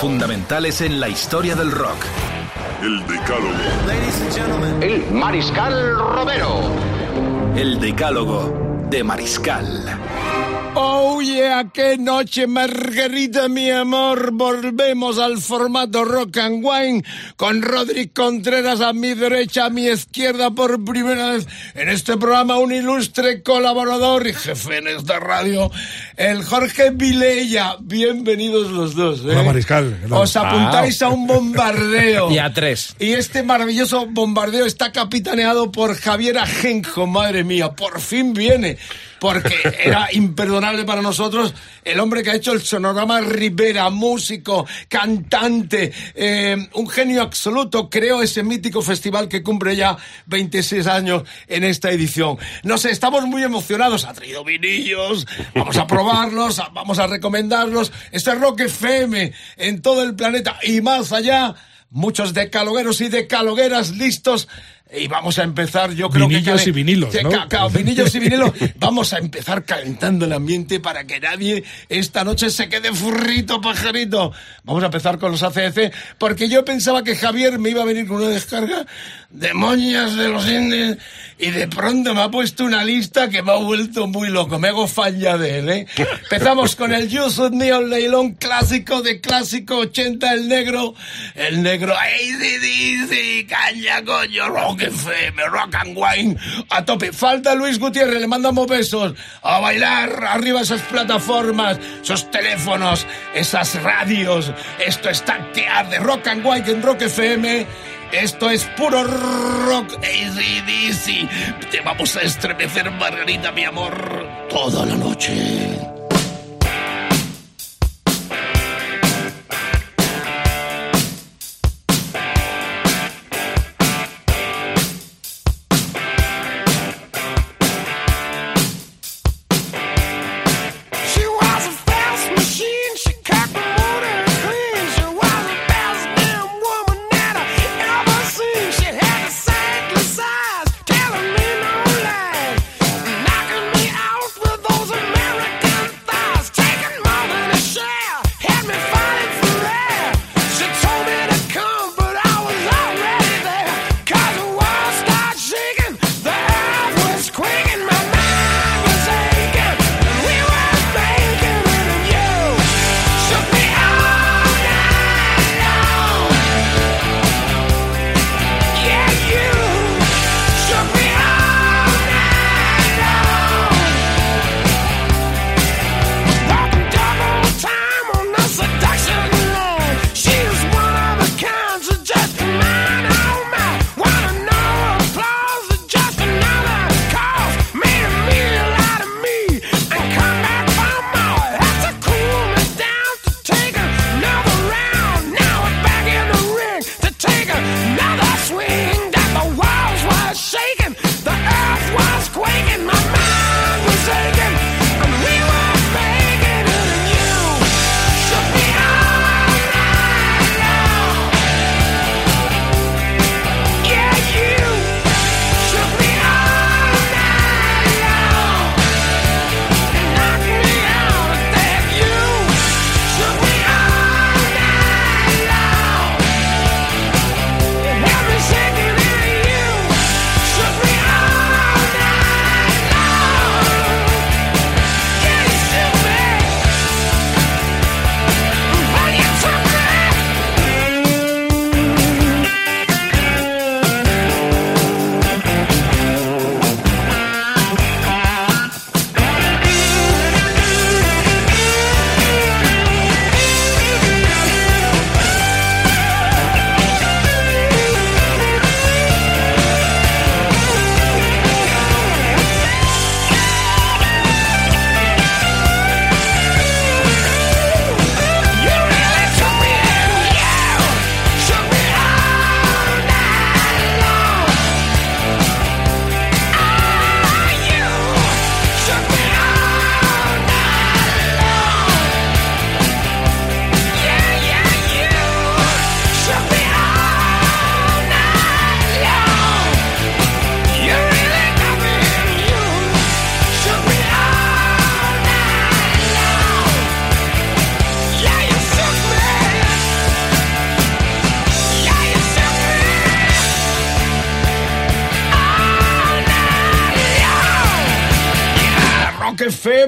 Fundamentales en la historia del rock. El Decálogo. El Mariscal Romero. El decálogo de Mariscal. Oh yeah, qué noche, Margarita, mi amor. Volvemos al formato rock and wine con Rodrick Contreras a mi derecha, a mi izquierda por primera vez en este programa un ilustre colaborador y jefe en esta radio, el Jorge Vilella. Bienvenidos los dos. ¿eh? Hola, Mariscal. ¿Qué tal? Os apuntáis a un bombardeo. Y a tres. Y este maravilloso bombardeo está capitaneado por Javier Ajenjo, madre mía, por fin viene. Porque era imperdonable para nosotros el hombre que ha hecho el sonorama Rivera, músico, cantante, eh, un genio absoluto, creó ese mítico festival que cumple ya 26 años en esta edición. No sé, estamos muy emocionados, ha traído vinillos, vamos a vamos a recomendarlos. Este es Rock FM en todo el planeta y más allá muchos decalogueros y decalogueras listos. Y vamos a empezar, yo creo Vinillos que... y vinilos, Sí, ¿no? ca- vinillos y vinilos. Vamos a empezar calentando el ambiente para que nadie esta noche se quede furrito, pajarito. Vamos a empezar con los ACDC, porque yo pensaba que Javier me iba a venir con una descarga de moñas de los indies y de pronto me ha puesto una lista que me ha vuelto muy loco. Me hago falla de él, ¿eh? Empezamos con el Me All Leilón clásico de clásico 80, el negro. El negro, ACDC, caña, coño, rock and wine, a tope. Falta Luis Gutiérrez, le mandamos besos. A bailar arriba esas plataformas, esos teléfonos, esas radios. Esto está que arde, rock and wine en rock FM. Esto es puro rock ACDC. Te vamos a estremecer, Margarita, mi amor, toda la noche.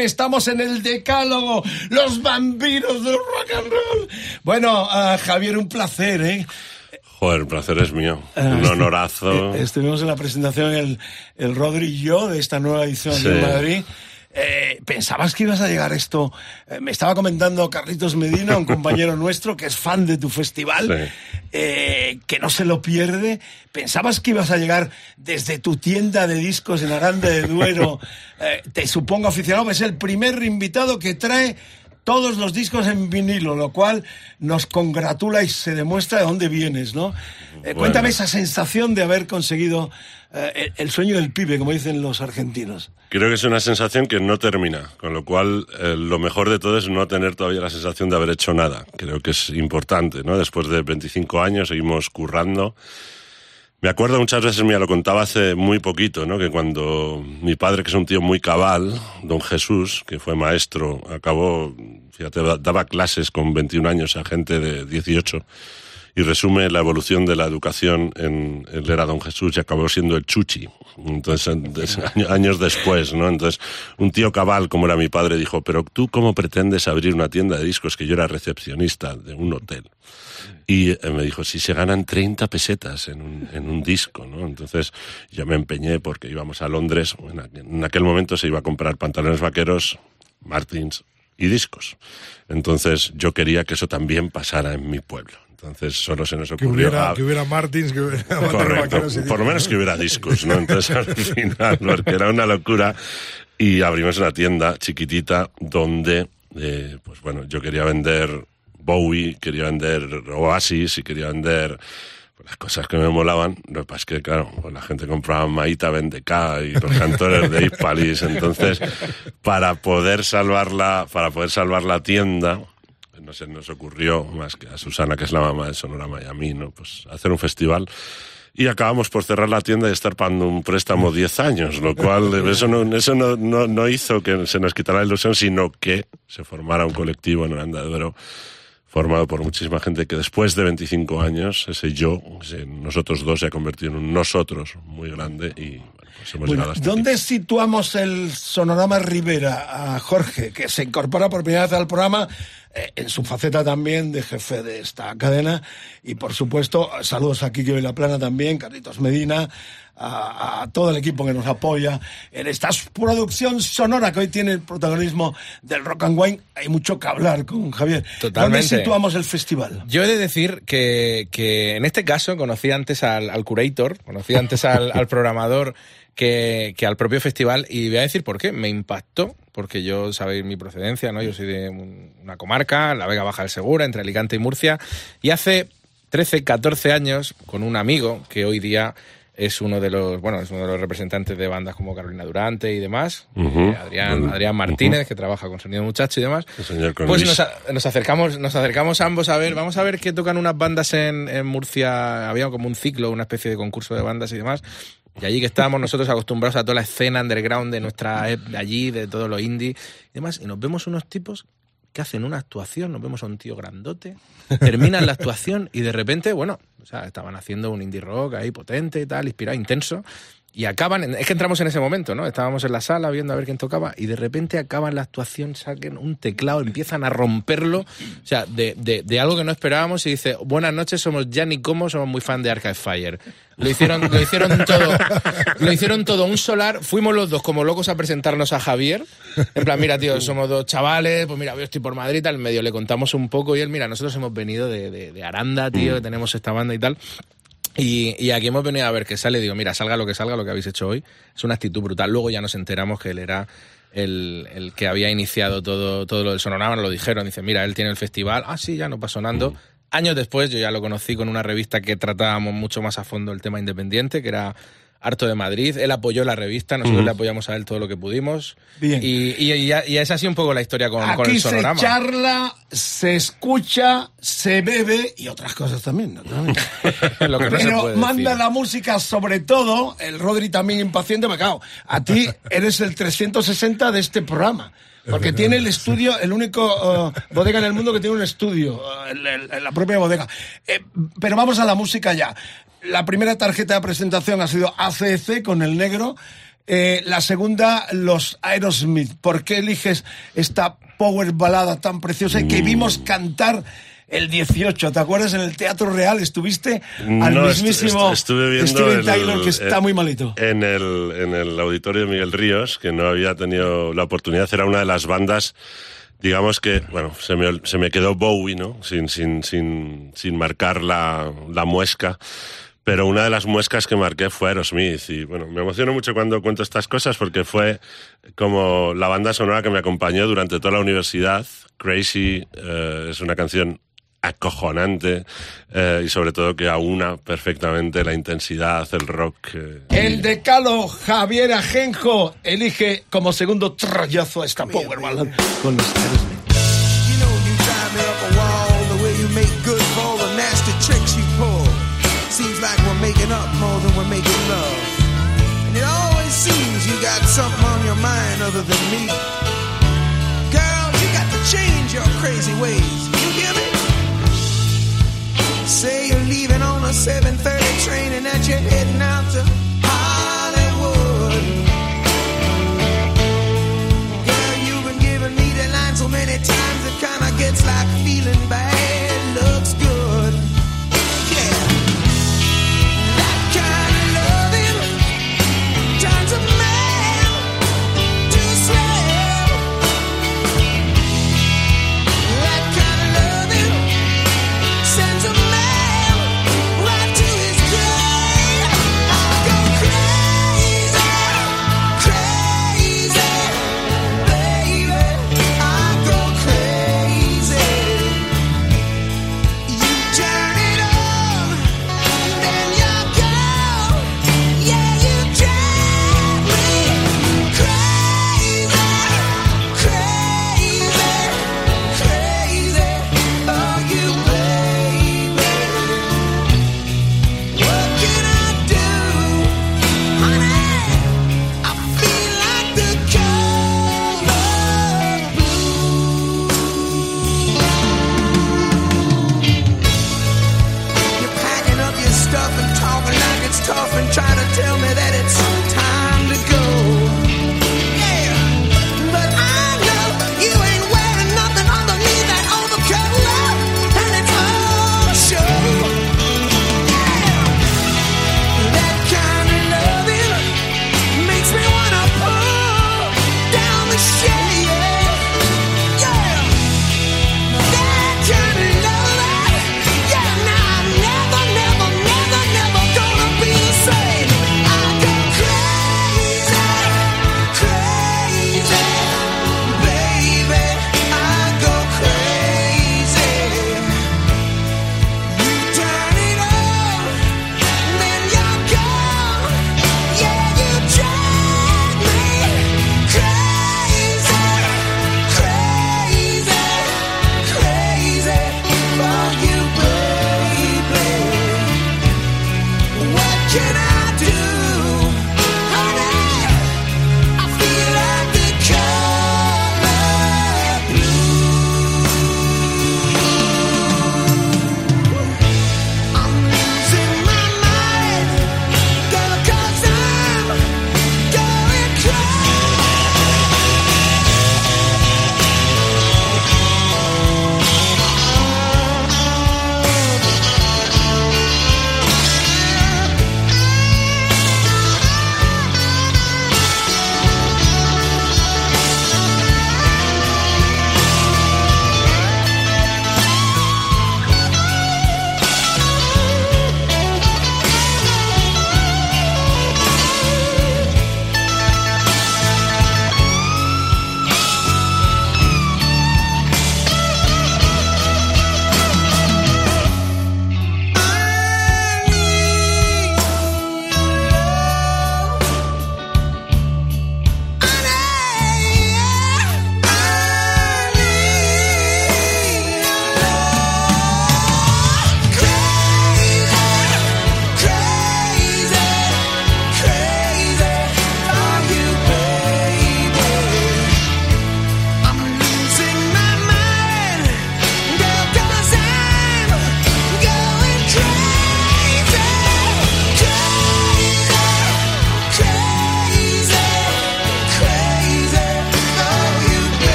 FM, estamos en el decálogo, los vampiros del rock and roll. Bueno, ah, Javier, un placer, ¿eh? Joder, el placer es mío. Un honorazo. Eh, Estuvimos en la presentación el, el Rodri y yo de esta nueva edición Sí. de Madrid. Eh, ¿Pensabas que ibas a llegar a esto? Eh, me estaba comentando Carlitos Medina, un compañero nuestro que es fan de tu festival, Sí. eh, que no se lo pierde. ¿Pensabas que ibas a llegar desde tu tienda de discos en Aranda de Duero? te supongo aficionado, es el primer invitado que trae todos los discos en vinilo, lo cual nos congratula y se demuestra de dónde vienes, ¿no? Eh, Bueno. Cuéntame esa sensación de haber conseguido eh, el, sueño del pibe, como dicen los argentinos. Creo que es una sensación que no termina, con lo cual eh, lo mejor de todo es no tener todavía la sensación de haber hecho nada. Creo que es importante, ¿no? Después de 25 años seguimos currando. Me acuerdo muchas veces, mira, lo contaba hace muy poquito, ¿no? Que cuando mi padre, que es un tío muy cabal, don Jesús, que fue maestro, acabó, fíjate, da- daba clases con 21 años a gente de 18 y resume la evolución de la educación en él era don Jesús y acabó siendo el chuchi entonces años después no entonces un tío cabal como era mi padre dijo pero tú cómo pretendes abrir una tienda de discos que yo era recepcionista de un hotel y eh, me dijo, si se ganan 30 pesetas en un, en un disco, ¿no? Entonces yo me empeñé porque íbamos a Londres, en aquel momento se iba a comprar pantalones vaqueros, Martins y discos. Entonces yo quería que eso también pasara en mi pueblo. Entonces solo se nos Que ocurrió... hubiera, ah, que hubiera Martins, que hubiera Correcto, por lo menos que hubiera discos, ¿no? Entonces al final, porque era una locura, y abrimos una tienda chiquitita donde, eh, pues bueno, yo quería vender Bowie, quería vender Oasis y quería vender pues, las cosas que me molaban. Lo que pasa es que, claro, pues, la gente compraba Maíta, Vendeca y los cantores de Hispalis. Entonces, para poder salvarla, para poder salvar la tienda, no se nos ocurrió, más que a Susana, que es la mamá de Sonora Miami, ¿no? Pues hacer un festival. Y acabamos por cerrar la tienda y estar pagando un préstamo 10 años, lo cual eso no, eso no, no, no hizo que se nos quitara la ilusión, sino que se formara un colectivo en Aranda de Duero formado por muchísima gente que después de 25 años, ese yo, ese nosotros dos, se ha convertido en un nosotros muy grande y bueno, pues hemos Bueno, llegado hasta ¿Dónde aquí. situamos el Sonorama Rivera a Jorge, que se incorpora por primera vez al programa eh, en su faceta también de jefe de esta cadena? Y por supuesto, saludos a Kiki Plana también, Carlitos Medina, a, a todo el equipo que nos apoya en esta producción sonora que hoy tiene el protagonismo del Rock and Wine. Hay mucho que hablar con Javier. Totalmente. ¿Dónde situamos el festival? Yo he de decir que, que en este caso conocí antes al, al curator, conocí antes al, al programador que, al propio festival y voy a decir por qué. Me impactó, porque yo sabéis mi procedencia, ¿no? Yo soy de un- una comarca, la Vega Baja del Segura, entre Alicante y Murcia, y hace 13, 14 años, con un amigo que hoy día es uno de los, bueno, es uno de los representantes de bandas como Carolina Durante y demás, eh, Adrián. Adrián Martínez, que trabaja con Sonido Muchacho y demás. El señor Pues nos, a- nos acercamos, nos acercamos ambos a ver, vamos a ver qué tocan unas bandas en, en Murcia, había como un ciclo, una especie de concurso de bandas y demás. Y allí que estábamos nosotros acostumbrados a toda la escena underground de nuestra de allí, de todo lo indie y demás, y nos vemos unos tipos que hacen una actuación, nos vemos a un tío grandote, terminan la actuación y de repente, bueno, o sea, estaban haciendo un indie rock ahí potente, tal, inspirado, intenso, y acaban, es que entramos en ese momento, ¿no? Estábamos en la sala viendo a ver quién tocaba y de repente acaban la actuación, saquen un teclado, empiezan a romperlo, o sea, de, de- de algo que no esperábamos y dice, buenas noches, somos Gianni Como, somos muy fan de Arcade Fire. Lo hicieron, lo hicieron todo, lo hicieron todo un solar, fuimos los dos como locos a presentarnos a Javier, en plan, mira, tío, somos dos chavales, pues mira, yo estoy por Madrid, al medio le contamos un poco y él, mira, nosotros hemos venido de- de Aranda, tío, que tenemos esta banda y tal. Y, y aquí hemos venido a ver que sale, digo, mira, salga lo que salga, lo que habéis hecho hoy, es una actitud brutal. Luego ya nos enteramos que él era el, el que había iniciado todo, todo lo del Sonorama, nos lo dijeron, dice, mira, él tiene el festival, ah, sí, ya no pasó sonando. Años después yo ya lo conocí con una revista que tratábamos mucho más a fondo el tema independiente, que era Harto de Madrid. Él apoyó la revista, nosotros le apoyamos a él todo lo que pudimos. Bien. Y, y, ha sido un poco la historia con, el se Sonorama. charla, se escucha, se bebe y otras cosas también, naturalmente. Lo que no se Pero puede manda decir. la música sobre todo, el Rodri también impaciente, me cago. A ti eres el 360 de este programa. Porque tiene el estudio, el único uh, bodega en el mundo que tiene un estudio, uh, el- el- la propia bodega. Eh, pero vamos a la música ya. La primera tarjeta de presentación ha sido ACC con el negro. Eh, la segunda, los Aerosmith. ¿Por qué eliges esta power balada tan preciosa que vimos cantar el 18? ¿Te acuerdas? En el Teatro Real estuviste al No, mismísimo estu- estuve viendo Steven el- Tyler, que está el- muy malito. En el, en el auditorio de Miguel Ríos, que no había tenido la oportunidad, era una de las bandas, digamos que, bueno, se me, se me quedó Bowie, ¿no? Sin, sin, sin, sin marcar la, la muesca. Pero una de las muescas que marqué fue Aerosmith. Y bueno, me emociono mucho cuando cuento estas cosas porque fue como la banda sonora que me acompañó durante toda la universidad. Crazy eh, es una canción acojonante eh, y sobre todo que aúna perfectamente la intensidad, el rock. eh, El decalo Javier Ajenjo elige como segundo trayazo a esta power ballad con los making up more than we're making love. And it always seems you got something on your mind other than me. Girl, you got to change your crazy ways. You hear me? Say you're leaving on a 7:30 train and that you're heading out to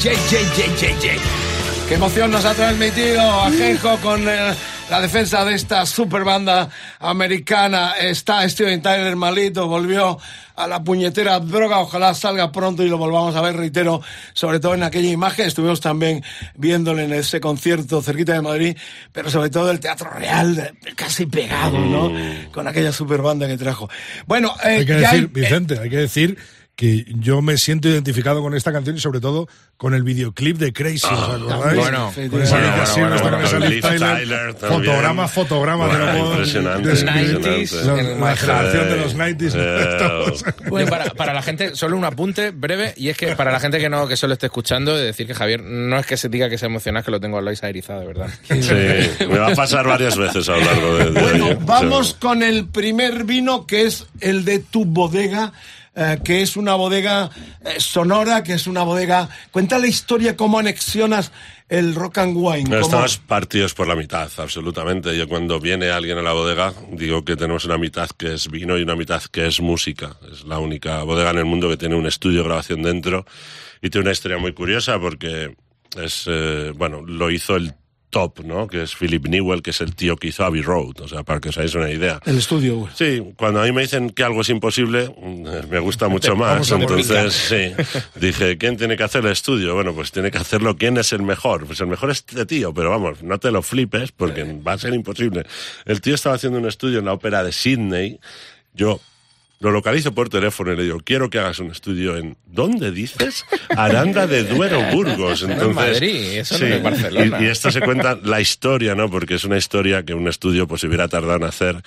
ye. Qué emoción nos ha transmitido Ajenjo con eh, la defensa de esta super banda americana. Está Steven Tyler malito, volvió a la puñetera droga. Ojalá salga pronto y lo volvamos a ver, reitero, sobre todo en aquella imagen. Estuvimos también viéndole en ese concierto cerquita de Madrid, pero sobre todo el Teatro Real, casi pegado, ¿no? Con aquella super banda que trajo. Bueno, eh, Hay que decir, hay- Vicente, hay que decir que yo me siento identificado con esta canción y sobre todo con el videoclip de Crazy, ¿os acordáis? bueno, bueno, bueno, bueno, fotograma, fotograma, te lo Bueno, puedo impresionante. La, generación de los 90s. eh, para, para la gente, solo un apunte breve, y es que para la gente que no que solo esté escuchando, de decir que Javier no es que se diga que se emociona, es que lo tengo a Lois erizado, de verdad. Sí, me va a pasar varias veces a lo largo de, de Bueno, hoy, vamos Sí. con el primer vino que es el de tu bodega. Eh, que es una bodega eh, sonora, que es una bodega... Cuenta la historia, cómo anexionas el rock and wine. No, estamos partidos por la mitad, absolutamente. Yo cuando viene alguien a la bodega digo que tenemos una mitad que es vino y una mitad que es música. Es la única bodega en el mundo que tiene un estudio de grabación dentro y tiene una historia muy curiosa porque es, eh, bueno, lo hizo el top, ¿no? Que es Philip Newell, que es el tío que hizo Abbey Road, o sea, para que os hagáis una idea. El estudio, güey. Sí, cuando a mí me dicen que algo es imposible, mm, me gusta mucho más. Entonces, sí, dije, ¿quién tiene que hacer el estudio? Bueno, pues tiene que hacerlo quién es el mejor. Pues el mejor es este tío, pero vamos, no te lo flipes porque va a ser imposible. El tío estaba haciendo un estudio en la ópera de Sydney. Yo lo localizo por teléfono y le digo, quiero que hagas un estudio en, ¿dónde dices? Aranda de Duero, Burgos. en Entonces, Madrid, eso no es Barcelona. Y, y esto se cuenta la historia, ¿no? Porque es una historia que un estudio pues hubiera tardado en hacer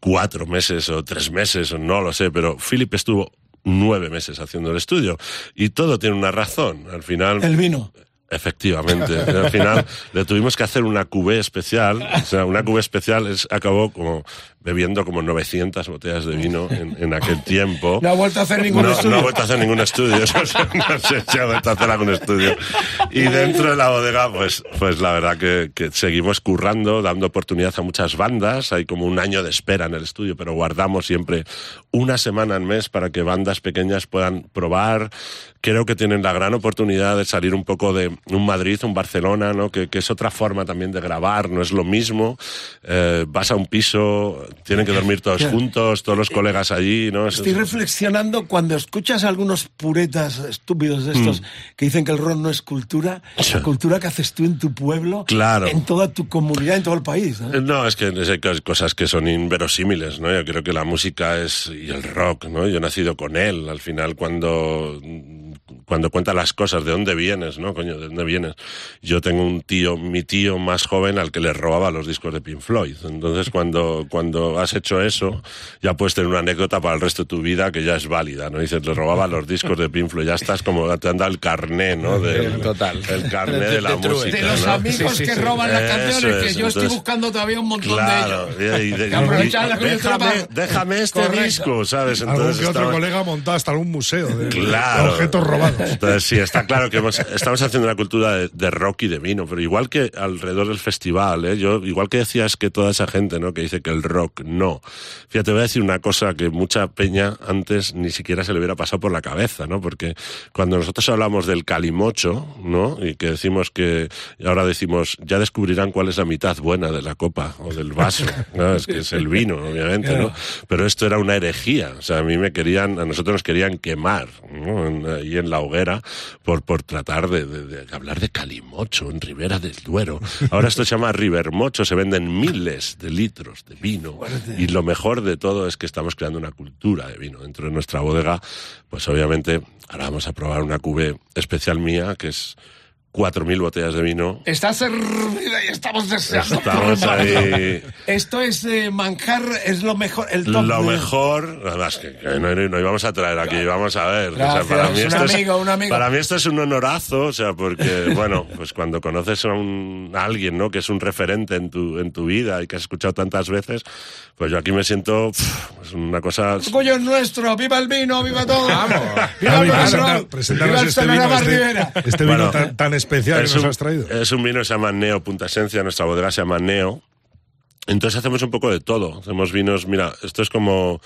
cuatro meses o tres meses, o no lo sé, pero Philip estuvo nueve meses haciendo el estudio y todo tiene una razón. Al final... El vino. Efectivamente. Al final le tuvimos que hacer una cubé especial. O sea, una cubé especial es, acabó como bebiendo como 900 botellas de vino en, en aquel tiempo. No ha vuelto a hacer ningún No, estudio. no ha vuelto a hacer ningún estudio. no sé si ha vuelto a hacer algún estudio. Y dentro de la bodega, pues, pues la verdad que, que seguimos currando, dando oportunidad a muchas bandas. Hay como un año de espera en el estudio, pero guardamos siempre una semana al mes para que bandas pequeñas puedan probar. Creo que tienen la gran oportunidad de salir un poco de un Madrid, un Barcelona, ¿no? que, que es otra forma también de grabar, no es lo mismo. Eh, vas a un piso, tienen que dormir todos juntos, todos los colegas allí. Estoy reflexionando cuando escuchas a algunos puretas estúpidos de estos que dicen que el rock no es cultura, la cultura que haces tú en tu pueblo, Claro. en toda tu comunidad, en todo el país. ¿no? Eh, No, es que hay cos- cosas que son inverosímiles, ¿no? Yo creo que la música es, y el rock, ¿no? Yo he nacido con él, al final cuando, cuando cuenta las cosas, ¿de dónde vienes, no? Coño, ¿de dónde vienes? Yo tengo un tío, mi tío más joven al que le robaba los discos de Pink Floyd. Entonces cuando, cuando has hecho eso, ya puedes tener una anécdota para el resto de tu vida que ya es válida, ¿no? Dices, le robaba los discos de Pink Floyd, ya estás como, te han dado el carné, ¿no? Del- Total. El carné De- de, la de música, De los ¿no? amigos Sí, sí, que sí. roban las canciones, que es, yo estoy entonces- buscando todavía un montón Claro, de ellos. y- y- Que la déjame, déjame este Correcto. disco, ¿sabes? Algún Entonces que otro estaba- colega ha montado hasta algún museo de, de Claro. objetos robados. Entonces, sí, está claro que hemos- estamos haciendo una cultura de, de rock y de vino, pero igual que alrededor del festival, ¿eh? yo igual que decías que toda esa gente ¿no? que dice que el rock no. Fíjate, voy a decir una cosa que mucha peña antes ni siquiera se le hubiera pasado por la cabeza, ¿no? Porque cuando nosotros hablamos del calimocho, ¿no? Y que decimos que, y ahora decimos, ya descubrirán cuál es la mitad buena de la copa o del vaso, ¿no? Es que es el vino, obviamente, ¿no? Pero esto era una herejía, o sea, a mí me querían, a nosotros nos querían quemar, ¿no? Ahí en la hoguera por, por tratar de, de- de hablar de calimocho en Ribera del Duero. Ahora esto se llama Rivermocho, se venden miles de litros de vino y lo mejor de todo es que estamos creando una cultura de vino dentro de nuestra bodega, pues obviamente ahora vamos a probar una cube especial mía que es 4.000 botellas de vino. Está servida y estamos deseando. Estamos ahí. Esto es eh, manjar, es lo mejor, el top. Lo de- mejor, además que, que no, no íbamos a traer aquí, vamos a ver. Gracias, un esto amigo, es, un amigo. para mí esto es un honorazo, o sea, porque, bueno, pues cuando conoces a, un, a alguien, ¿no? Que es un referente en tu, en tu vida y que has escuchado tantas veces, pues yo aquí me siento, pff, pues una cosa... orgullo es nuestro, viva el vino, viva todo. Vamos. Viva Javi, el presentar- rock viva el este vino, este, este vino Bueno, tan, tan especial que es nos un, has traído. Es un vino que se llama Neo Punta Esencia, nuestra bodega se llama Neo. Entonces hacemos un poco de todo. Hacemos vinos, mira, esto es como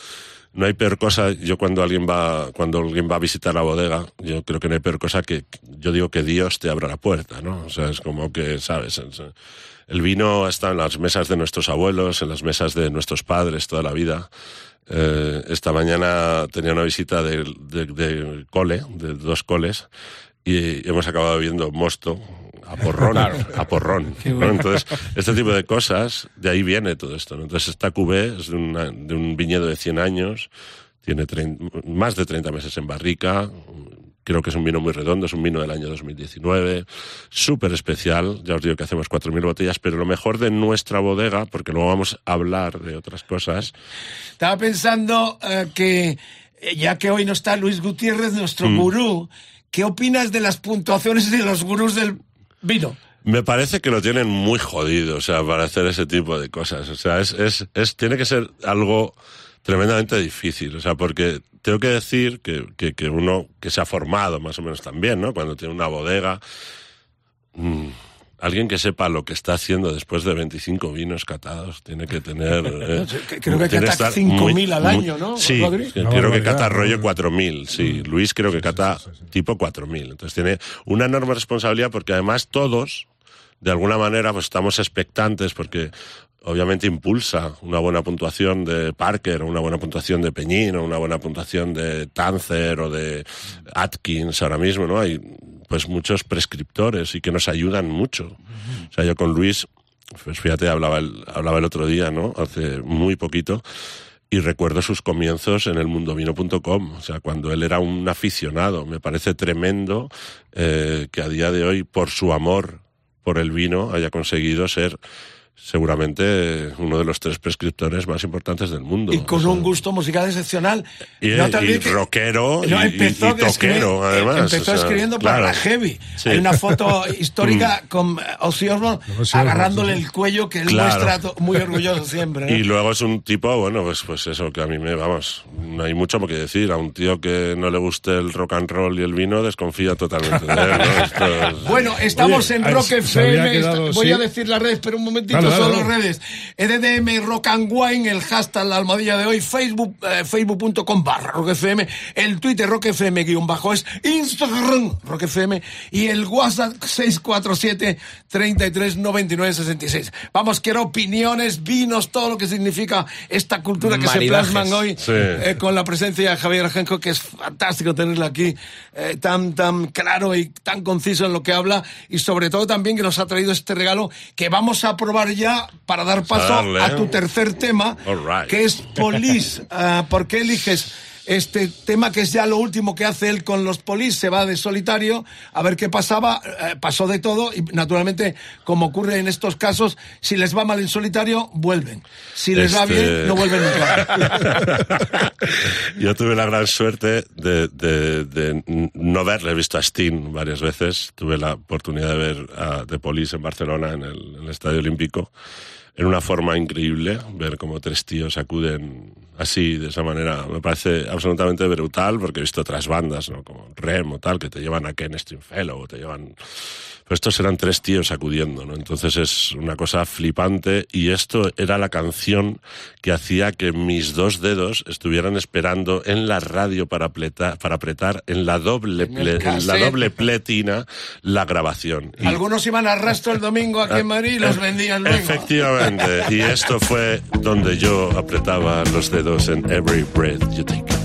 no hay peor cosa, yo cuando alguien va, cuando alguien va a visitar la bodega, yo creo que no hay peor cosa que, yo digo que Dios te abra la puerta, ¿no? O sea, es como que, ¿sabes? Es- El vino está en las mesas de nuestros abuelos, en las mesas de nuestros padres toda la vida. Eh, esta mañana tenía una visita de, de- de cole, de dos coles, y hemos acabado viendo mosto a porrón, a porrón. ¿no? Entonces, este tipo de cosas, de ahí viene todo esto. ¿no? Entonces, esta cubé es de, una- de un viñedo de 100 años, tiene trein- más de 30 meses en barrica, creo que es un vino muy redondo, es un vino del año 2019, súper especial, ya os digo que hacemos 4.000 botellas, pero lo mejor de nuestra bodega, porque luego vamos a hablar de otras cosas, Estaba pensando eh, que, eh, ya que hoy no está Luis Gutiérrez, nuestro Mm. gurú, ¿qué opinas de las puntuaciones de los gurús del vino? Me parece que lo tienen muy jodido, o sea, para hacer ese tipo de cosas. O sea, es, es, es, tiene que ser algo tremendamente difícil, o sea, porque tengo que decir que, que, uno que se ha formado más o menos también, ¿no? Cuando tiene una bodega, mm, alguien que sepa lo que está haciendo después de 25 vinos catados tiene que tener... eh, Creo que cata estar 5.000 muy- al muy- año, ¿no, Sí, Rodri? creo que cata rollo 4.000, sí. Luis creo que cata tipo 4.000. Entonces tiene una enorme responsabilidad porque además todos, de alguna manera, pues estamos expectantes porque obviamente impulsa una buena puntuación de Parker, o una buena puntuación de Peñín, o una buena puntuación de Tanzer o de Atkins ahora mismo, ¿no? Hay pues muchos prescriptores y que nos ayudan mucho. O sea, yo con Luis, pues fíjate, hablaba el, hablaba el otro día, ¿no? Hace muy poquito. Y recuerdo sus comienzos en el mundovino.com, o sea, cuando él era un aficionado. Me parece tremendo eh, que a día de hoy, por su amor por el vino, haya conseguido ser seguramente uno de los tres prescriptores más importantes del mundo. Y con O sea, un gusto musical excepcional. y, No te y que- rockero y, No, y- empezó y a escribir- toquero, además. Empezó o sea, escribiendo para claro. la Heavy. Sí. Hay una foto histórica con eh, Ozzy Osbourne agarrándole el cuello que él Claro. muestra muy orgulloso siempre. ¿no? Y luego es un tipo, bueno, pues, pues eso, que a mí me, vamos, no hay mucho por qué decir. A un tío que no le guste el rock and roll y el vino, desconfía totalmente de él, ¿no? Esto es- Bueno, estamos Oye, en Rock FM. quedado, Voy sí. a decir las redes, pero un momentito, Dale, solo dale. redes. EDDM Rock and Wine, el hashtag la almohadilla de hoy, Facebook, eh, facebook.com barra Rock FM, el Twitter Rock FM guion bajo es Instagram Rock FM y el WhatsApp 647 33 99 66. Vamos, quiero opiniones, vinos, todo lo que significa esta cultura que Maridajes. se plasman hoy Sí. eh, con la presencia de Javier Ajenco, que es fantástico tenerle aquí, eh, tan, tan claro y tan conciso en lo que habla, y sobre todo también que nos ha traído este regalo que vamos a probar ya para dar paso a tu tercer tema, right. que es Police. Ah, ¿Por qué eliges este tema que es ya lo último que hace él con los Police? Se va de solitario a ver qué pasaba, eh, pasó de todo, y naturalmente, como ocurre en estos casos, si les va mal en solitario, vuelven. Si les va Este- bien, no vuelven nunca. Yo tuve la gran suerte de, de- de no verle, he visto a Steen varias veces, tuve la oportunidad de ver a The Police en Barcelona, en el, en el Estadio Olímpico, en una forma increíble, ver cómo tres tíos acuden así, de esa manera, me parece absolutamente brutal, porque he visto otras bandas, ¿no? como Rem o tal, que te llevan a Ken Stringfellow, te llevan... Pero estos eran tres tíos acudiendo, ¿no? Entonces es una cosa flipante y esto era la canción que hacía que mis dos dedos estuvieran esperando en la radio para, apretar, para apretar en la doble, En ple- en la doble pletina la grabación. Y- Algunos iban a rastro el domingo aquí en Madrid y los Eh, vendían luego. Efectivamente. Y esto fue donde yo apretaba los dedos en Every Breath You Take.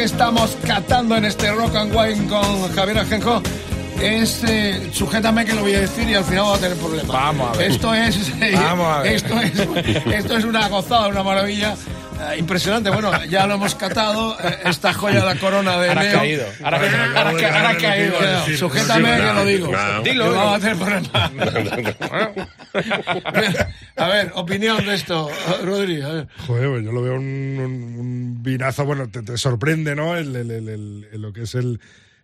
Que estamos catando en este Rock and Wine con Javier Ajenjo es, eh, sujétame que lo voy a decir y al final voy a tener problemas. Vamos a ver. Esto es, Vamos a ver. esto es, esto es una gozada, una maravilla. eh, impresionante, bueno, ya lo hemos catado, eh, esta joya de la corona de Ahora ha Neo. caído. Ahora, ahora, ahora, ahora ha caído. Bueno, Sujétame que lo digo. Claro. Que Dilo, vamos a tener problemas. A ver, opinión de esto, Rodri. a ver. Joder, pues yo lo veo un, un- bueno, te, te sorprende, ¿no? El, el- el- lo que es el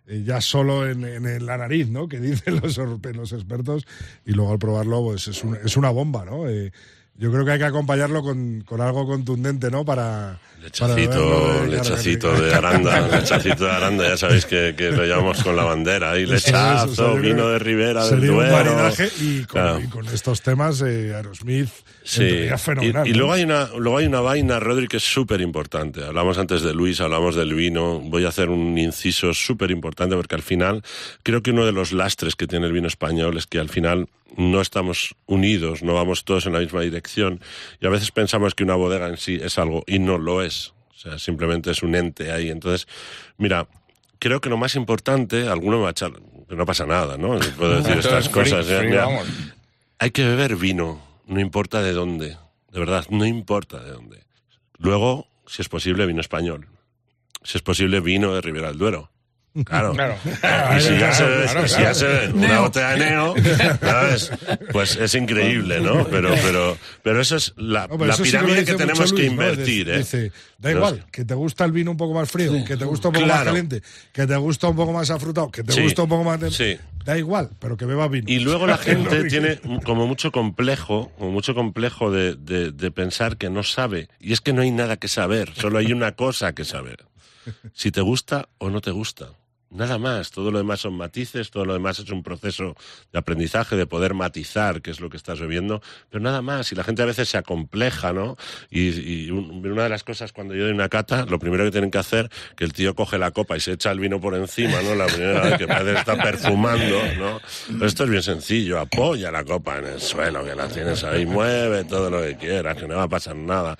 eh, ya solo en, en- la nariz, ¿no? Que dicen los, los expertos y luego al probarlo, pues es, un- es una bomba, ¿no? Eh, yo creo que hay que acompañarlo con, con algo contundente, ¿no? Para... para Lechacito, eh, claro, lechacito de Aranda, lechacito de Aranda, ya sabéis que, que lo llamamos con la bandera, es, lechazo, vino de Ribera, del Duero. y con, Claro. y con estos temas, eh, Aerosmith, Sí, y, fenomenal. y luego hay una luego hay una vaina, Rodri, que es súper importante. Hablamos antes de Luis, hablamos del vino. Voy a hacer un inciso súper importante porque al final creo que uno de los lastres que tiene el vino español es que al final no estamos unidos, no vamos todos en la misma dirección y a veces pensamos que una bodega en sí es algo y no lo es. O sea, simplemente es un ente ahí. Entonces, mira, creo que lo más importante, alguno me va a echar, no pasa nada, ¿no? Puedo decir estas cosas. ¿eh? free, Mira, vamos. hay que beber vino, no importa de dónde, de verdad, no importa de dónde. Luego, si es posible, vino español. Si es posible, vino de Ribera del Duero. Claro. Claro. Y si ya se ve, Claro, y si claro. ya se ve una botella de neo, ¿sabes? Pues es increíble, ¿no? Pero, pero, pero eso es la, No, pero la eso sí que lo pirámide que tenemos que invertir, ¿eh? Dice, da No igual, que te gusta el vino un poco más frío, que te gusta un poco más caliente, que te gusta un poco más afrutado, que te Sí. gusta un poco más... de- Sí. Da igual, pero que bebas vino. Y luego la gente tiene como mucho complejo, como mucho complejo de, de- de pensar que no sabe. Y es que no hay nada que saber, solo hay una cosa que saber. Si te gusta o no te gusta. Nada más, todo lo demás son matices, todo lo demás es un proceso de aprendizaje, de poder matizar qué es lo que estás bebiendo, pero nada más. Y la gente a veces se acompleja, ¿no? Y, y un- una de las cosas cuando yo doy una cata, lo primero que tienen que hacer, que el tío coge la copa y se echa el vino por encima, ¿no? La primera vez que parece que está perfumando, ¿no? Pero esto es bien sencillo, apoya la copa en el suelo, que la tienes ahí, mueve todo lo que quieras, que no va a pasar nada.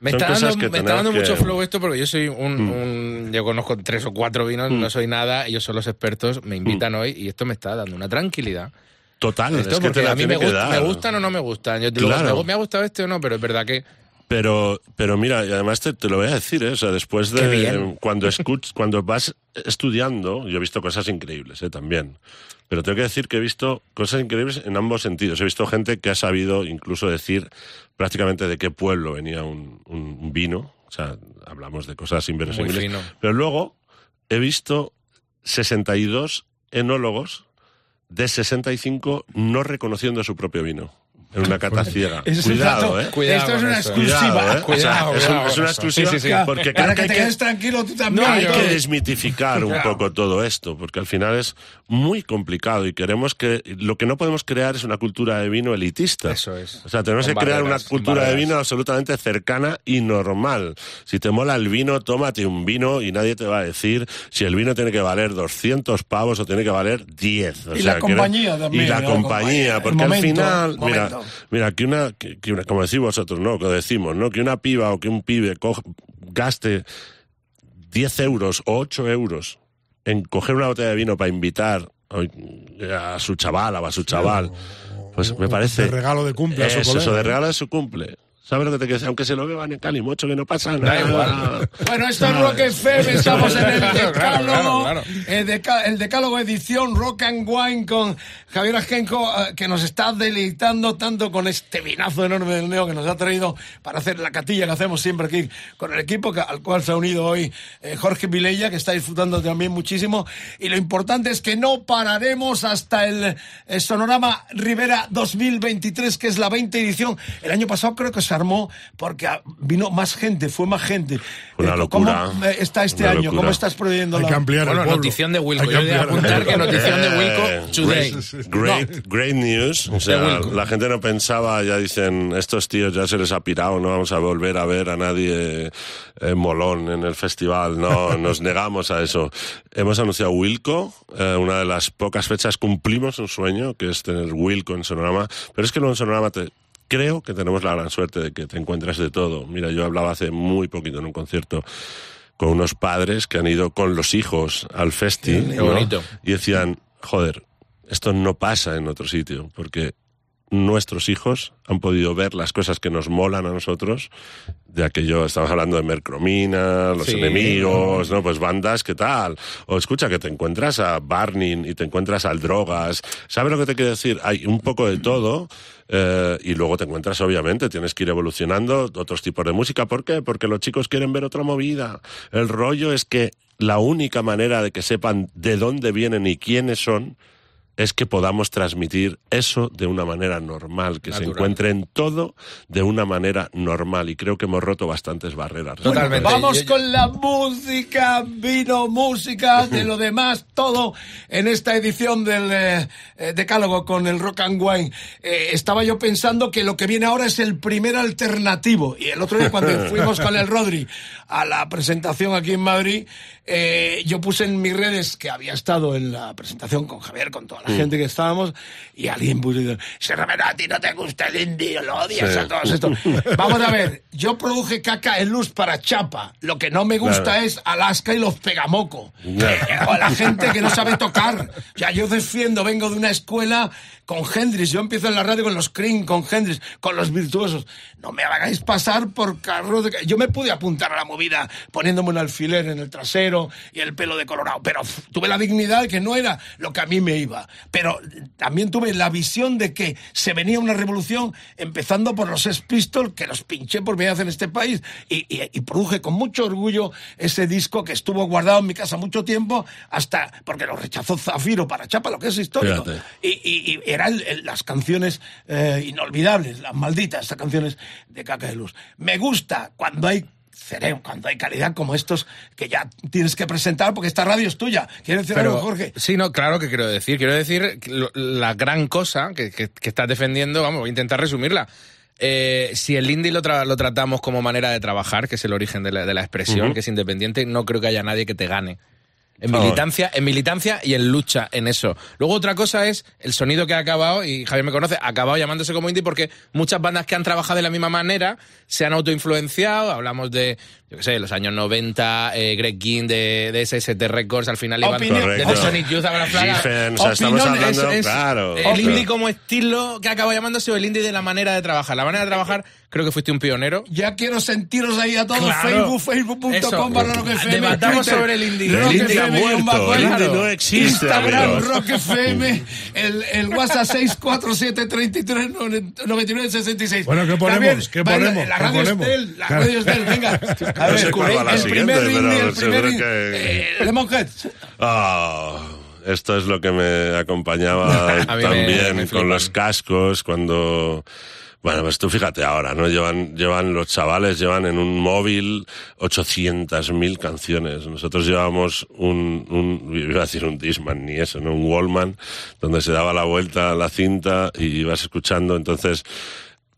Me Son está cosas dando, que me está dando que- Mm. mucho flow esto porque yo soy un, un- Yo conozco tres o cuatro vinos, no soy nada, ellos son los expertos, me invitan hoy y esto me está dando una tranquilidad. Total, Esto es que porque te la a mí me, que gusta, me gustan o no me gustan. Yo, luego, Claro. me, me ha gustado este o no, pero es verdad que. Pero, pero mira, y además te, te lo voy a decir, ¿eh? o sea, después de cuando escuch, cuando vas estudiando, yo he visto cosas increíbles, ¿eh? también. Pero tengo que decir que he visto cosas increíbles en ambos sentidos. He visto gente que ha sabido incluso decir prácticamente de qué pueblo venía un, un vino. O sea, hablamos de cosas inverosímiles. Pero luego he visto 62 enólogos de 65 no reconociendo su propio vino. En una cata ciega. Ese es un Cuidado, ¿eh? Cuidado Esto es una exclusiva. Cuidado, ¿eh? O sea, Cuidado, es, una exclusiva Sí, sí, sí. porque Para creo que que te que, quedes tranquilo tú también. No, hay yo- que desmitificar un poco todo esto, porque al final es muy complicado y queremos que lo que no podemos crear es una cultura de vino elitista. Eso es. O sea, tenemos Con que crear barreras, una cultura de vino absolutamente cercana y normal. Si te mola el vino, tómate un vino y nadie te va a decir si el vino tiene que valer 200 pavos o tiene que valer 10. O Y sea, la que- compañía también, Y la la compañía, porque al momento, final, mira, mira, que una, que, que una, como decís vosotros, ¿no? Que decimos, ¿no? Que una piba o que un pibe co- gaste 10 euros o 8 euros en coger una botella de vino para invitar a su chaval o a su chaval, pues me parece... De regalo de cumple a su eso, de regalo de su cumple. ¿Sabes lo que te quiero decir? Aunque se lo beban en Calimocho, que no pasa nada. Da igual. Bueno, esto es Rock FM, estamos en el Claro, claro, Decálogo, claro. El, deca- el Decálogo edición Rock and Wine con Javier Ajenco, eh, que nos está deleitando tanto con este vinazo enorme del Neo que nos ha traído para hacer la catilla que hacemos siempre aquí con el equipo que- al cual se ha unido hoy eh, Jorge Vilella, que está disfrutando también muchísimo. Y lo importante es que no pararemos hasta el, eh, Sonorama Rivera 2023, que es la 20 edición. El año pasado creo que se armó porque ah, vino más gente, fue más gente. Una Eh, locura. ¿Cómo eh, está este Una año? locura. ¿Cómo estás previendo Hay la... que ampliar Bueno, el pueblo. notición de Wilco. Yo voy a apuntar que notición de Eh, Wilco today. Great, great news. O sea, Wilco. la gente no pensaba, ya dicen, estos tíos ya se les ha pirado, no vamos a volver a ver a nadie eh, molón en el festival. No, nos negamos a eso. Hemos anunciado Wilco, eh, una de las pocas fechas cumplimos un sueño, que es tener Wilco en Sonorama. Pero es que luego en Sonorama te, creo que tenemos la gran suerte de que te encuentras de todo. Mira, yo hablaba hace muy poquito en un concierto con unos padres que han ido con los hijos al festi. Qué ¿no? bonito. Y decían, joder, esto no pasa en otro sitio, porque nuestros hijos han podido ver las cosas que nos molan a nosotros, de aquello, estamos hablando de Mercromina, Los Sí. Enemigos, ¿no? Pues bandas, ¿qué tal? O escucha, que te encuentras a Barney y te encuentras al Drogas. ¿Sabes lo que te quiero decir? Hay un poco de todo eh, y luego te encuentras, obviamente, tienes que ir evolucionando otros tipos de música. ¿Por qué? Porque los chicos quieren ver otra movida. El rollo es que la única manera de que sepan de dónde vienen y quiénes son es que podamos transmitir eso de una manera normal, que se Natural. encuentren todo de una manera normal. Y creo que hemos roto bastantes barreras. Totalmente. Vamos Yo- yo- con la música, vino, música, de lo demás, todo en esta edición del eh, eh, Decálogo con el Rock and Wine. Eh, estaba yo pensando que lo que viene ahora es el primer alternativo. Y el otro día cuando fuimos con el Rodri a la presentación aquí en Madrid, eh, yo puse en mis redes que había estado en la presentación con Javier, con toda la gente que estábamos, y alguien puso, se a ti no te gusta el indie, lo odias Sí. a todos esto. Vamos a ver, yo produje caca en luz para Chapa. Lo que no me gusta Claro. es Alaska y los pegamoco. Ya. Eh, o la gente que no sabe tocar. O sea, yo defiendo, vengo de una escuela con Hendrix. Yo empiezo en la radio con los Cream, con Hendrix, con los virtuosos. No me hagáis pasar por carros de... Yo me pude apuntar a la movida poniéndome un alfiler en el trasero y el pelo de colorado, pero tuve la dignidad que no era lo que a mí me iba. Pero también tuve la visión de que se venía una revolución empezando por los Sex Pistols, que los pinché por primera vez en este país y, y- y produje con mucho orgullo ese disco que estuvo guardado en mi casa mucho tiempo hasta porque lo rechazó Zafiro para Chapa, lo que es histórico. Y, y- eran las canciones eh, inolvidables, las malditas, estas canciones de Caca de Luz. Me gusta cuando hay cerebro, cuando hay calidad como estos que ya tienes que presentar porque esta radio es tuya. ¿Quieres decir algo, Jorge? Sí, no, claro que quiero decir. Quiero decir la gran cosa que, que- que estás defendiendo, vamos, voy a intentar resumirla. Eh, si el indie lo, tra- lo tratamos como manera de trabajar, que es el origen de la, de la expresión, que es independiente, no creo que haya nadie que te gane. En militancia, en militancia y en lucha en eso. Luego otra cosa es el sonido que ha acabado, y Javier me conoce, ha acabado llamándose como indie porque muchas bandas que han trabajado de la misma manera se han autoinfluenciado. Hablamos de, yo qué sé, los años 90, eh, Greg King de, de SST Records, al final Correcto. Sonic Youth a Flaga. Giffen, o sea, estamos hablando, Es- es claro. El indie como estilo que acaba llamándose o el indie de la manera de trabajar. La manera de trabajar, creo que fuiste un pionero. Ya quiero sentiros ahí a todos. Claro. Facebook, facebook.com barra Rock FM. Debatamos Twitter, sobre el El indie ha FM, guion muerto, bajo, el indie claro. no existe, Instagram, amigos. Rock FM, el, el WhatsApp 647 33 99 66. Bueno, ¿qué ponemos? ¿Qué ponemos? La ¿Qué radio es ponemos? de él, la radio es de él, venga. A No sé el siguiente, primer indie, pero el primer seguro indie, que- eh, Lemonhead. Ah, esto es lo que me acompañaba me- también me con los cascos cuando... Bueno, pues tú fíjate ahora, ¿no? Llevan, llevan los chavales, llevan en un móvil 800.000 canciones. Nosotros llevamos un, un, iba a decir un Disman, ni eso, ¿no? Un Wallman, donde se daba la vuelta a la cinta y ibas escuchando. Entonces,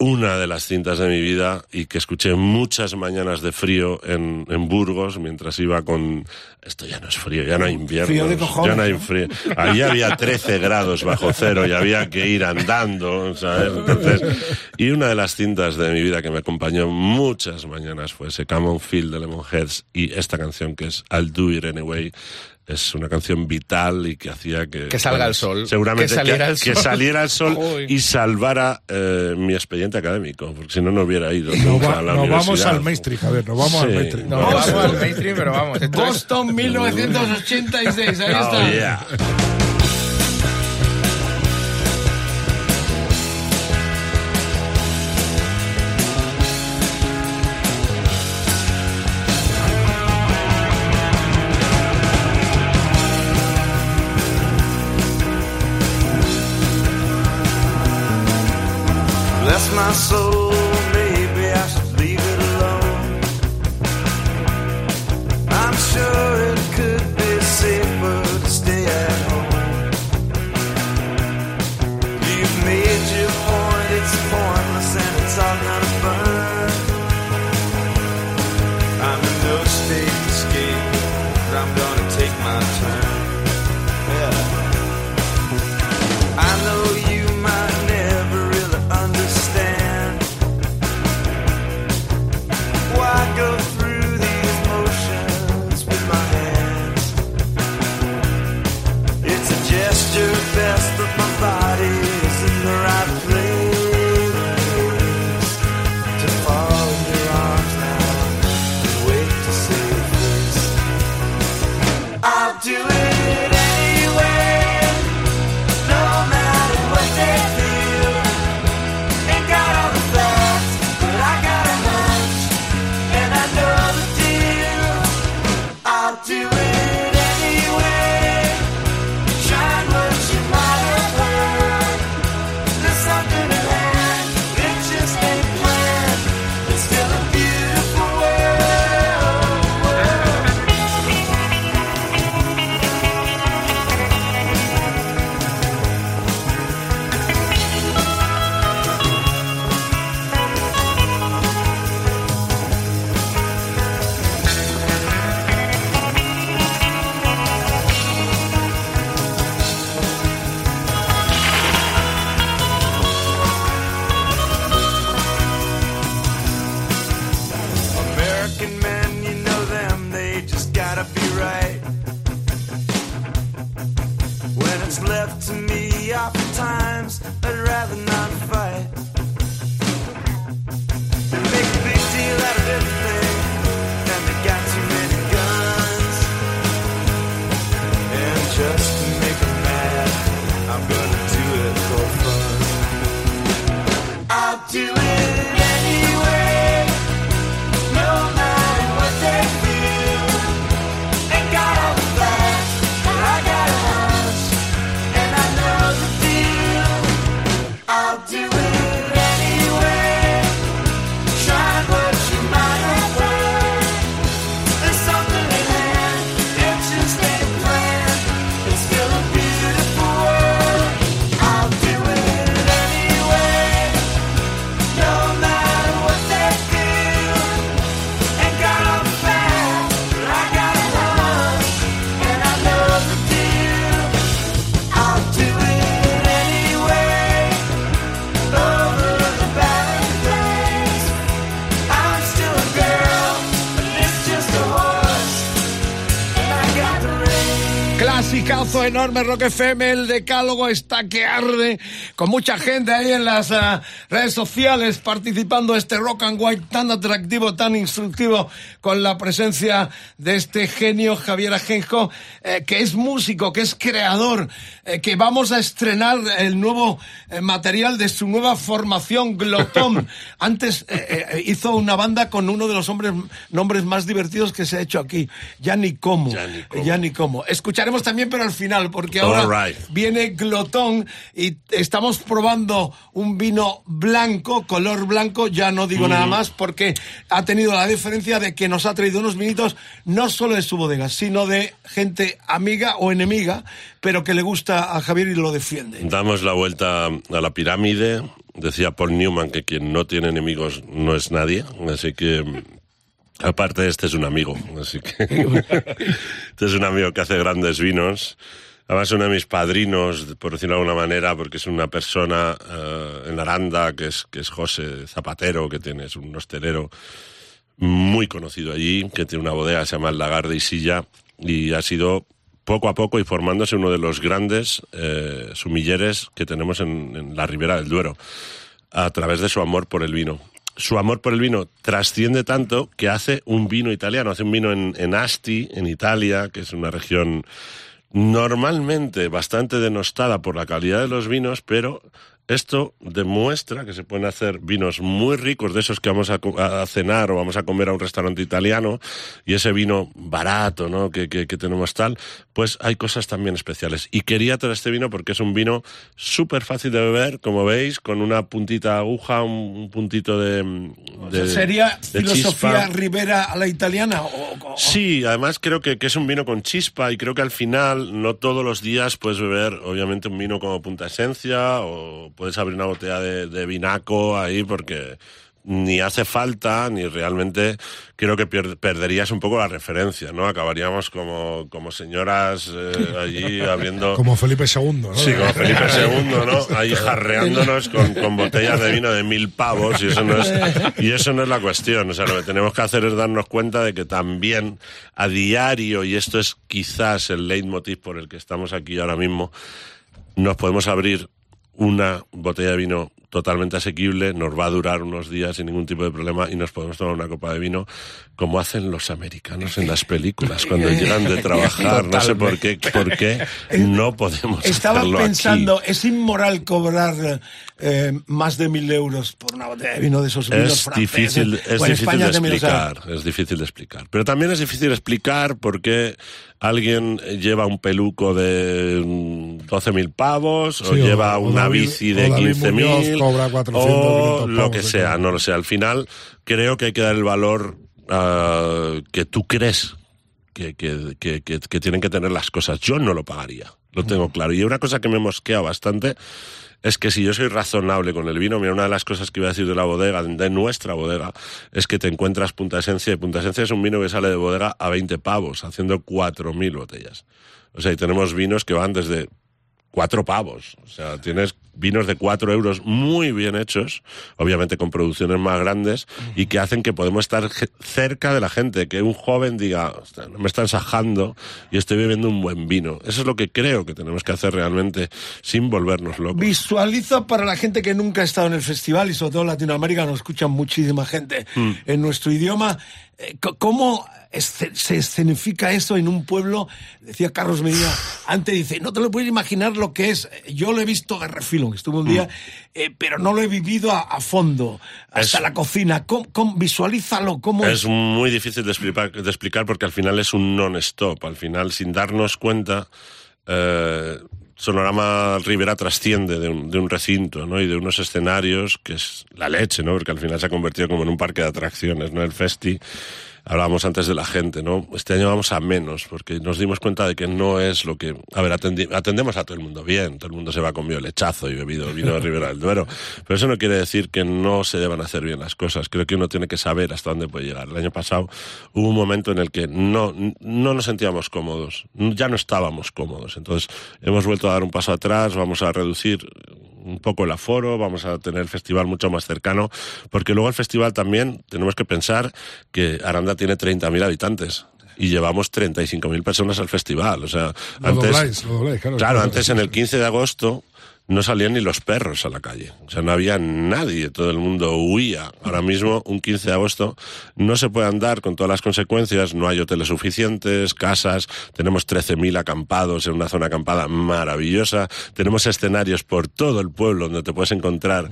una de las cintas de mi vida y que escuché muchas mañanas de frío en, en Burgos mientras iba con... Esto ya no es frío, ya no hay invierno. Frío de cojones, ya no hay ¿no? frío. Allí había 13 grados bajo cero y había que ir andando, ¿sabes? Entonces, y una de las cintas de mi vida que me acompañó muchas mañanas fue ese Come on Feel de Lemonheads y esta canción que es I'll Do It Anyway. Es una canción vital y que hacía que... Que salga el sol. Seguramente Que saliera el que sol. saliera el sol y salvara eh, mi expediente académico, porque si no, no hubiera ido Nos, nunca va- a la nos vamos al mainstream, Javier, nos vamos al Sí. mainstream. No, Vamos vamos al mainstream, pero vamos. esto es- Boston 1986, ahí Oh, está. yeah. so enorme Rock FM, el decálogo está que arde, con mucha gente ahí en las ah, redes sociales participando este Rock and White tan atractivo, tan instructivo, con la presencia de este genio Javier Ajenjo, eh, que es músico, que es creador, eh, que vamos a estrenar el nuevo material de su nueva formación, Glotón. Antes eh, eh, hizo una banda con uno de los hombres, nombres más divertidos que se ha hecho aquí, Ya ni cómo. Ya ni cómo. Ya ni cómo. Escucharemos también, pero al final, porque ahora right. viene Glotón y estamos probando un vino blanco, color blanco, ya no digo nada más, porque ha tenido la diferencia de que nos ha traído unos vinitos no solo de su bodega, sino de gente amiga o enemiga, pero que le gusta a Javier y lo defiende. Damos la vuelta a la pirámide. Decía Paul Newman que quien no tiene enemigos no es nadie. Así que, aparte, este es un amigo. Así que, este es un amigo que hace grandes vinos. Además, es uno de mis padrinos, por decirlo de alguna manera, porque es una persona eh, en Aranda, que es, que es José Zapatero, que tiene, es un hostelero muy conocido allí, que tiene una bodega que se llama El Lagar de Isilla, y ha sido poco a poco y formándose uno de los grandes eh, sumilleres que tenemos en, en la ribera del Duero, a través de su amor por el vino. Su amor por el vino trasciende tanto que hace un vino italiano, hace un vino en, Asti, en Italia, que es una región normalmente bastante denostada por la calidad de los vinos, pero esto demuestra que se pueden hacer vinos muy ricos, de esos que vamos a, a cenar o vamos a comer a un restaurante italiano, y ese vino barato, ¿no? Que tenemos tal, pues hay cosas también especiales. Y quería traer este vino porque es un vino súper fácil de beber, como veis, con una puntita aguja, un, un puntito de, de- ¿Sería de filosofía chispa. Rivera a la italiana? O, o- Sí, además creo que, que es un vino con chispa y creo que al final no todos los días puedes beber obviamente un vino como punta esencia o puedes abrir una botella de, de vinaco ahí porque ni hace falta ni realmente creo que perderías un poco la referencia, ¿no? Acabaríamos como, como señoras eh, allí abriendo... Como Felipe II, ¿no? Sí, como Felipe II, ¿no? Ahí jarreándonos con, con botellas de vino de mil pavos y eso no es y eso no es la cuestión. O sea, lo que tenemos que hacer es darnos cuenta de que también a diario, y esto es quizás el leitmotiv por el que estamos aquí ahora mismo, nos podemos abrir una botella de vino totalmente asequible, nos va a durar unos días sin ningún tipo de problema y nos podemos tomar una copa de vino como hacen los americanos en las películas cuando llegan de trabajar. No sé por qué, por qué no podemos Estaba hacerlo aquí. pensando, ¿es inmoral cobrar eh, más de mil euros por una botella de vino de esos vinos Es franceses? difícil, es difícil España de también, explicar, es difícil de explicar. Pero también es difícil explicar por qué alguien lleva un peluco de mm, 12.000 pavos o Sí, o- lleva o una David- bici de David 15.000 Muñoz cobra 400, o 500 lo que sea, no lo sé. Al final creo que hay que dar el valor ah, que tú crees que, que, que, que- que tienen que tener las cosas. Yo no lo pagaría, lo tengo claro. Y una cosa que me mosquea bastante es que si yo soy razonable con el vino, mira, una de las cosas que iba a decir de la bodega, de nuestra bodega, es que te encuentras Punta Esencia, y Punta Esencia es un vino que sale de bodega a 20 pavos, haciendo 4.000 botellas. O sea, y tenemos vinos que van desde cuatro pavos. O sea, tienes vinos de 4 euros muy bien hechos, obviamente con producciones más grandes, y que hacen que podemos estar cerca de la gente, que un joven diga, "Ostras, no me están sajando y estoy bebiendo un buen vino. Eso es lo que creo que tenemos que hacer realmente sin volvernos locos. Visualiza para la gente que nunca ha estado en el festival y sobre todo en Latinoamérica nos escucha muchísima gente Mm. en nuestro idioma. ¿Cómo se escenifica eso en un pueblo? Decía Carlos Medina, antes dice, no te lo puedes imaginar lo que es. Yo lo he visto de refilón, estuve un día, eh, pero no lo he vivido a, a fondo, hasta Mm. Es- la cocina. ¿Cómo, cómo- visualízalo, ¿cómo Es muy difícil de explicar, de explicar porque al final es un non-stop. Al final, sin darnos cuenta, eh, Sonorama Rivera trasciende de un, recinto ¿no? y de unos escenarios que es la leche, ¿no? porque al final se ha convertido como en un parque de atracciones. ¿no? El Festi, hablábamos antes de la gente, ¿no? este año vamos a menos porque nos dimos cuenta de que no es lo que... A ver, atendemos a todo el mundo bien, todo el mundo se va con lechazo y bebido vino de Ribera del Duero, pero eso no quiere decir que no se deban hacer bien las cosas. Creo que uno tiene que saber hasta dónde puede llegar. El año pasado hubo un momento en el que no, no nos sentíamos cómodos, ya no estábamos cómodos. Entonces hemos vuelto a dar un paso atrás, vamos a reducir un poco el aforo, vamos a tener el festival mucho más cercano, porque luego el festival también tenemos que pensar que Aranda tiene 30.000 habitantes. Y llevamos 35.000 personas al festival. O sea, Lo antes, dobláis, lo dobláis, claro. Claro, Claro, antes en el sí. 15 de agosto no salían ni los perros a la calle. O sea, no había nadie, todo el mundo huía. Ahora mismo, un 15 de agosto, no se puede andar con todas las consecuencias, no hay hoteles suficientes, casas, tenemos 13.000 acampados en una zona acampada maravillosa, tenemos escenarios por todo el pueblo donde te puedes encontrar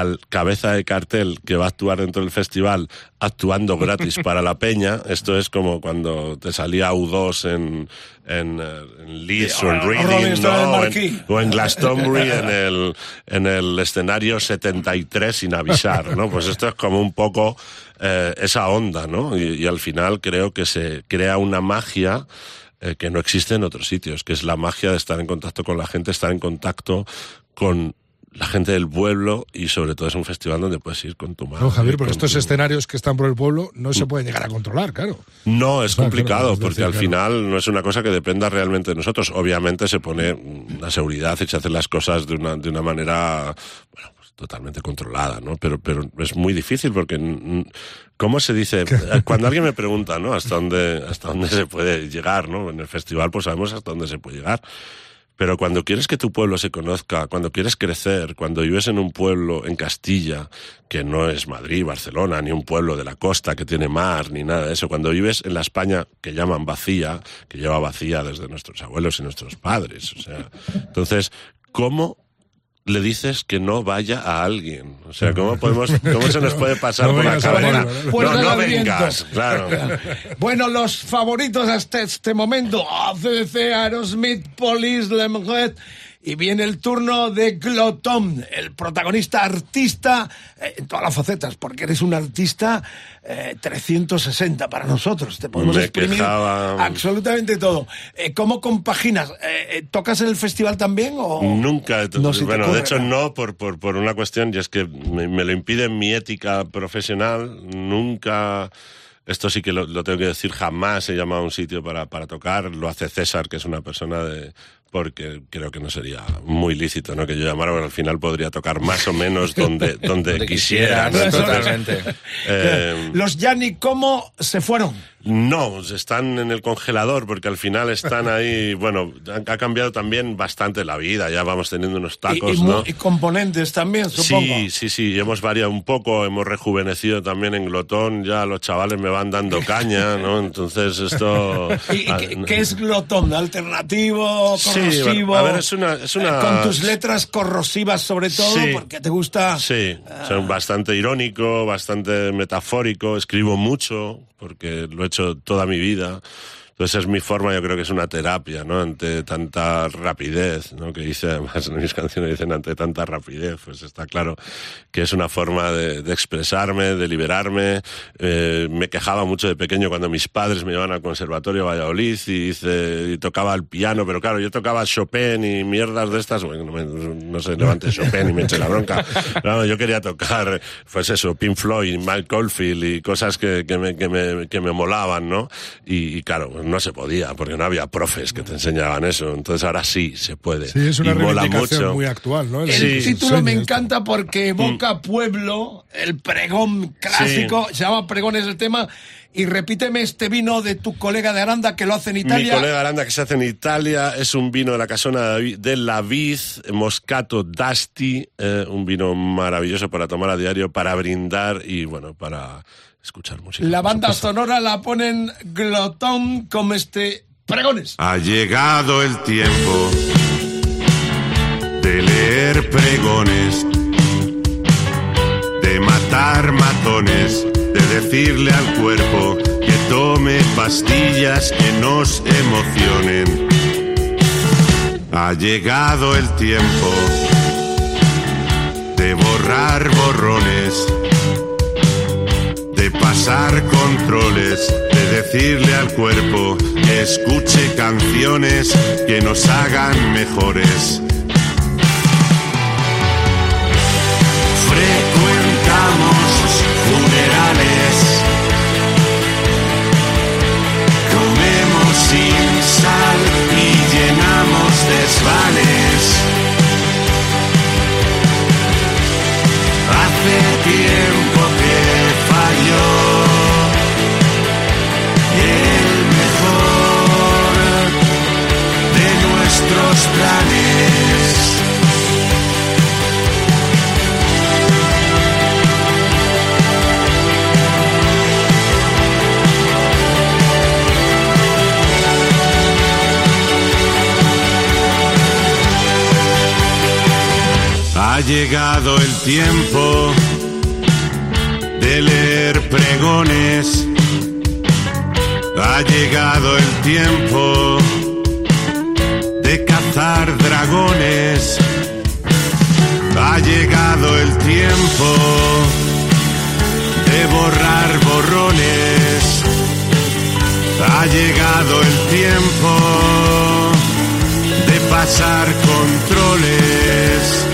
al cabeza de cartel que va a actuar dentro del festival actuando gratis para la peña. Esto es como cuando te salía U2 en, en, eh, en Leeds o en Reading. O en, o en Glastonbury en el, en el escenario 73 sin avisar, ¿no? Pues esto es como un poco eh, esa onda, ¿no? Y, y al final creo que se crea una magia eh, que no existe en otros sitios, que es la magia de estar en contacto con la gente, estar en contacto con la gente del pueblo y sobre todo es un festival donde puedes ir con tu madre. No, Javier, porque estos tu- escenarios que están por el pueblo no se pueden llegar a controlar, claro. No, es Claro, complicado claro, porque decir, al claro. final no es una cosa que dependa realmente de nosotros. Obviamente se pone una seguridad y se hacen las cosas de una, de una manera bueno, pues, totalmente controlada, ¿no? Pero, pero es muy difícil porque mm, ¿cómo se dice? Cuando alguien me pregunta, ¿no? Hasta dónde, hasta dónde se puede llegar, ¿no? En el festival pues sabemos hasta dónde se puede llegar. Pero cuando quieres que tu pueblo se conozca, cuando quieres crecer, cuando vives en un pueblo en Castilla, que no es Madrid, Barcelona, ni un pueblo de la costa que tiene mar, ni nada de eso, cuando vives en la España que llaman vacía, que lleva vacía desde nuestros abuelos y nuestros padres, o sea, entonces, ¿cómo le dices que no vaya a alguien? O sea, ¿cómo podemos, cómo se nos puede pasar No por la cabeza? Pues No, no vengas, claro. Bueno, los favoritos hasta este momento, ACDC, Aerosmith, Police, Lemret, y viene el turno de Glotón, el protagonista artista eh, en todas las facetas, porque eres un artista eh, 360 para nosotros, te podemos Me exprimir quejaba. absolutamente todo. Eh, ¿Cómo compaginas? Eh, eh, ¿Tocas en el festival también o...? Nunca. No bueno, de hecho ¿no? no, por, por, por una cuestión, y es que me, me lo impide mi ética profesional. Nunca, esto sí que lo, lo tengo que decir, jamás he llamado a un sitio para, para tocar. Lo hace César, que es una persona de porque creo que no sería muy lícito ¿no? que yo llamara, porque al final podría tocar más o menos donde, donde, Donde quisiera. totalmente. eh, Los Yanni, ¿cómo se fueron? No, están en el congelador porque al final están ahí, bueno, ha, cambiado también bastante la vida, ya vamos teniendo unos Y- tacos, y, mu- ¿no? y componentes también, supongo. Sí, sí, sí, hemos variado un poco, hemos rejuvenecido también en Glotón, ya los chavales me van dando caña, ¿no? Entonces esto... ¿Y, y Ah, qué, qué es glotón? ¿Alternativo? Sí, ¿Corrosivo? a ver, es una- es una- Con tus letras corrosivas sobre todo, Sí. porque te gusta... Sí, Ah. soy bastante irónico, bastante metafórico, escribo mucho, porque lo he hecho toda mi vida. Entonces es mi forma, yo creo que es una terapia, ¿no? Ante tanta rapidez, ¿no? Que dice, además en mis canciones dicen ante tanta rapidez, pues está claro que es una forma de, de expresarme, de liberarme. Eh, me quejaba mucho de pequeño cuando mis padres me llevaban al conservatorio Valladolid y, hice- y tocaba el piano, pero claro, yo tocaba Chopin y mierdas de estas, bueno, no, me- no se levante Chopin y me eche la bronca. No, yo quería tocar, pues eso, Pink Floyd, Mike Oldfield y cosas que, que, me, que, me, que me molaban, ¿no? Y, y claro, no se podía, porque no había profes que te enseñaban eso. Entonces ahora sí se puede. Sí, es una y mola mucho. muy actual, ¿no? El Sí. título me esto. encanta porque evoca pueblo, el pregón clásico, se llama pregones el tema, y repíteme este vino de tu colega de Aranda que lo hace en Mi Italia. colega Aranda que se hace en Italia es un vino de la casona de la Vid, Moscato d'Asti, eh, un vino maravilloso para tomar a diario, para brindar y bueno, para escuchar música. La banda sonora la ponen glotón como este pregones. Ha llegado el tiempo de leer pregones, de matar matones, de decirle al cuerpo que tome pastillas que nos emocionen. Ha llegado el tiempo de borrar borrones pasar controles, de decirle al cuerpo que escuche canciones que nos hagan mejores. Frecuentamos funerales, comemos sin sal y llenamos desvanes. Hace tiempo planes. Ha llegado el tiempo de leer pregones. Ha llegado el tiempo dragones. Ha llegado el tiempo de borrar borrones. Ha llegado el tiempo de pasar controles.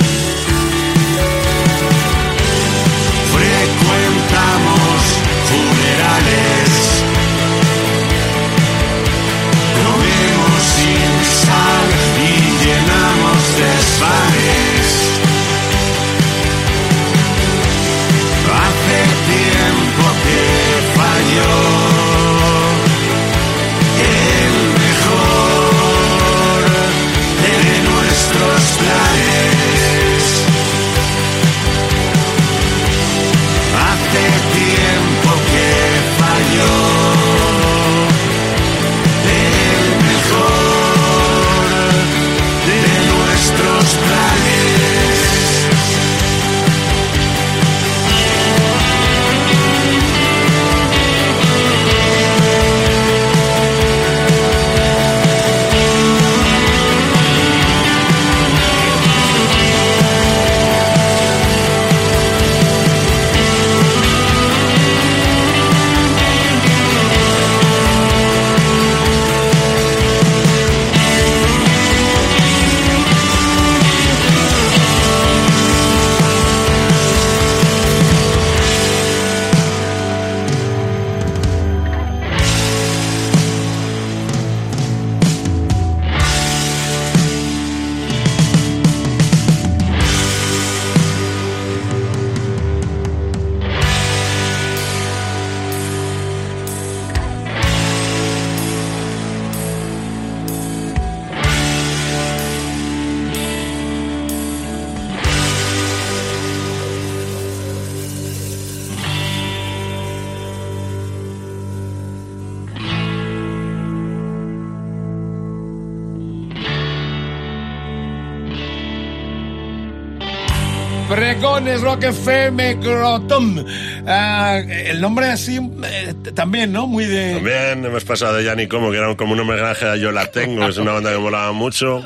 Pregones Rock FM Glotón. Ah, el nombre así eh, también, ¿no? Muy de... También hemos pasado de Yanni Como, que era como un homenaje a Yo la tengo, es una banda que molaba mucho.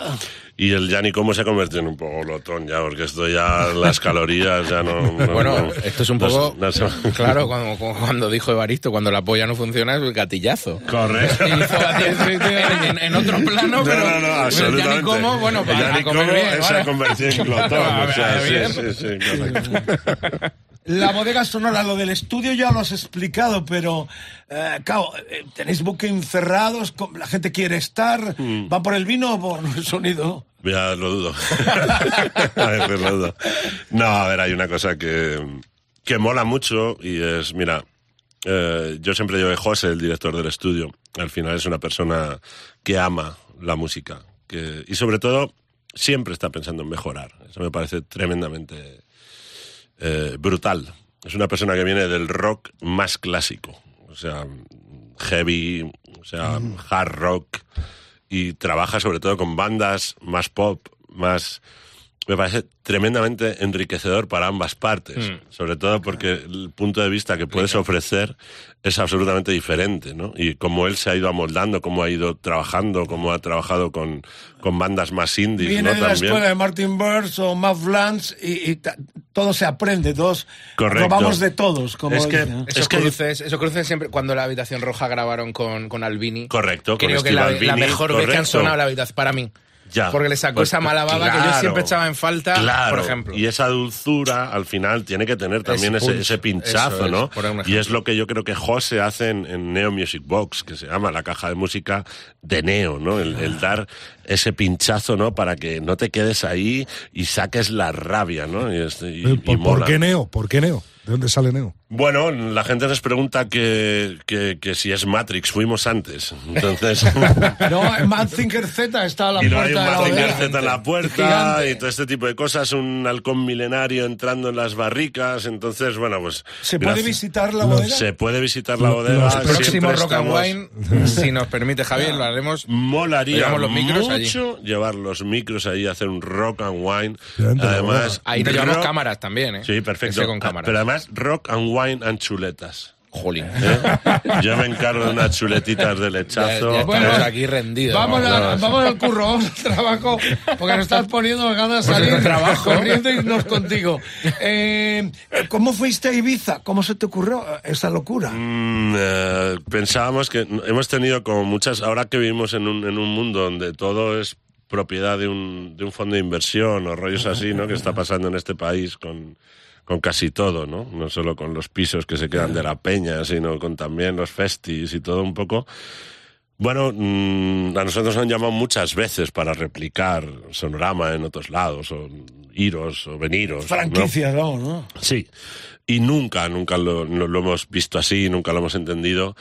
Y el Yanni Como se ha convertido en un poco glotón ya, porque esto ya, las calorías ya no... no- Bueno, no- esto es un poco. no Claro, cuando, cuando dijo Evaristo, cuando la polla no funciona es el gatillazo. Correcto. En, en otro plano, No, pero. no, no, absolutamente. Ya ni cómo, bueno, para Yanni comer bien. se ha convertido en glotón, o sea, sí, sí, sí, correcto. La bodega sonora, lo del estudio ya lo has explicado, pero eh, claro, eh, tenéis booking cerrados, la gente quiere estar, Mm. ¿va por el vino o por el sonido? Ya lo dudo. a veces lo dudo. No, a ver, hay una cosa que, que mola mucho y es, mira, eh, yo siempre digo que José, el director del estudio, al final es una persona que ama la música que, y sobre todo siempre está pensando en mejorar. Eso me parece tremendamente eh, brutal. Es una persona que viene del rock más clásico, o sea, heavy, o sea, hard rock, y trabaja sobre todo con bandas más pop, más... Me parece tremendamente enriquecedor para ambas partes, Mm. sobre todo porque el punto de vista que puedes ofrecer es absolutamente diferente, ¿no? Y cómo él se ha ido amoldando, cómo ha ido trabajando, cómo ha trabajado con, con bandas más indies, Viene ¿no? de la escuela de Martin Burns o Matt Lance y, todo se aprende, todos Correcto. robamos de todos, como Es que-. Esos, cruces, esos cruces siempre, cuando la Habitación Roja grabaron con, con Albini. Correcto, con Creo que Steve la, Albini, la mejor vez que han correcto. sonado la Habitación, para mí. Ya. Porque le sacó Pues, esa mala baba que yo siempre echaba en falta, claro. por ejemplo. Y esa dulzura al final tiene que tener también Ese ese, punch, ese pinchazo, es, ¿no? Y es lo que yo creo que José hace en, en Neo Music Box, que se llama la caja de música de Neo, ¿no? El, el dar ese pinchazo, ¿no? Para que no te quedes ahí y saques la rabia, ¿no? Y, y- y ¿Por, por qué Neo? ¿Por qué Neo? ¿De dónde sale Neo? Bueno, la gente nos pregunta que, que, que si es Matrix, fuimos antes. Entonces. No, Mazinger Z está a la y no hay puerta un de la. Z en la puerta Gigante. y todo este tipo de cosas, un halcón milenario entrando en las barricas, entonces, bueno, pues... ¿Se puede gracias- visitar la Los- bodega? Se puede visitar la Los bodega. próximos Próximo siempre Rock and Wine, si nos permite Javier, lo haremos. Molaría los micros allí. mucho llevar los micros ahí, hacer un rock and wine. Además. Ahí nos llevamos rock- cámaras también, ¿eh? Sí, perfecto. Ese con cámaras. Pero además, rock and wine and chuletas. Jolín. ¿eh? Yo me encargo de unas chuletitas de lechazo. Ya- ya Bueno, aquí rendidos. Vamos, vamos. a- vamos al curro, vamos al trabajo, porque nos estás poniendo ganas de salir trabajo. corriendo y irnos contigo. Eh, ¿Cómo fuiste a Ibiza? ¿Cómo se te ocurrió esa locura? Mm, eh, pensábamos que hemos tenido como muchas, ahora que vivimos en un, en un mundo donde todo es propiedad de un, de un fondo de inversión o rollos así, ¿no? Que está pasando en este país con, con casi todo, ¿no? No solo con los pisos que se quedan de la peña, sino con también los festis y todo un poco. Bueno, mm, a nosotros nos han llamado muchas veces para replicar Sonorama en otros lados, o iros o veniros. Franquicias, ¿no? Sí, y nunca, nunca lo, lo hemos visto así, nunca lo hemos entendido.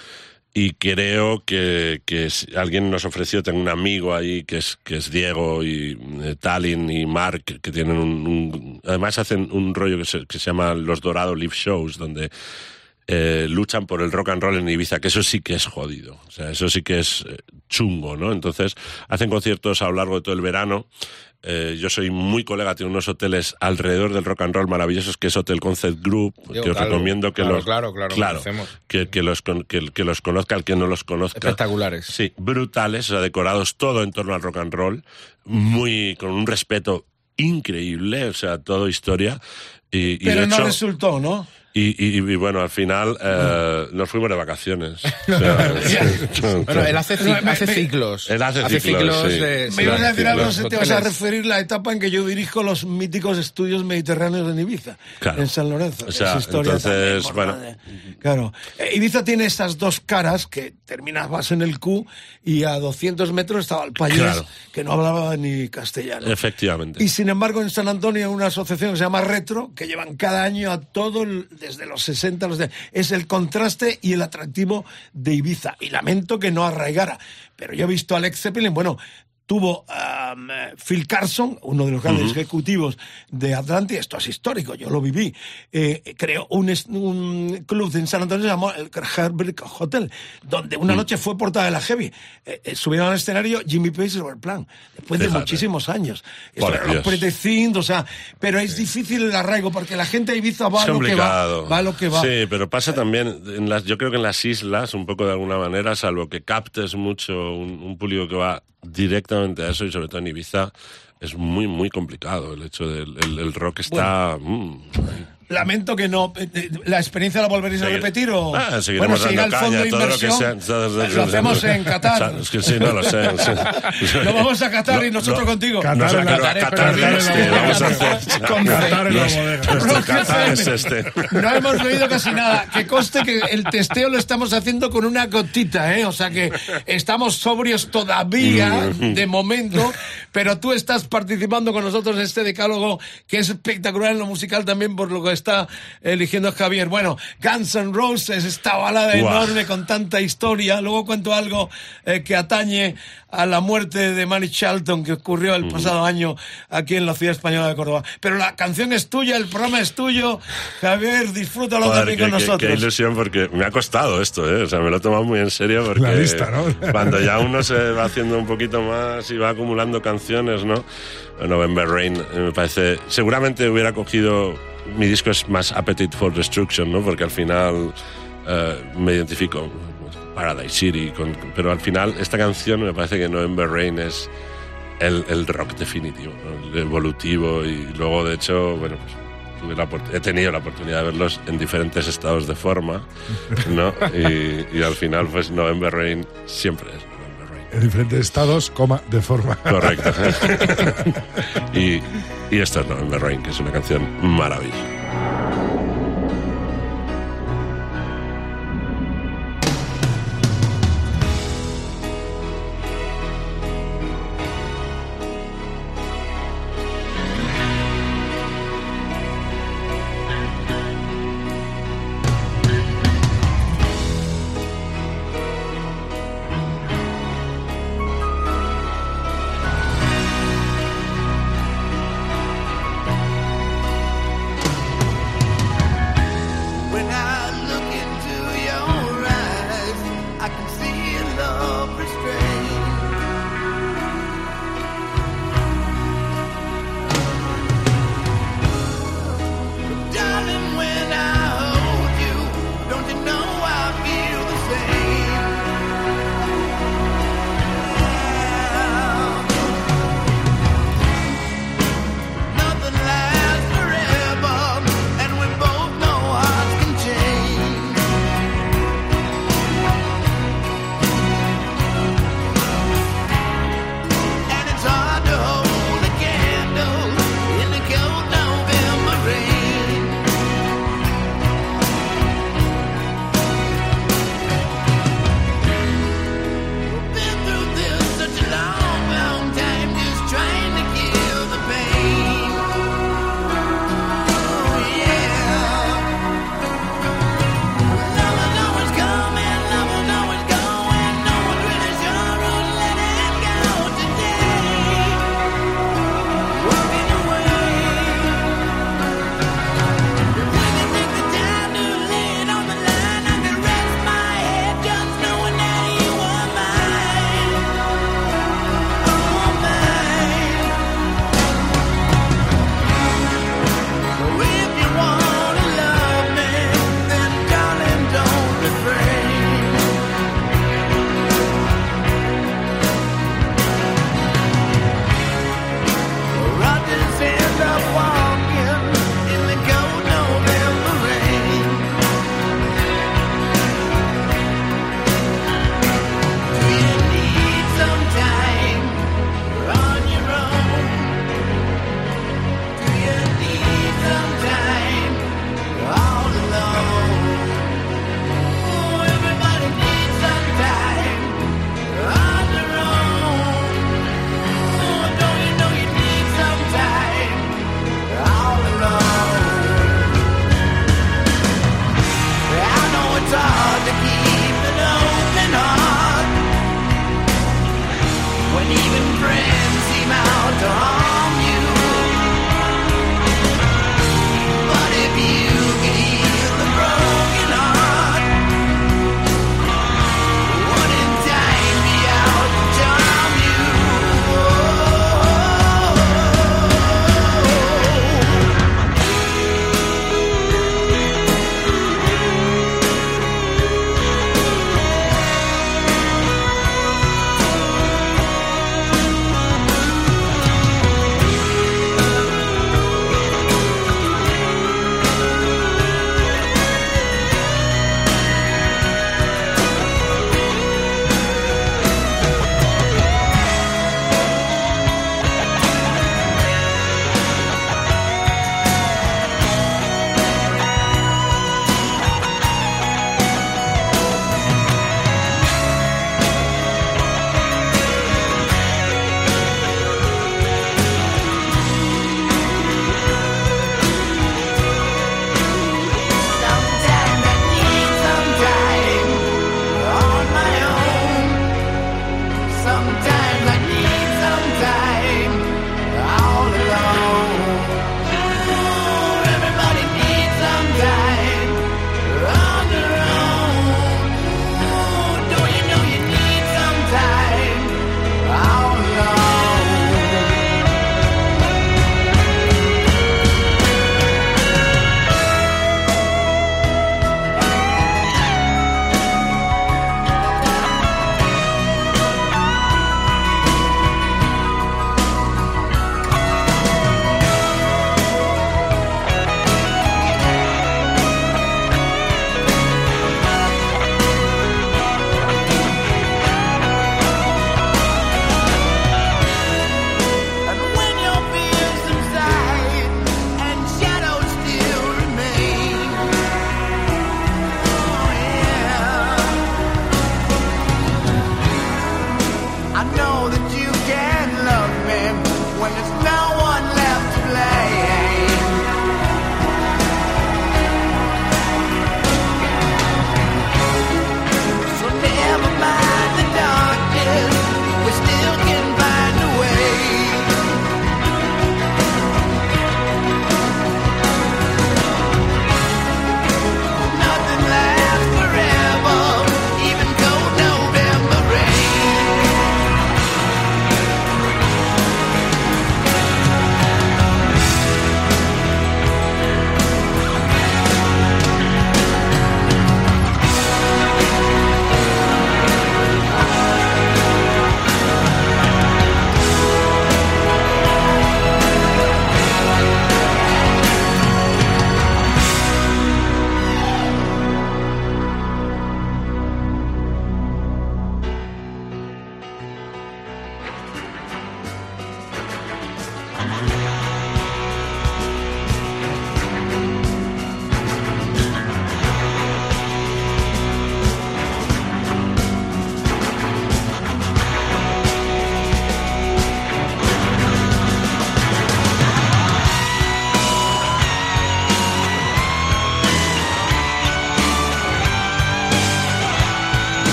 Y creo que, que alguien nos ofreció, tengo un amigo ahí que es, que es Diego y eh, Tallinn y Mark, que tienen un, un- además hacen un rollo que se, que se llama Los Dorados Live Shows, donde eh, luchan por el rock and roll en Ibiza, que eso sí que es jodido. O sea, eso sí que es eh, chungo, ¿no? Entonces, hacen conciertos a lo largo de todo el verano. Eh, yo soy muy colega, tiene unos hoteles alrededor del rock and roll maravillosos, que es Hotel Concept Group, Yo, que os claro, recomiendo que claro, los... claro, claro, conocemos. que, que los, que, que los conozca, el que no los conozca. Espectaculares. Sí, brutales, o sea, decorados todo en torno al rock and roll, muy con un respeto increíble, o sea, todo historia. Y, y Pero de no hecho, resultó, ¿no? Y, y- y bueno, al final eh, nos fuimos de vacaciones. O sea, Bueno, él hace, cic- Me- me- hace ciclos. Él hace ciclos, sí. de. Me ibas a decir algo, te vas a referir la etapa en que yo dirijo los míticos estudios mediterráneos en Ibiza, Claro. en San Lorenzo. O sea, Esa historia entonces, bueno. Claro. Eh, Ibiza tiene estas dos caras que terminabas en el Q y a 200 metros estaba el payés Claro. que no hablaba ni castellano. Efectivamente. Y sin embargo, en San Antonio hay una asociación que se llama Retro, que llevan cada año a todo, el- desde los 60 a los de, es el contraste y el atractivo de Ibiza. Y lamento que no arraigara. Pero yo he visto a Alex Zeppelin, bueno, tuvo um, eh, Phil Carson, uno de los grandes ejecutivos de Atlantis, esto es histórico, yo lo viví, eh, creó un, club en San Antonio llamado el Herbert Hotel, donde una noche fue portada de la Heavy. Eh, eh, subieron al escenario Jimmy Page y Robert Plant, después de muchísimos años. Esto los pretecind, o sea, pero es difícil el arraigo porque la gente de Ibiza va a lo que va, va a lo que va. Sí, pero pasa también, en las, yo creo que en las islas, un poco de alguna manera, salvo que captes mucho un, un público que va directamente a eso, y sobre todo en Ibiza, es muy, muy complicado. El hecho del el, el rock está... mm, lamento que no. eh, eh, ¿La experiencia la volveréis a repetir o.? Ah, seguiremos bueno, el dando fondo caña, de todo lo que inversión. sea. todo- lo hacemos en Qatar. Es que sí, no lo sé. Lo vamos a Qatar y nosotros lo- contigo. Qatar No sé, en la- pero Qatar Qatar la es que bodega. vamos a hacer. Con Qatar Qatar es este. No hemos leído casi nada. Que conste que el testeo lo estamos haciendo con una gotita, ¿eh? O sea que estamos sobrios todavía, Mm. de momento, pero tú estás participando con nosotros en este decálogo que es espectacular en lo musical también por lo que está eligiendo Javier. Bueno, Guns N' Roses, esta balada Guau. enorme con tanta historia. Luego cuento algo eh, que atañe a la muerte de Manny Charlton que ocurrió el pasado año aquí en la ciudad española de Córdoba. Pero la canción es tuya, el programa es tuyo. Javier, disfrútalo Joder, también qué, con qué- nosotros. qué ilusión, porque me ha costado esto, ¿eh? O sea, me lo he tomado muy en serio, porque La lista, ¿no? cuando ya uno se va haciendo un poquito más y va acumulando canciones, ¿no? November Rain, eh, me parece... Seguramente hubiera cogido... Mi disco es más Appetite for Destruction, ¿no? Porque al final eh, me identifico Paradise City, con- pero al final esta canción me parece que November Rain es el, el rock definitivo, ¿no? el evolutivo y luego de hecho, bueno, pues, tuve la he tenido la oportunidad de verlos en diferentes estados de forma, ¿no? Y, y al final, pues November Rain siempre es. En diferentes estados, coma, de forma. Correcto. y, y esto es November Rain, que es una canción maravillosa.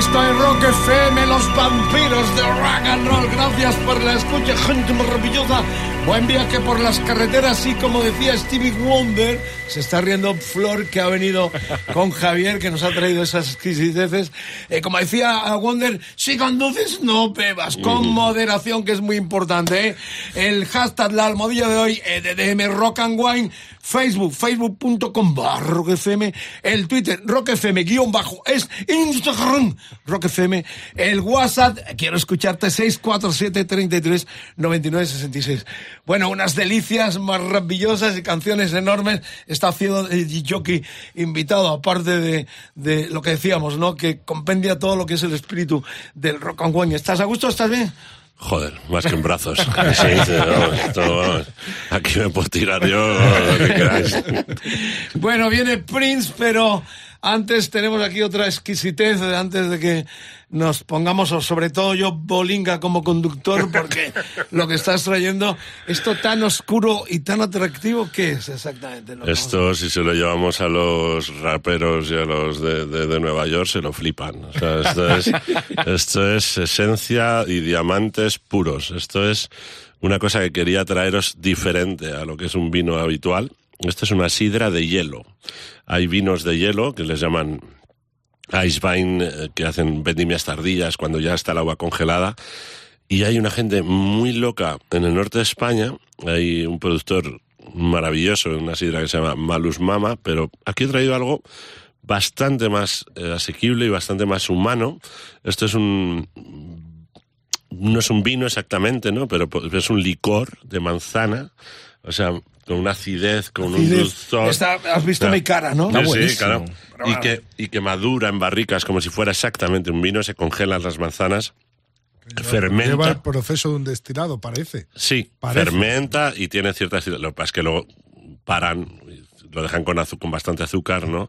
Esto es Rock FM, los vampiros de rock and roll. Gracias por la escucha, gente maravillosa. Buen viaje por las carreteras y como decía Stevie Wonder, se está riendo Flor que ha venido con Javier que nos ha traído esas exquisiteces. Eh, como decía Wonder, si conduces no bebas, con moderación que es muy importante. ¿eh? El hashtag, la almohadilla de hoy, eh, de DM Rock and Wine, Facebook, facebook.com barra Rock FM, el Twitter, Rock FM guion bajo, es Instagram, Rock FM, el WhatsApp, quiero escucharte, 647 33 99 66. Bueno, unas delicias maravillosas y canciones enormes. Está haciendo el jockey invitado, aparte de, de lo que decíamos, ¿no? Que compendia todo lo que es el espíritu del rock and roll. ¿Estás a gusto? ¿Estás bien? Joder, más que en brazos. Sí, vamos. Aquí me puedo tirar yo lo que queráis. Bueno, viene Prince, pero antes tenemos aquí otra exquisitez, antes de que nos pongamos, o sobre todo yo, Bolinga como conductor, porque lo que estás trayendo, esto tan oscuro y tan atractivo, ¿qué es exactamente? Lo Esto, si se lo llevamos a los raperos y a los de, de- de Nueva York, se lo flipan. O sea, esto es, esto es esencia y diamantes puros. Esto es una cosa que quería traeros diferente a lo que es un vino habitual. Esto es una sidra de hielo. Hay vinos de hielo que les llaman Ice Vine, eh, que hacen vendimias tardías cuando ya está el agua congelada. Y hay una gente muy loca en el norte de España. Hay un productor maravilloso, una sidra que se llama Malus Mama, pero aquí he traído algo bastante más eh, asequible y bastante más humano. Esto es un no es un vino exactamente, ¿no? Pero es un licor de manzana, o sea, con una acidez, con un dulzor. Está- has visto mi cara, ¿no? Sí, Está sí, buenísimo. claro. Y que, y que madura en barricas como si fuera exactamente un vino, se congelan las manzanas, Lleva fermenta. el proceso de un destilado, parece. Sí, Parece. fermenta y tiene cierta acidez. Lo que pasa es que luego paran, lo dejan con, con bastante azúcar, ¿no?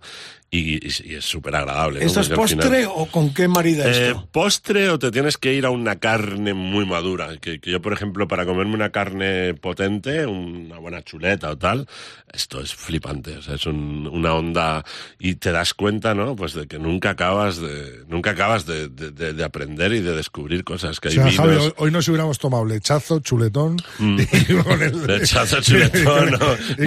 Y, y- y es súper agradable. ¿no? ¿Esto es final- postre o con qué marida Eh, esto? postre o te tienes que ir a una carne muy madura. Que, que yo, por ejemplo, para comerme una carne potente, una buena chuleta o tal, esto es flipante. O sea, es un- una onda y te das cuenta, ¿no? Pues de que nunca acabas de, nunca acabas de, de- de- de aprender y de descubrir cosas. Que O hay sea, vinos. Javi, hoy, hoy nos hubiéramos tomado lechazo, chuletón. y con el- Lechazo chuletón, no,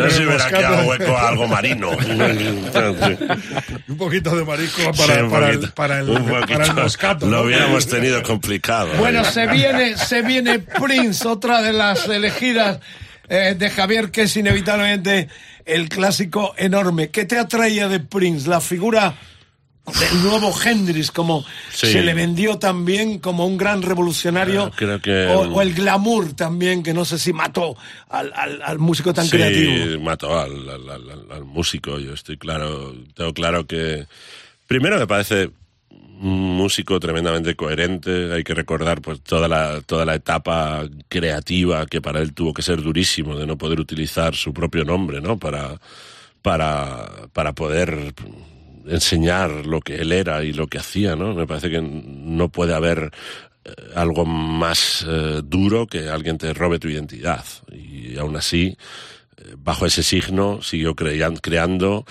no se hubiera quedado hueco a algo marino. Un poquito de marisco para, Sí, un para, el, para, el, un para el poquito. moscato. Lo ¿no? hubiéramos tenido complicado. Bueno, ahí. se viene, se viene Prince, otra de las elegidas eh, de Javier, que es inevitablemente el clásico enorme. ¿Qué te atraía de Prince? La figura del nuevo Hendrix, como Sí. se le vendió también como un gran revolucionario, Ah, creo que- o, o el glamour también, que no sé si mató al, al- al músico tan sí, creativo. mató al, al- al- al músico. Yo estoy claro, tengo claro que. Primero me parece un músico tremendamente coherente. Hay que recordar pues toda la, toda la etapa creativa que para él tuvo que ser durísimo de no poder utilizar su propio nombre, ¿no? Para, para, para poder enseñar lo que él era y lo que hacía, ¿no? Me parece que no puede haber eh, algo más eh, duro que alguien te robe tu identidad. Y aún así, eh, bajo ese signo, siguió crean- creando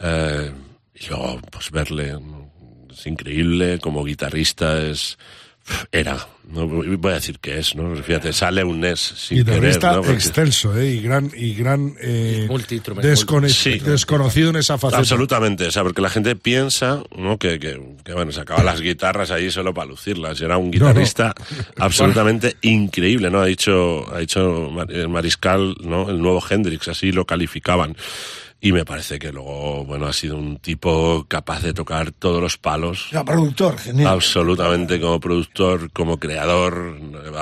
eh, y luego, pues verle, es increíble, como guitarrista es... Era, no voy a decir que es, ¿no? Fíjate, sale un NES sin querer, Guitarrista ¿no? Porque- excelso, ¿eh? Y gran, y gran eh, Multiinstrumental. descone- Sí. desconocido en esa faceta. Absolutamente, o sea, porque la gente piensa ¿no? que, que, que, bueno, sacaba las guitarras ahí solo para lucirlas. Era un guitarrista absolutamente increíble, ¿no? Ha dicho, ha dicho el Mariscal, ¿no? El nuevo Hendrix, así lo calificaban. Y me parece que luego, bueno, ha sido un tipo capaz de tocar todos los palos. Era productor, genial. Absolutamente, como productor, como creador,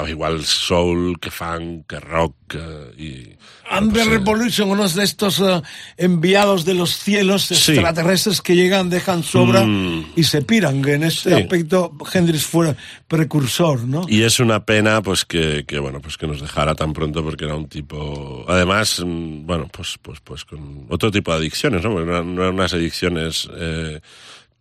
igual soul, que funk, que rock eh, y... Under Revolution, unos de estos eh, enviados de los cielos extraterrestres que llegan, dejan su obra Mm. y se piran. Que en este Sí. aspecto Hendrix fue precursor, ¿no? Y es una pena, pues que, que, bueno, pues que nos dejara tan pronto porque era un tipo, además, mm, bueno, pues, pues, pues con otro tipo de adicciones, ¿no? Porque No eran, no eran unas adicciones eh,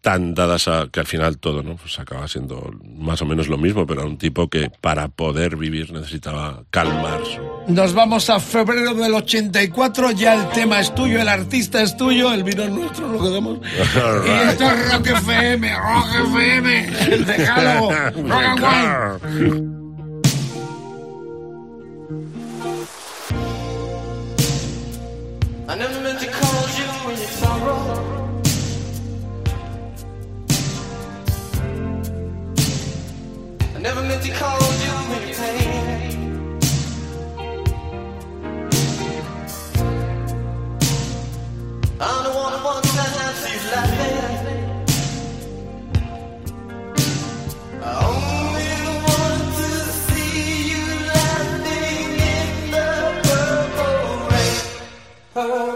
tan dadas a que al final todo no pues acaba siendo más o menos lo mismo pero era un tipo que para poder vivir necesitaba calmar su- Nos vamos a febrero del 84, ya el tema es tuyo, el artista es tuyo, el vino es nuestro, lo que damos. Y esto es Rock FM, Rock FM, el decálogo, Rock and. I never meant to never meant to cause you any pain. One who wants to see you laughing. I only want to see you laughing in the purple rain.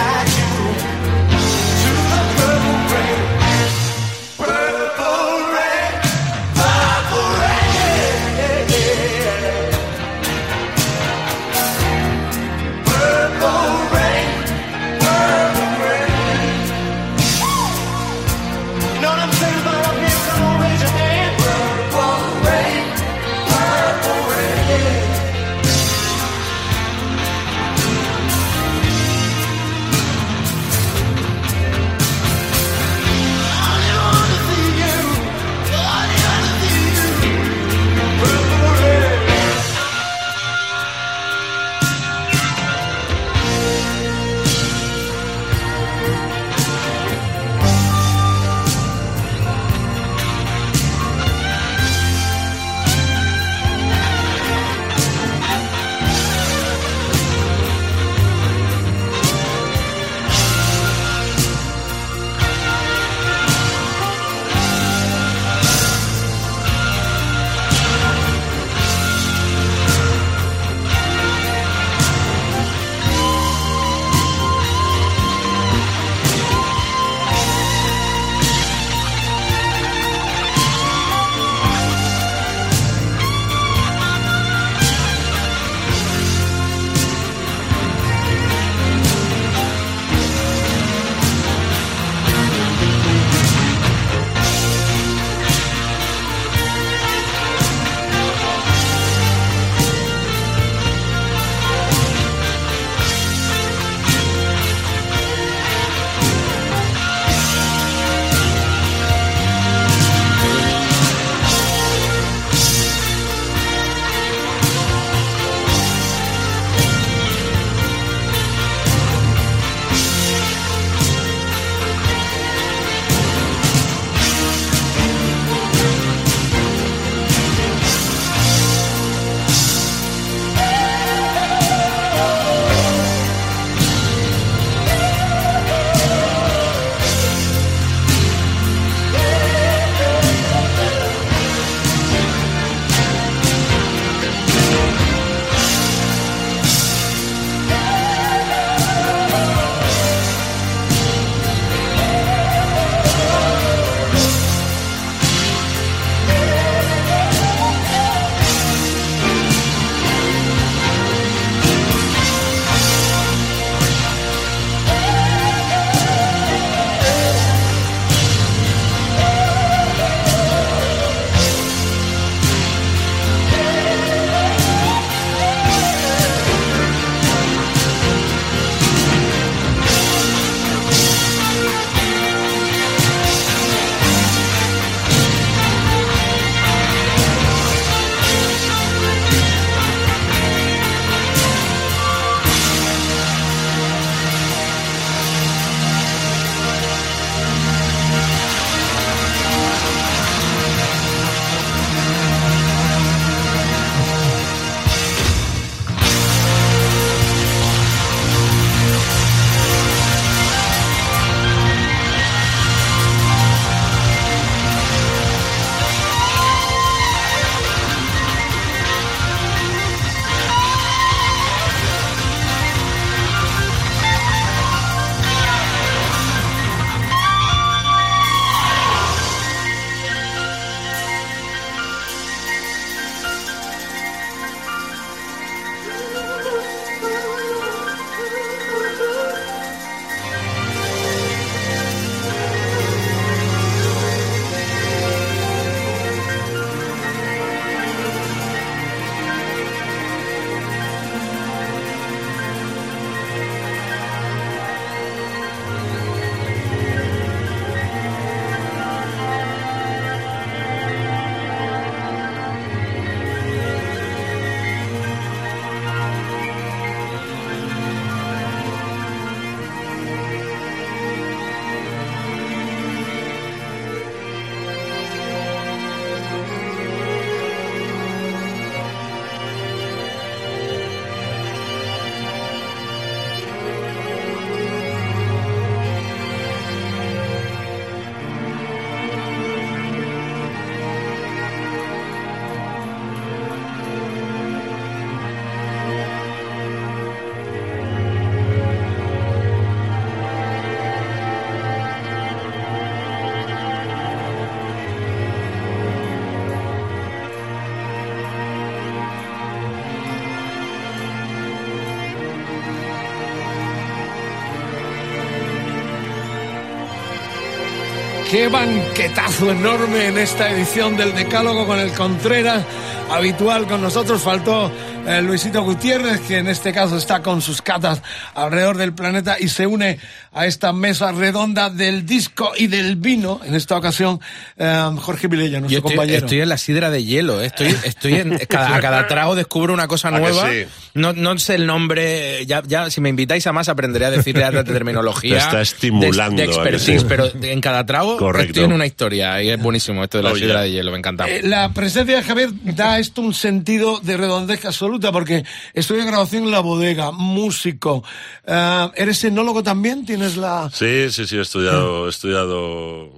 And Qué banquetazo enorme en esta edición del Decálogo con el Contreras. Habitual con nosotros faltó eh, Luisito Gutiérrez, que en este caso está con sus catas alrededor del planeta y se une a esta mesa redonda del disco y del vino. En esta ocasión, eh, Jorge Vilella, nuestro Yo estoy, compañero. estoy en la sidra de hielo, ¿eh? estoy, estoy en, cada, a cada trago descubro una cosa ¿A nueva. sí? No, no sé el nombre, ya, ya si me invitáis a más aprenderé a decirle la terminología. Te está estimulando, De, de ¿a expertise, sí? pero en cada trago Correcto. estoy en una historia y es buenísimo esto de la Oye. sidra de hielo, me encanta. Eh, la presencia de Javier da esto un sentido de redondez absoluta porque estoy en grabación en la bodega, músico. Eh, ¿Eres enólogo también? ¿Tienes la...? Sí, sí, sí, he estudiado, he estudiado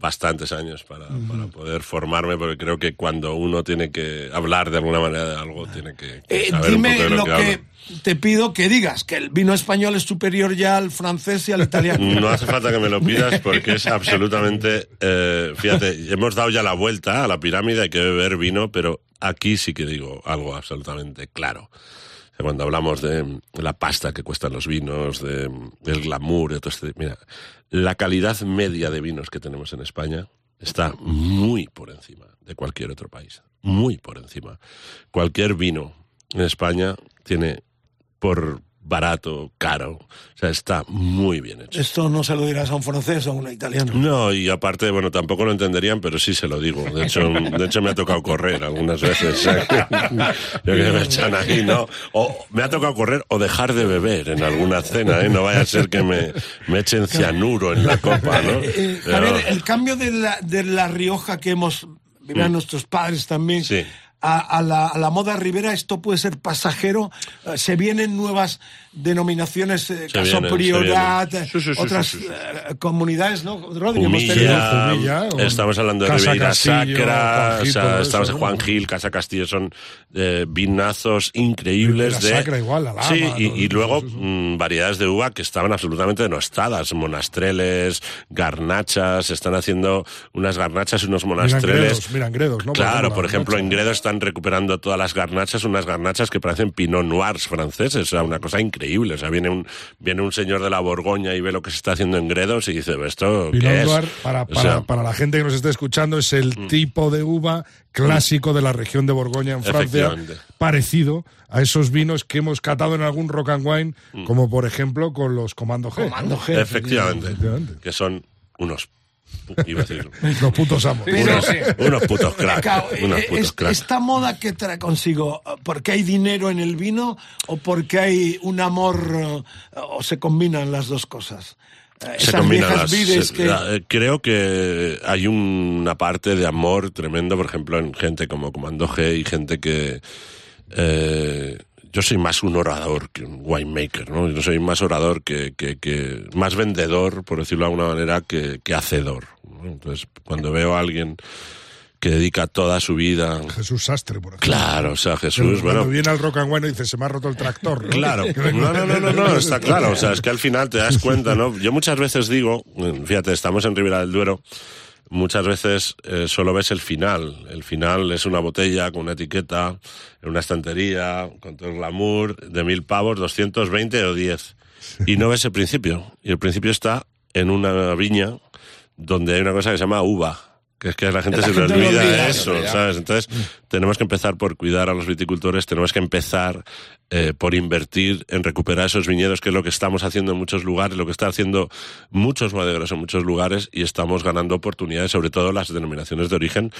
bastantes años para, para poder formarme, porque creo que cuando uno tiene que hablar de alguna manera de algo, tiene que, que Eh, saber un dime poco de lo, lo que, te pido que digas, que el vino español es superior ya al francés y al italiano. No hace falta que me lo pidas porque es absolutamente... eh, fíjate, hemos dado ya la vuelta a la pirámide, hay que beber vino, pero aquí sí que digo algo absolutamente claro. Cuando hablamos de la pasta que cuestan los vinos, de, del glamour, de todo este... Mira, la calidad media de vinos que tenemos en España está muy por encima de cualquier otro país. Muy por encima. Cualquier vino en España tiene por barato, caro. O sea, está muy bien hecho. Esto no se lo dirás a un francés o a un italiano. No, y aparte, bueno, tampoco lo entenderían, pero sí se lo digo. De hecho, de hecho me ha tocado correr algunas veces. ¿eh? Yo que me echan ahí, ¿no? O me ha tocado correr o dejar de beber en alguna cena, ¿eh? No vaya a ser que me, me echen cianuro en la copa, ¿no? Eh, Pero- Javier, el cambio de la, de la Rioja que hemos vivido nuestros padres también Mm. Sí. A, a la, a la moda ribera, esto puede ser pasajero. Eh, se vienen nuevas denominaciones, eh, caso vienen, eh, Sí, sí, sí, otras eh, comunidades, ¿no? Rodri, o estamos hablando de Casa Ribeira Castillo, Sacra, Juan Gil, o sea, todo eso, estamos en ¿no? Juan Gil, Casa Castillo, son eh, vinazos increíbles de... Sacra igual, la Lama, sí, y, eso, luego mm, variedades de uva que estaban absolutamente denostadas, monastreles, garnachas, están haciendo unas garnachas y unos monastreles... Mirangredos, mirangredos, ¿no? Claro, por la ejemplo, en Gredos están recuperando todas las garnachas, unas garnachas que parecen pinot noirs franceses, o sea, una cosa increíble. O sea, viene un, viene un señor de la Borgoña y ve lo que se está haciendo en Gredos y dice, ¿esto qué es? Noir, para, O para, sea, para la gente que nos esté escuchando, es el tipo de uva clásico de la región de Borgoña en Francia, parecido a esos vinos que hemos catado en algún rock and wine, como por ejemplo con los Comando G. Comando G. Efectivamente, Efectivamente. que son unos... Iba a decir... Los putos amos. Unos, unos putos cracks. Claro, unos eh, putos es- cracks. esta moda que trae consigo, ¿porque hay dinero en el vino o porque hay un amor eh, o se combinan las dos cosas? Eh, se combinan las- vides se- que... la- eh, creo que hay una parte de amor tremendo por ejemplo en gente como Comando G y gente que eh, yo soy más un orador que un winemaker no yo soy más orador que, que, que- más vendedor por decirlo de alguna manera que, que hacedor ¿no? entonces cuando veo a alguien que dedica toda su vida Jesús Sastre, por ejemplo. claro o sea Jesús Cuando bueno viene al rock and y dice, se me ha roto el tractor. ¿no? Claro, no, no, no, no, no, está claro. O sea, es que al final te das cuenta, ¿no? Yo muchas veces digo, fíjate, estamos en Ribera del Duero, muchas veces eh, solo ves el final. El final es una botella con una etiqueta, en una estantería, con todo el glamour, de mil pavos, 220 o 10. Y no ves el principio. Y el principio está en una viña donde hay una cosa que se llama uva. Que es que a la gente La se le olvida olvida, eso, olvida. ¿sabes? Entonces, tenemos que empezar por cuidar a los viticultores, tenemos que empezar eh, por invertir en recuperar esos viñedos, que es lo que estamos haciendo en muchos lugares, lo que están haciendo muchos bodegueros en muchos lugares, y estamos ganando oportunidades, sobre todo las denominaciones de origen,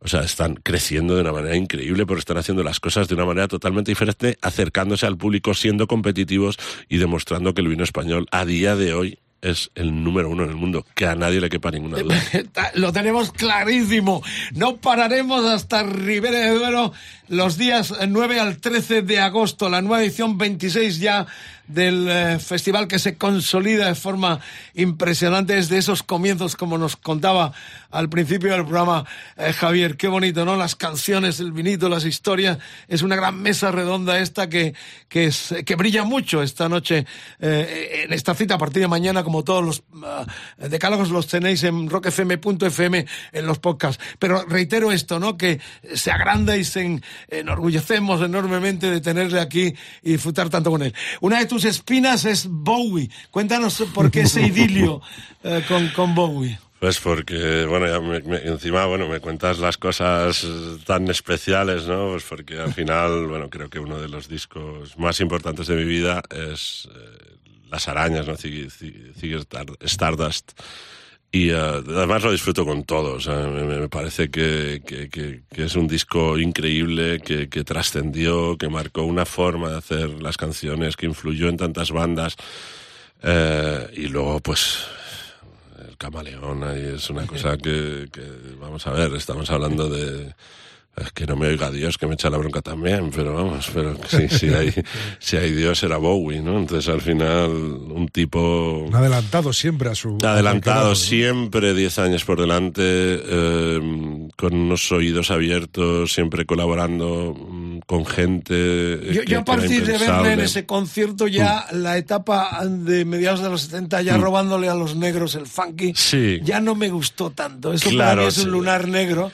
o sea, están creciendo de una manera increíble, porque están haciendo las cosas de una manera totalmente diferente, acercándose al público, siendo competitivos y demostrando que el vino español a día de hoy es el número uno en el mundo, que a nadie le quepa ninguna duda. Lo tenemos clarísimo. No pararemos hasta Ribera de Duero los días 9 al 13 de agosto, la nueva edición 26 ya del eh, festival que se consolida de forma impresionante desde esos comienzos, como nos contaba al principio del programa eh, Javier. Qué bonito, ¿no? Las canciones, el vinito, las historias. Es una gran mesa redonda esta que, que, es- que brilla mucho esta noche eh, en esta cita a partir de mañana, como todos los ah, decálogos los tenéis en rockfm.fm en los podcasts. Pero reitero esto, ¿no? Que se agranda y se enorgullecemos enormemente de tenerle aquí y disfrutar tanto con él. Una de tus espinas es Bowie. Cuéntanos por qué ese idilio eh, con, con Bowie. Pues porque, bueno, ya me- me- encima, bueno, me cuentas las cosas tan especiales, ¿no? Pues porque al final, bueno, creo que uno de los discos más importantes de mi vida es eh, Las Arañas, ¿no? Ziggy, Ziggy- Ziggy Star- Stardust. Y eh, además lo disfruto con todos. me, me parece que, que- que- que es un disco increíble, que, que trascendió, que marcó una forma de hacer las canciones, que influyó en tantas bandas. Eh, y luego, pues, el camaleón ahí es una cosa que, que, vamos a ver, estamos hablando de... Es que no me oiga Dios, que me echa la bronca también, pero vamos, pero sí, si hay, si hay Dios era Bowie, ¿no? Entonces al final un tipo adelantado siempre a su. adelantado a su siempre 10 años por delante, eh, con unos oídos abiertos, siempre colaborando mm, con gente. eh, Yo, que- yo a partir de verle en ese concierto ya la etapa de mediados de los 70 ya Mm. robándole a los negros el funky Sí. ya no me gustó tanto. Eso para Claro, mí es un sí. lunar negro.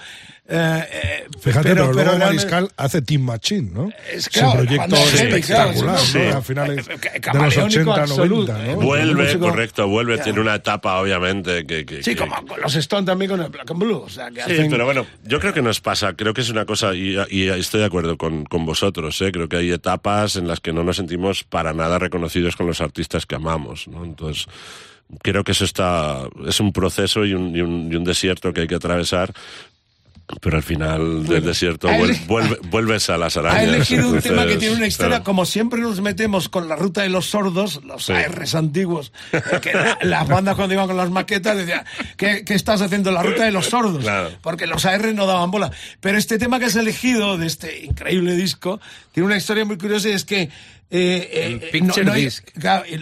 Eh, eh, Fíjate, pero, luego realmente- Mariscal hace Team Machine, ¿no? Es Ese claro, la proyecto claro, espectacular, sí, ¿no? sí. A finales Eh, de los camaleónico 80, absoluto, 90, ¿no? Vuelve, músico- correcto, vuelve, Ya. tiene una etapa obviamente que... que- Sí, que- como con los Stone también con el Black and Blue. O sea, que Sí, hacen- pero bueno, yo creo que nos pasa, creo que es una cosa, y, y estoy de acuerdo con, con vosotros, ¿eh? creo que hay etapas en las que no nos sentimos para nada reconocidos con los artistas que amamos, ¿no? Entonces, creo que eso está, es un proceso y un, y un, y un desierto que hay que atravesar, pero al final del desierto vuel- vuelve- vuelves a las arañas. Ha elegido un tema que tiene una historia, claro. como siempre nos metemos con la ruta de los sordos, los Sí. ARs antiguos, que la- las bandas cuando iban con las maquetas decían, ¿qué, qué estás haciendo? La ruta de los sordos. Claro. Porque los AR no daban bola. Pero este tema que has elegido de este increíble disco tiene una historia muy curiosa y es que... eh, eh, El Picture no- no- Disc.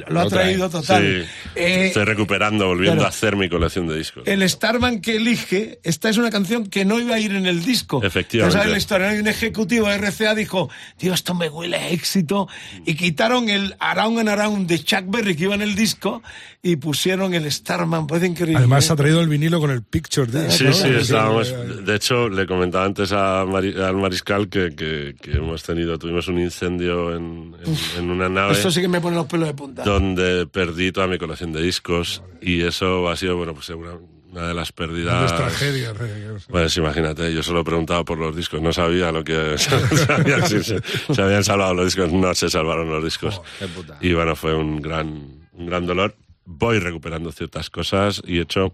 lo ha traído total. Sí, Eh, estoy recuperando, volviendo claro. a hacer mi colección de discos. el Starman que elige, esta es una canción que no iba a ir en el disco. Efectivamente. Sabes la historia, ¿no? Un ejecutivo de RCA dijo, tío, esto me huele a éxito. Y quitaron el Around and Around de Chuck Berry que iba en el disco y pusieron el Starman. Parece increíble. Además ¿eh? ha traído el vinilo con el picture disc, Sí, ¿no? sí, estábamos. que- De hecho, le comentaba antes a Mari- al mariscal que, que- que hemos tenido, tuvimos un incendio en, en- en una nave Esto sí que me pone los pelos de punta. donde perdí toda mi colección de discos y eso ha sido, bueno, pues una, una de las pérdidas. Grandes tragedias, Pues imagínate, yo solo preguntaba por los discos, no sabía lo que sabía si se, se habían salvado los discos, no se salvaron los discos. qué putada. Y bueno, fue un gran, un gran dolor. Voy recuperando ciertas cosas y he hecho.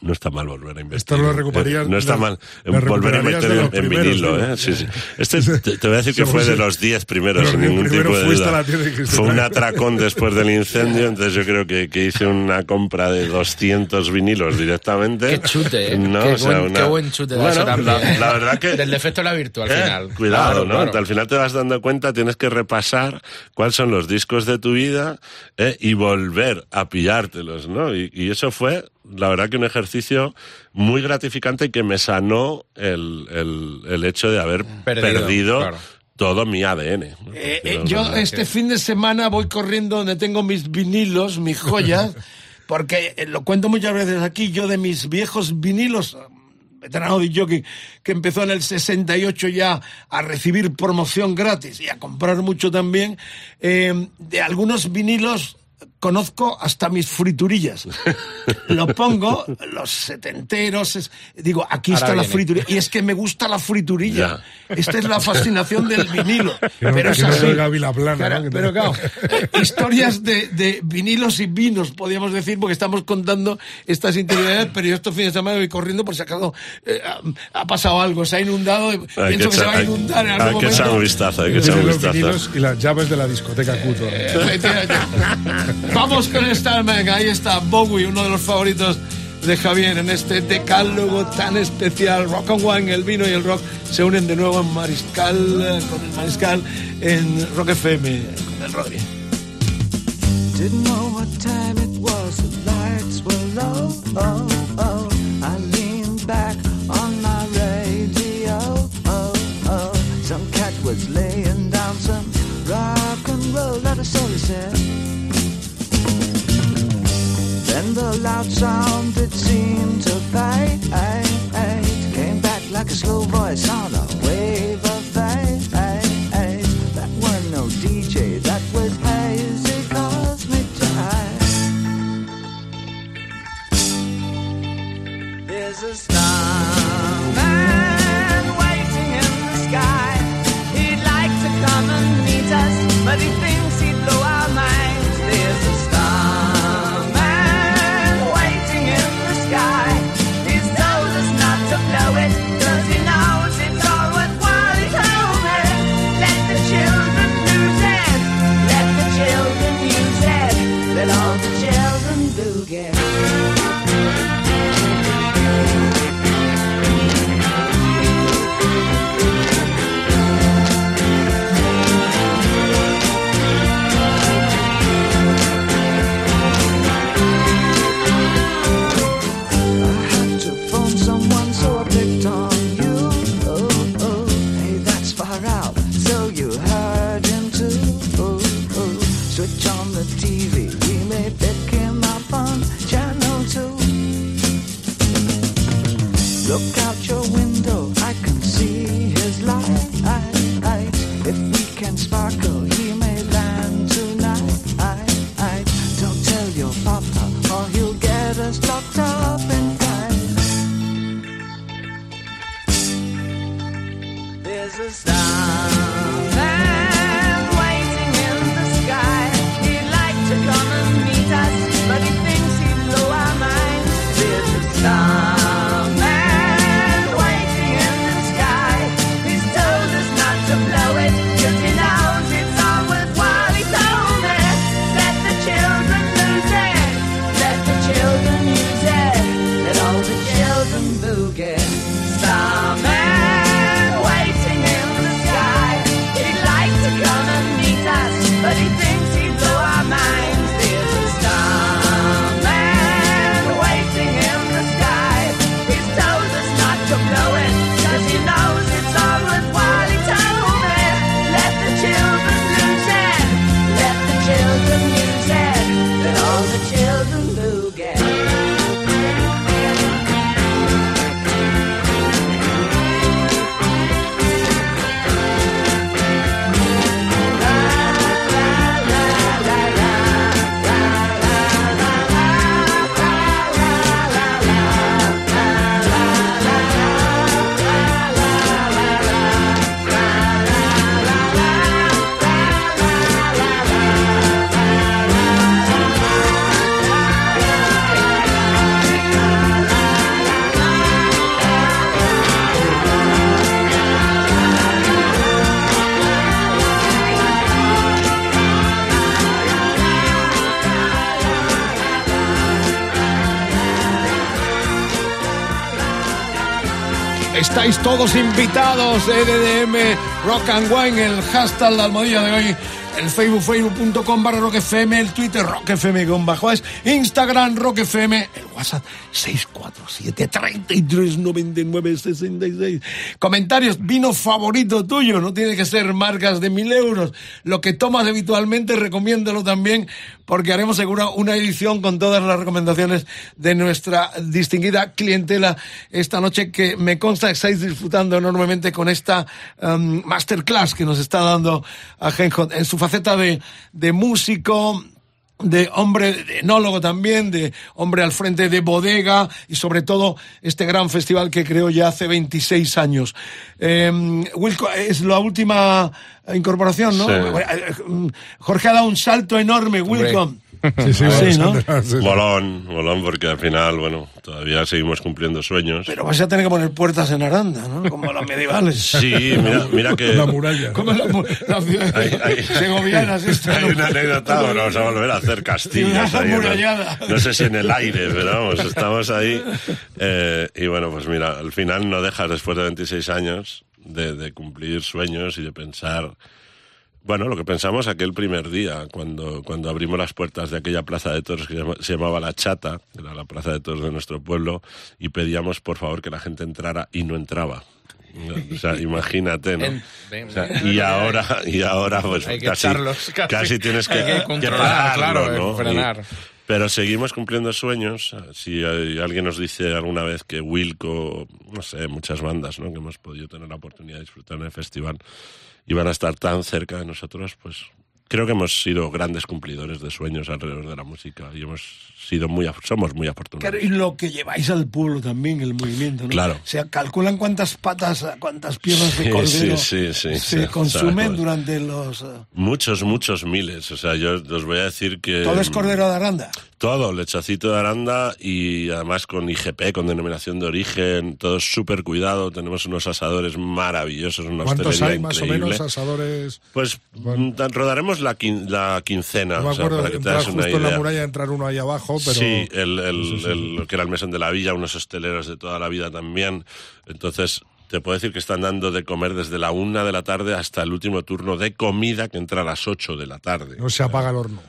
No está mal volver a invertir. Esto lo recuperarías- No está mal volver a meter en, vinilo. ¿eh? Sí, sí. Este te, te voy a decir que fue sí. de los 10 primeros, Pero sin que ningún primero tipo de duda. Fue un atracón después del incendio, entonces yo creo que, que hice una compra de 200 vinilos directamente. Qué chute, ¿eh? No, qué, o sea, buen, una- qué buen chute Bueno, eso también. La, ¿eh? la verdad que... Del defecto de la virtud al Eh, final. Cuidado, Claro, ¿no? claro. Al final te vas dando cuenta, tienes que repasar cuáles son los discos de tu vida eh, y volver a pillártelos, ¿no? Y, y eso fue, la verdad, que un ejercicio muy gratificante y que me sanó el, el, el hecho de haber Perdido, perdido, claro. todo mi ADN. ¿no? Eh, eh, yo este fin de semana voy corriendo donde tengo mis vinilos, mis joyas, porque eh, lo cuento muchas veces aquí, yo de mis viejos vinilos, veterano de jockey, que empezó en el 68 ya a recibir promoción gratis y a comprar mucho también, eh, de algunos vinilos conozco hasta mis friturillas. Lo pongo, los setenteros, es- digo, aquí Ahora está la friturilla. Y es que me gusta la friturilla. Esta es la fascinación del vinilo. Pero que es no así. Claro, ¿no? Te- Pero claro, eh, historias de, de vinilos y vinos, podríamos decir, porque estamos contando estas interioridades, pero yo estos fines de semana voy corriendo por si acaso eh, ha, ha pasado algo, se ha inundado, y Hay pienso que, se va a hay- inundar en hay algún que echar un momento. vistazo, hay que echar un los vistazo. vinilos y las llaves de la discoteca Cuto. Efectivamente. Vamos con Starman, ahí está Bowie, uno de los favoritos de Javier en este decálogo tan especial. Rock and Wine, el vino y el rock se unen de nuevo en Mariscal, eh, con el Mariscal en Rock FM, con el Rodri. Didn't know what time it was, the lights were low. Oh, oh. I leaned back on my radio. Oh, oh. Some cat was laying down some rock and roll that soul said. Then the loud sound it seemed to fade. Came back like a slow voice on a wave todos invitados, EDM, Rock and Wine, el hashtag la almohadilla de hoy, el Facebook, facebook.com barra Rock FM, el Twitter Rock FM con bajo es, Instagram Rock FM, el WhatsApp 647 33 99 66. Comentarios, vino favorito tuyo, no tiene que ser marcas de mil euros. Lo que tomas habitualmente, recomiéndalo también, porque haremos seguro una edición con todas las recomendaciones de nuestra distinguida clientela esta noche, que me consta que estáis disfrutando enormemente con esta um, masterclass que nos está dando a Genhot en su faceta de, de músico, de hombre, de enólogo también, de hombre al frente de bodega y sobre todo este gran festival que creó ya hace 26 años. Eh, Wilco, es la última incorporación, ¿no? Sí. Jorge ha dado un salto enorme, Wilco. Sí, sí, Sí, ¿no? Bolón, bolón, porque al final, bueno, todavía seguimos cumpliendo sueños. Pero vas a tener que poner puertas en Aranda, ¿no? Como las medievales. Sí, mira, mira que... Una muralla. Como las ciudades Hay- hay- segovianas. estas, Hay ¿no? una anécdota, bueno, vamos a volver a hacer castillas. Ciudad ahí, ¿no? amurallada. no sé si en el aire, pero vamos, estamos ahí. Eh, y bueno, pues mira, al final no dejas después de 26 años de, de cumplir sueños y de pensar. Bueno, lo que pensamos aquel primer día, cuando, cuando abrimos las puertas de aquella plaza de toros que se llama- se llamaba La Chata, era la plaza de toros de nuestro pueblo, y pedíamos por favor que la gente entrara y no entraba. O sea, imagínate, ¿no? En- ven, O sea, ven. y ahora, y ahora pues Hay que casi, echarlos, casi. casi tienes que, Hay que controlar, pararlo, claro, ¿no? frenar. Y- pero seguimos cumpliendo sueños. Si alguien nos dice alguna vez que Wilco, no sé, muchas bandas ¿no? que hemos podido tener la oportunidad de disfrutar en el festival iban a estar tan cerca de nosotros, pues creo que hemos sido grandes cumplidores de sueños alrededor de la música y hemos sido muy, somos muy afortunados. Claro, y lo que lleváis al pueblo también, el movimiento, ¿no? Claro. O sea, calculan cuántas patas, cuántas piernas de cordero sí, sí, sí, se sí, consumen sabes. durante los... eh, Muchos, muchos miles. O sea, yo os voy a decir que... Todo es cordero de Aranda. Todo, lechacito de aranda y además con IGP, con denominación de origen, todo súper cuidado. Tenemos unos asadores maravillosos, una ¿Cuántos hay más o menos asadores? Pues mm, rodaremos la, quin- la quincena, No me o sea, para que te hagas una justo en la idea. muralla, entrar uno ahí abajo, pero... Sí, el, el- Sí, sí, sí. el- lo que era el mesón de la villa, unos hosteleros de toda la vida también. Entonces, te puedo decir que están dando de comer desde la una de la tarde hasta el último turno de comida que entra a las ocho de la tarde. No se apaga el horno.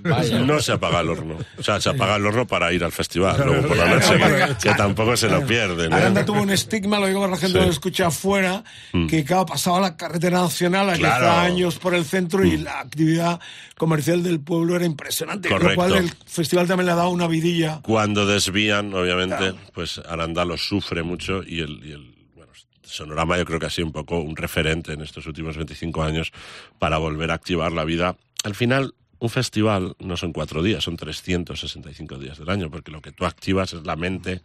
Vaya. No se apaga el horno. O sea, se apaga el horno para ir al festival. Luego por la noche, que, que tampoco se lo pierden. ¿eh? Aranda tuvo un estigma, lo digo para la gente Sí. que lo escucha afuera, que claro, pasaba la carretera nacional a 10 Claro. años por el centro y la actividad comercial del pueblo era impresionante. Lo Correcto. cual el festival también le ha dado una vidilla. Cuando desvían, obviamente, pues Aranda lo sufre mucho y el, y el bueno, Sonorama yo creo que ha sido un poco un referente en estos últimos 25 años para volver a activar la vida. Al final, un festival no son cuatro días, son 365 días del año, porque lo que tú activas es la mente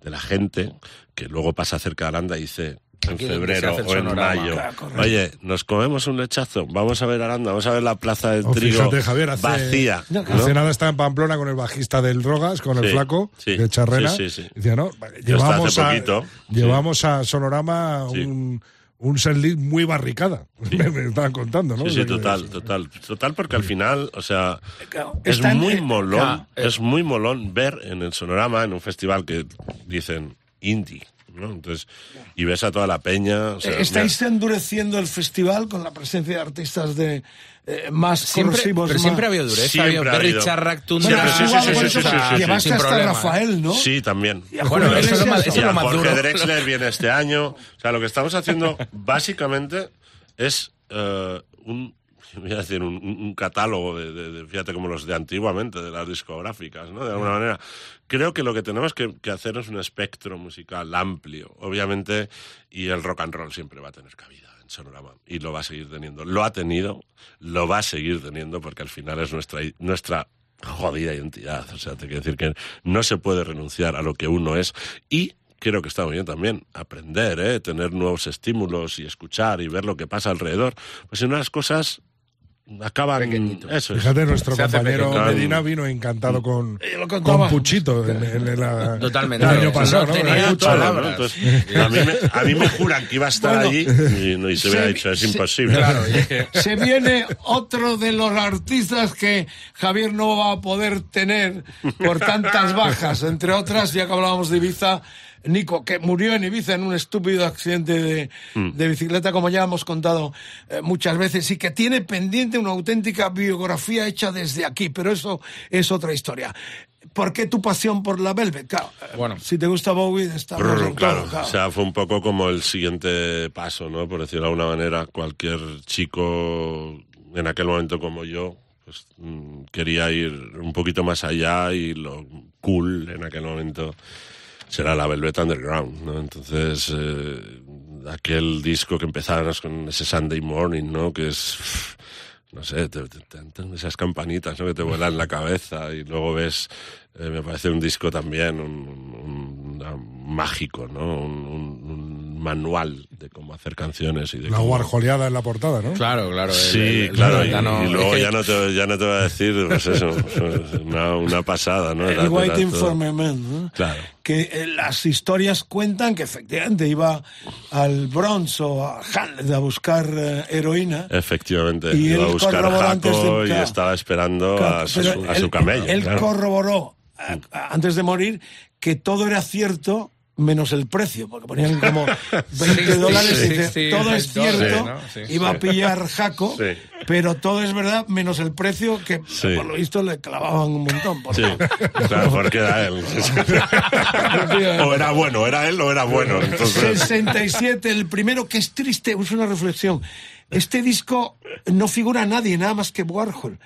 de la gente que luego pasa cerca de Aranda y dice en Aquí febrero o en mayo, Claro, oye, nos comemos un lechazo, vamos a ver Aranda, vamos a ver la plaza del O trigo fíjate, Javier, hace- vacía. ¿no? Hace nada estaba en Pamplona con el bajista del Drogas, con el flaco sí, de Charrena. sí, sí, sí. Decía, no, llevamos, hace a, poquito, llevamos a Sonorama Sí. un, un setlist muy barricada. Me, me estaban contando, ¿no? Sí, sí, que- total, total. Total, porque al final, o sea, Claro, es muy molón, claro, eh. es muy molón ver en el Sonorama, en un festival que dicen indie, ¿no? Entonces, y ves a toda la peña. o sea, Eh, ¿Estáis endureciendo el festival con la presencia de artistas de eh, más Siempre, corrosivos? pero más- siempre ha habido dureza. Siempre había ha Berry habido. Charrac, Bueno, sí, sí, sí, sí, sí, sí, sí, Llevaste sin hasta problema. Rafael, ¿no? Sí, también. Y a Bueno, eso es lo más- eso Y es lo a más Jorge duro. Drexler viene este año. O sea, lo que estamos haciendo básicamente es eh, un, voy a decir, un, catálogo de, fíjate, como los de antiguamente, de las discográficas, ¿no? De alguna manera. Creo que lo que tenemos que, hacer es un espectro musical amplio, obviamente, y el rock and roll siempre va a tener cabida en Sonorama, y lo va a seguir teniendo. Lo ha tenido, lo va a seguir teniendo, porque al final es nuestra, nuestra jodida identidad. O sea, te quiero decir que no se puede renunciar a lo que uno es y creo que está muy bien también aprender, ¿eh? tener nuevos estímulos y escuchar y ver lo que pasa alrededor. Pues no las cosas acaban... Pequeñito. Eso es. Fíjate, nuestro Se compañero pequeño. Medina vino encantado con, lo contaba. con Puchito en, en la- Totalmente. el año pasado. a, mí me, a mí me juran que iba a estar Bueno, allí y, no, y se hubiera se- dicho, es se- imposible. Claro, Se viene otro de los artistas que Javier no va a poder tener por tantas bajas, entre otras, ya que hablábamos de Ibiza, Nico, que murió en Ibiza en un estúpido accidente de, de bicicleta, como ya hemos contado eh, muchas veces, y que tiene pendiente una auténtica biografía hecha desde aquí, pero eso es otra historia. ¿Por qué tu pasión por la Velvet? Claro, eh, Bueno. si te gusta Bowie, en claro, claro. o sea, fue un poco como el siguiente paso, ¿no? Por decirlo de alguna manera, cualquier chico en aquel momento como yo, pues mm, quería ir un poquito más allá y lo cool en aquel momento será la Velvet Underground, ¿no? Entonces, eh, aquel disco que empezábamos con ese Sunday Morning, ¿no? Que es, no sé, te- te- esas campanitas, ¿no? Que te vuelan la cabeza y luego ves, eh, me parece un disco también, un, un- un- mágico, ¿no? Un, un- manual de cómo hacer canciones y de La cómo- warjoleada en la portada, ¿no? Claro, claro. el- Sí, el- el claro, y, luego ya no te, ya no te voy a decir, pues eso, una, una pasada, ¿no? El era Waiting for My Man, ¿no? Claro. Que eh, las historias cuentan que efectivamente iba al Bronx o a Hamlet a buscar eh, heroína. Efectivamente, Y iba a él buscar Jaco de- y estaba esperando Claro, a, su, a su camello. Él claro. corroboró a- a- antes de morir que todo era cierto menos el precio, porque ponían como 20 Sí, sí, dólares sí, y dice, sí, todo es cierto, iba a pillar Jaco, pero todo es verdad menos el precio que por lo visto le clavaban un montón. por claro, porque era él. o era bueno, era él o era bueno. Entonces, 67, el primero que es triste, es una reflexión. Este disco no figura nadie, nada más que Warhol.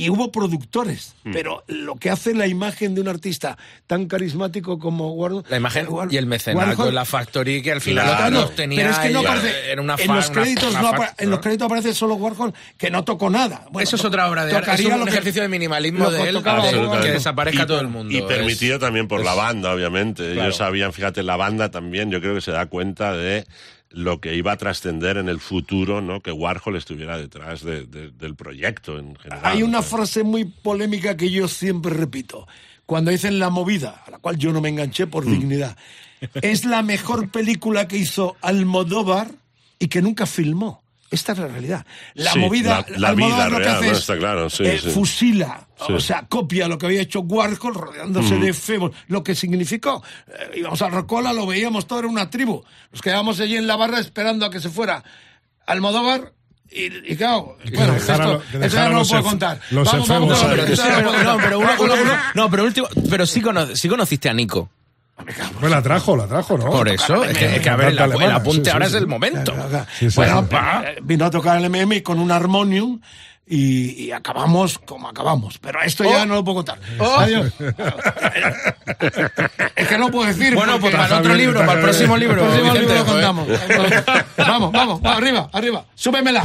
Y hubo productores, Hmm. pero lo que hace la imagen de un artista tan carismático como Warhol. La imagen War- y el mecenato Warhol- en la Factory que al final Claro. lo tenía pero es que no aparece, eh, era una en los una- créditos una no fac- apa- en los créditos aparece solo Warhol que no tocó nada. Bueno, Eso es otra obra de arte. Es un lo que- ejercicio de minimalismo de él de- que desaparezca Y- todo el mundo. Y Es- permitido también por la banda, obviamente. Claro. Ellos sabían, fíjate, la banda también, yo creo que se da cuenta de lo que iba a trascender en el futuro, ¿no? Que Warhol estuviera detrás de- de- del proyecto en general. Hay una frase muy polémica que yo siempre repito. Cuando dicen La movida, a la cual yo no me enganché por Mm. dignidad, es la mejor película que hizo Almodóvar y que nunca filmó. Esta es la realidad. La Sí, movida, la- la Almodóvar vida lo que real, hace Está claro, sí, eh, sí. fusila, Sí. o sea, copia lo que había hecho Warhol rodeándose Mm. de febos, lo que significó. eh, íbamos a Rocola, lo veíamos todo, era una tribu. Nos quedábamos allí en la barra esperando a que se fuera Almodóvar Y, y claro, bueno, dejara esto, ya no lo puedo contar. los vamos, vamos, Pero, pero no, pero último, pero sí, cono- sí conociste a Nico. Me la trajo, la trajo, ¿no? Por eso, es que, es que a ver, el, el apunte sí, sí, ahora sí. es el momento. Sí, sí, bueno, sí. pa- vino a tocar el MM con un armonium y, y acabamos como acabamos. Pero esto ya Oh. no lo puedo contar. Oh. Adiós. es que no puedo decir. Bueno, pues para el otro libro, para el próximo El libro. próximo Vicente, libro lo contamos. vamos, vamos, vamos, arriba, arriba. Súbemela.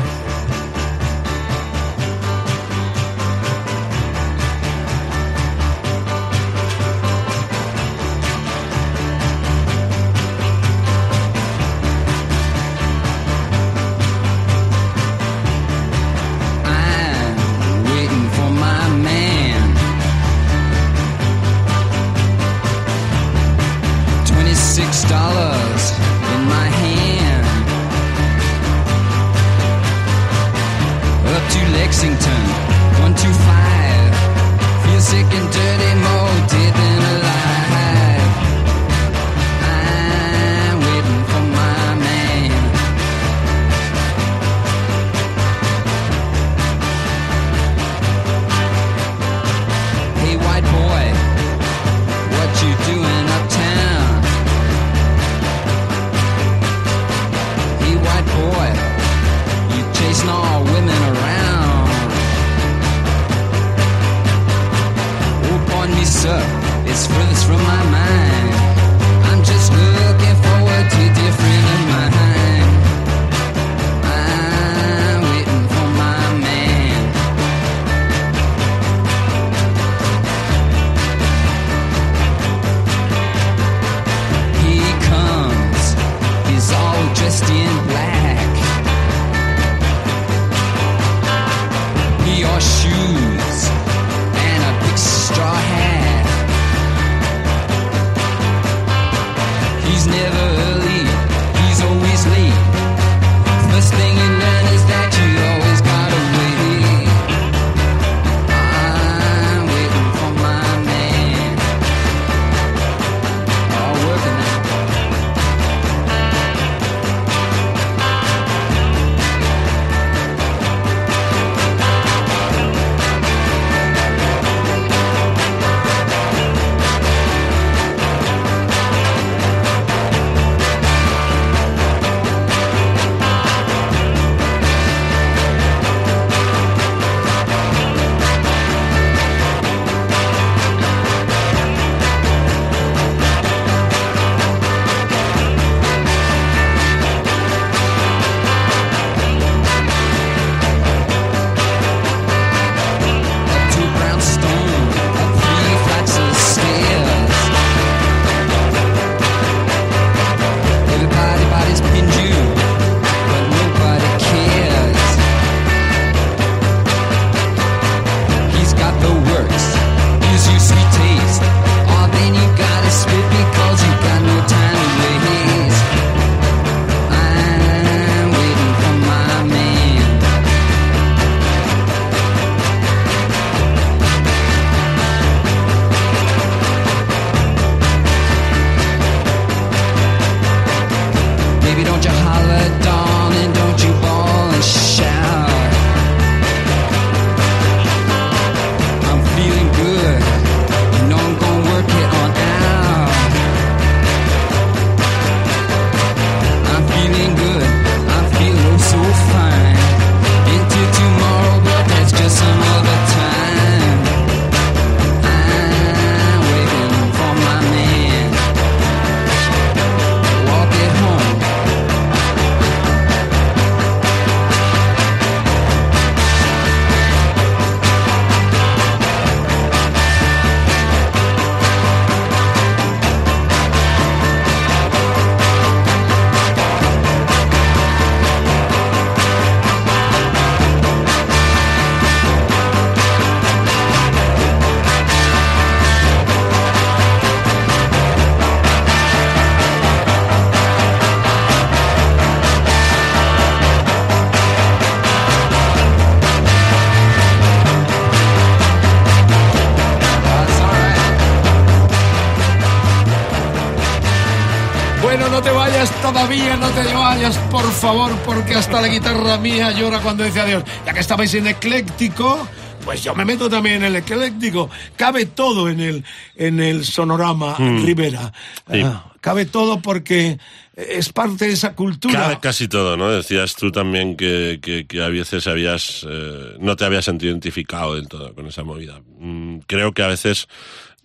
No te vayas, por favor, porque hasta la guitarra mía llora cuando dice adiós. Ya que estabais en ecléctico, pues yo me meto también en el ecléctico. Cabe todo en el, en el sonorama Mm. Rivera. Sí. Ah, cabe todo porque es parte de esa cultura. Ca- casi todo, ¿no? Decías tú también que, que, que a veces habías, eh, no te habías sentido identificado del todo con esa movida. Mm, creo que a veces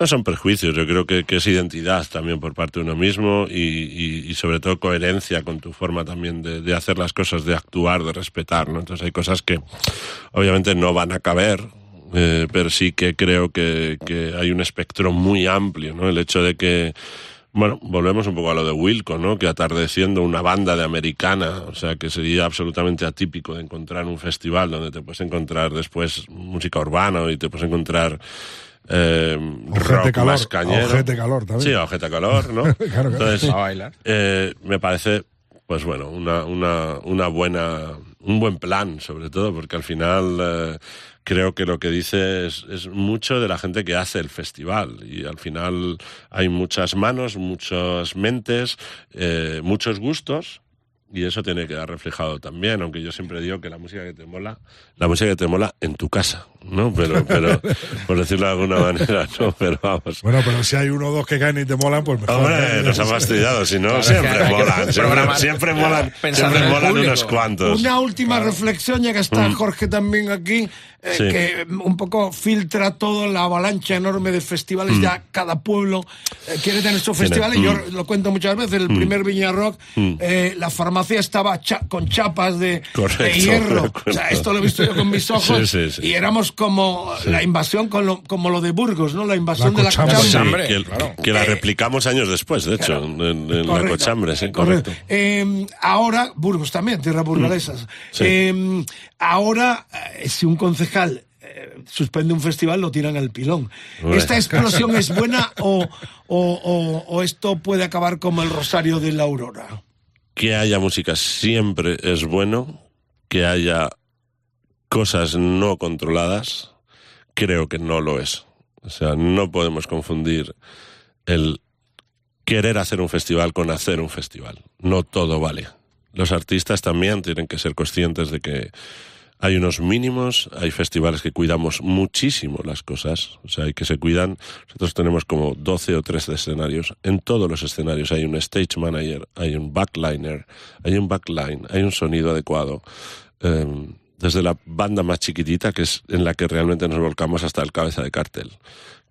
no son perjuicios, yo creo que, es identidad también por parte de uno mismo y, y- y sobre todo coherencia con tu forma también de, de hacer las cosas, de actuar, de respetar, ¿no? Entonces hay cosas que obviamente no van a caber, eh, pero sí que creo que, que hay un espectro muy amplio, ¿no? El hecho de que, bueno, volvemos un poco a lo de Wilco, ¿no? Que atardeciendo una banda de americana, o sea, que sería absolutamente atípico de encontrar un festival donde te puedes encontrar después música urbana y te puedes encontrar eh, Ojete rock calor, más cañero. ojete calor también. Sí, ojete calor, ¿no? Claro, claro. Entonces, A bailar. eh, me parece, pues bueno, una, una, una buena, un buen plan, sobre todo, porque al final eh, creo que lo que dice es, es mucho de la gente que hace el festival. Y al final hay muchas manos, muchas mentes, eh, muchos gustos. Y eso tiene que quedar reflejado también, aunque yo siempre digo que la música que te mola, la música que te mola en tu casa, ¿no? Pero, pero por decirlo de alguna manera, ¿no? Pero vamos. Bueno, pero si hay uno o dos que caen y te molan, pues mejor. Hombre, nos ha fastidiado, si no, Claro, siempre que molan, siempre, siempre molan, siempre molan público. unos cuantos. Una última reflexión, ya que está Mm. Jorge también aquí, eh, Sí. que un poco filtra todo la avalancha enorme de festivales. Mm. Ya cada pueblo eh, quiere tener su Tiene, festival. Y yo mm. lo cuento muchas veces. El Mm. primer Viña Rock, Mm. eh, la farmacia estaba cha- con chapas de, Correcto, de hierro. O sea, esto lo he visto yo con mis ojos. Sí, sí, sí. Y éramos como la invasión, con lo- como lo de Burgos, ¿no? La invasión La de la cochambre. que, que la replicamos años después, de hecho, en, en la cochambre, sí, Correcto. correcto. Eh, ahora, Burgos también, tierra burgalesas. Sí. Eh, ahora, eh, si un concejal eh, suspende un festival, lo tiran al pilón. ¿Esta explosión es buena o, o- o- o esto puede acabar como el Rosario de la Aurora? Que haya música siempre es bueno, que haya cosas no controladas, creo que no lo es. O sea, no podemos confundir el querer hacer un festival con hacer un festival. No todo vale. Los artistas también tienen que ser conscientes de que hay unos mínimos, hay festivales que cuidamos muchísimo las cosas, o sea, hay que se cuidan. Nosotros tenemos como 12 o 13 escenarios. En todos los escenarios hay un stage manager, hay un backliner, hay un backline, hay un sonido adecuado. Eh, desde la banda más chiquitita, que es en la que realmente nos volcamos, hasta el cabeza de cartel.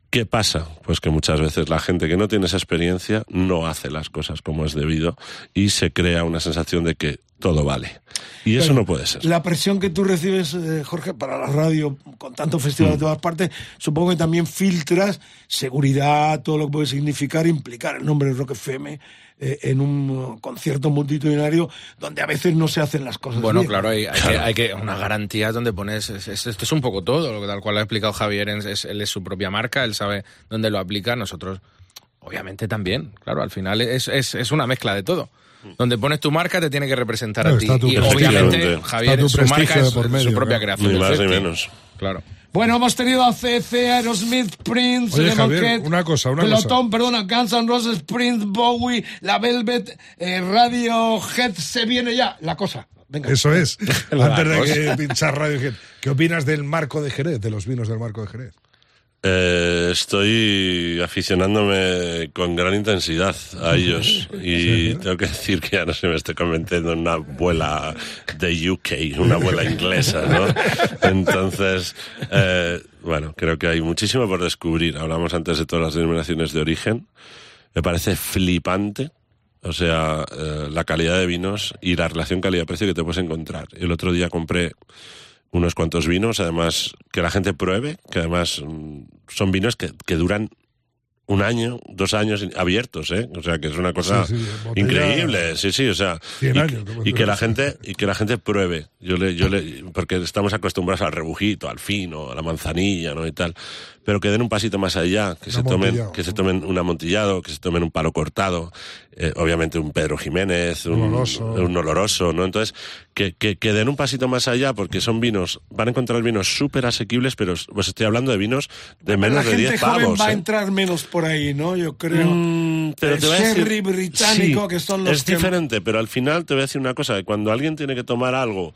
¿Qué pasa? Pues que muchas veces la gente que no tiene esa experiencia no hace las cosas como es debido y se crea una sensación de que todo vale. Y eso Pero no puede ser. La presión que tú recibes, eh, Jorge, para la radio, con tantos festivales Mm. de todas partes, supongo que también filtras seguridad, todo lo que puede significar implicar el nombre de Rock FM eh, en un concierto multitudinario donde a veces no se hacen las cosas Bueno, bien. claro, hay, hay que, hay que una garantía donde pones es- es- esto es un poco todo, lo que tal cual ha explicado Javier, es, es- él es su propia marca, él sabe dónde lo aplica, nosotros obviamente también, claro, al final es, es, es una mezcla de todo. Donde pones tu marca te tiene que representar Claro, a ti. Y obviamente. Javier, su marca es por su medio, propia ¿no? creación. Ni más ni menos. Claro. Bueno, hemos tenido a CC, Aerosmith, Prince, Oye, Javier, una cosa, una Pelotón, perdona, Guns N' Roses, Prince, Bowie, La Velvet, eh, Radiohead, se viene ya la cosa. Venga. Eso es. La Antes de cosa. que pinchar Radio ¿Qué opinas del marco de Jerez, de los vinos del marco de Jerez? Eh, estoy aficionándome con gran intensidad a ellos y tengo que decir que ya no se me estoy convirtiendo en una abuela de UK, una abuela inglesa, ¿no? Entonces, eh, bueno, creo que hay muchísimo por descubrir. Hablamos antes de todas las denominaciones de origen. Me parece flipante. O sea, eh, la calidad de vinos y la relación calidad-precio que te puedes encontrar. El otro día compré unos cuantos vinos, además que la gente pruebe, que además mm, son vinos que, que duran un año, dos años abiertos, ¿eh? O sea, que es una cosa Sí, sí, botella- increíble, sí, sí, o sea, 100 y, años, y que la duras. gente y que la gente pruebe. Yo le, yo le, porque estamos acostumbrados al rebujito, al fino, a la manzanilla, ¿no? y tal, pero que den un pasito más allá, que se tomen, que se tomen un amontillado, que se tomen un palo cortado, eh, obviamente un Pedro Jiménez, un, Oloroso. un oloroso, ¿no? Entonces, que, que, que den un pasito más allá porque son vinos, van a encontrar vinos súper asequibles, pero os os estoy hablando de vinos de la menos de gente 10 joven pavos. va a ¿eh? entrar menos por ahí, ¿no? Yo creo. Mm, pero El te voy a decir- británico, Sí, que son los Es que- diferente, pero al final te voy a decir una cosa: que cuando alguien tiene que tomar algo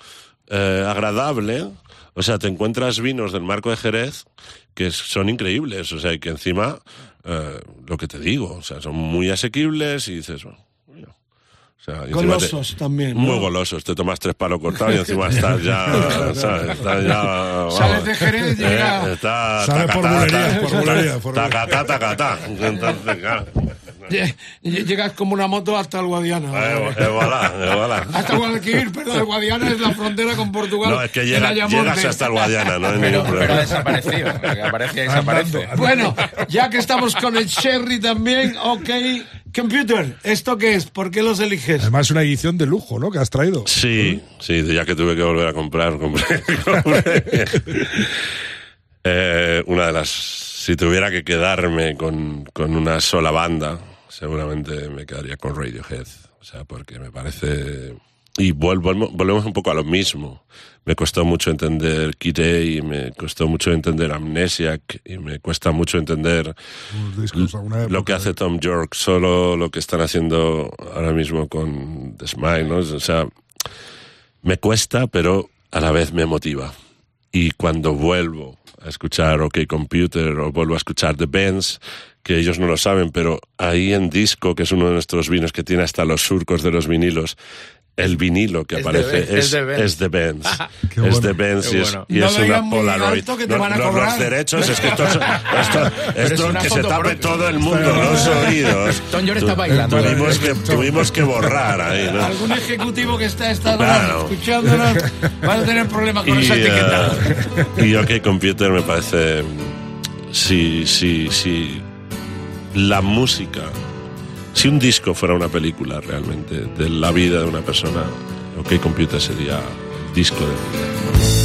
eh, agradable, o sea, te encuentras vinos del marco de Jerez que son increíbles, o sea, y que encima, eh, lo que te digo, o sea, son muy asequibles y dices, bueno. O sea, te- Golosos también. Muy golosos, te tomas tres palos cortados y encima estás ya, ¿sabes? Estás ya, vamos. Sales de Jerez y llega- Eh, está, Sale por bulería, bulería. tacatá, tacatá. Entonces, claro. Lle- lle- Llegas como una moto hasta el Guadiana. Eh, eh, voilà, eh, voilà. Hasta Guadalquivir, perdón, el Guadiana es la frontera con Portugal. No, es que llega- llegas hasta el Guadiana, no hay Pero, ningún pero ha problema. desaparecido. porque aparece y desaparece. Bueno, ya que estamos con el Sherry también, ok. Computer, ¿esto qué es? ¿Por qué los eliges? Además, una edición de lujo, ¿no? Que has traído. Sí, sí, ya que tuve que volver a comprar, compré. compré. Eh, una de las. Si tuviera que quedarme con, con una sola banda, seguramente me quedaría con Radiohead. O sea, porque me parece. Y volvemos un poco a lo mismo. Me costó mucho entender Kid A, y me costó mucho entender Amnesiac, y me cuesta mucho entender discos, lo que hace Tom York, solo lo que están haciendo ahora mismo con The Smile, ¿no? O sea, me cuesta, pero a la vez me motiva. Y cuando vuelvo a escuchar OK Computer o vuelvo a escuchar The Benz, que ellos no lo saben, pero ahí en disco, que es uno de nuestros vinos que tiene hasta los surcos de los vinilos, el vinilo que Es de aparece Benz, es es, de Benz. es de Benz. Es de Benz y es, bueno. y No es una Polaroid. alto que te Los- van a los- cobrar. los derechos es que esto, esto, es esto una que se tape propia. todo el mundo, los oídos. Tom York está bailando. Tuvimos que, tuvimos que borrar ahí, ¿no? Algún ejecutivo que está esta hora Claro. escuchándonos va a tener problemas con esa etiqueta. eh, y OK Computer me parece. Si, si, si la música. Si un disco fuera una película realmente de la vida de una persona, OK Computer sería el disco de vida.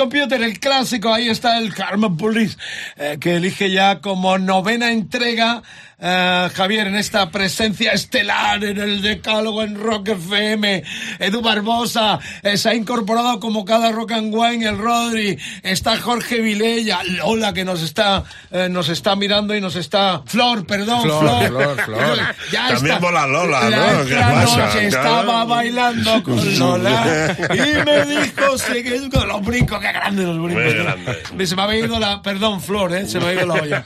Computer, el clásico, ahí está el Karma Police, eh, que elige ya como novena entrega. eh, Javier, en esta presencia estelar en el Decálogo en Rock FM, Edu Barbosa eh, se ha incorporado como cada Rock and Wine, el Rodri, está Jorge Vilella, Lola que nos está, eh, nos está mirando y nos está, Flor, perdón, Flor, Flor, Flor, Flor. Ya También está. mola Lola, La ¿no? ¿Qué pasa? noche estaba bailando con Lola y me dijo, sigue con los brincos, qué grandes los brincos. Grande. Se me había ido la, perdón, Flor, ¿eh? se me ha ido la olla.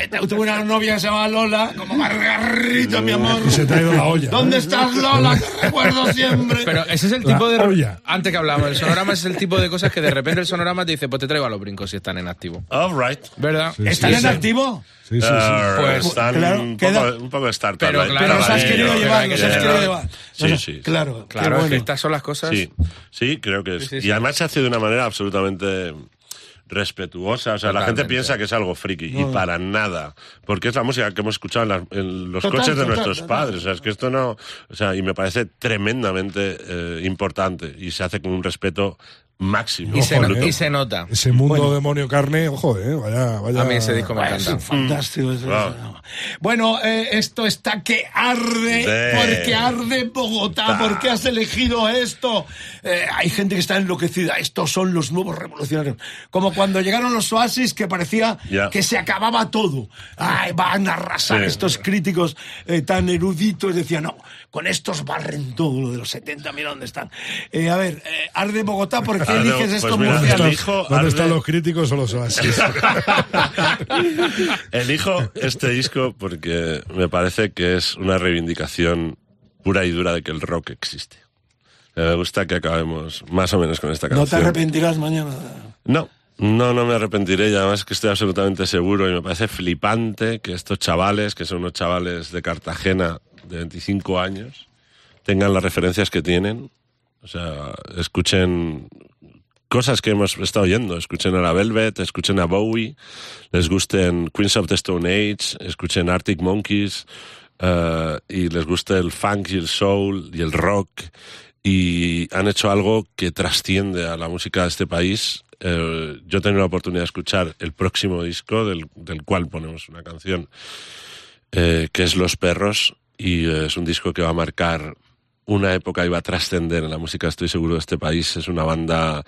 Eh, Tuve una novia que se llamaba Lola, como Margarrita, mi amor. Y se te ha ido la olla. ¿Dónde estás, Lola? Te recuerdo siempre. Pero ese es el La tipo de. olla. Antes que hablábamos, el sonorama es el tipo de cosas que de repente el sonorama te dice, pues te traigo a los brincos si están en activo. All right. ¿Verdad? Sí, ¿Están sí, en sí. activo? Sí, sí, sí. Eh, Pues, están claro, un, poco, un poco startup. Pero Pero os has sí, querido llevar, has llevar. querido llevar. Sí, sí. Claro, Claro, es que bueno. estas son las cosas. Sí, sí, creo que es. Sí, sí, y además se hace de una manera absolutamente respetuosa. O sea, la gente piensa que es algo friki y para nada. Porque es la música que hemos escuchado en, las- en los Total, coches de total, nuestros total. padres. O sea, es que esto no. O sea, y me parece tremendamente eh, importante y se hace con un respeto máximo. Y, se, absoluto. y se nota. Ese mundo demonio carne, ojo, eh, vaya, vaya. A mí ese disco me Bueno, encanta. es fantástico. Wow. eso. Bueno, eh, esto está que arde, Sí. porque arde Bogotá, porque has elegido esto. Eh, hay gente que está enloquecida, estos son los nuevos revolucionarios. Como cuando llegaron los Oasis, que parecía Ya. que se acababa todo. Ay, van a arrasar Sí. estos críticos eh, tan eruditos. Decían, no, con estos barren todo lo de los 70, mira dónde están. Eh, a ver, eh, arde Bogotá, ¿por qué Arde- eliges pues estos mira, elijo ¿Dónde Arde- están los críticos o los oasis? Elijo este disco porque me parece que es una reivindicación pura y dura de que el rock existe. Eh, Me gusta que acabemos más o menos con esta No canción. te arrepentirás mañana. No, no, no me arrepentiré y además que estoy absolutamente seguro y me parece flipante que estos chavales, que son unos chavales de Cartagena de 25 años, tengan las referencias que tienen. O sea, escuchen cosas que hemos estado oyendo. Escuchen a la Velvet, escuchen a Bowie, les gusten Queens of the Stone Age, escuchen Arctic Monkeys eh, y les guste el funk y el soul y el rock y han hecho algo que trasciende a la música de este país. Eh, yo he tenido la oportunidad de escuchar el próximo disco del, del cual ponemos una canción eh, que es Los Perros y es un disco que va a marcar una época va a trascender en la música, estoy seguro, de este país. Es una banda,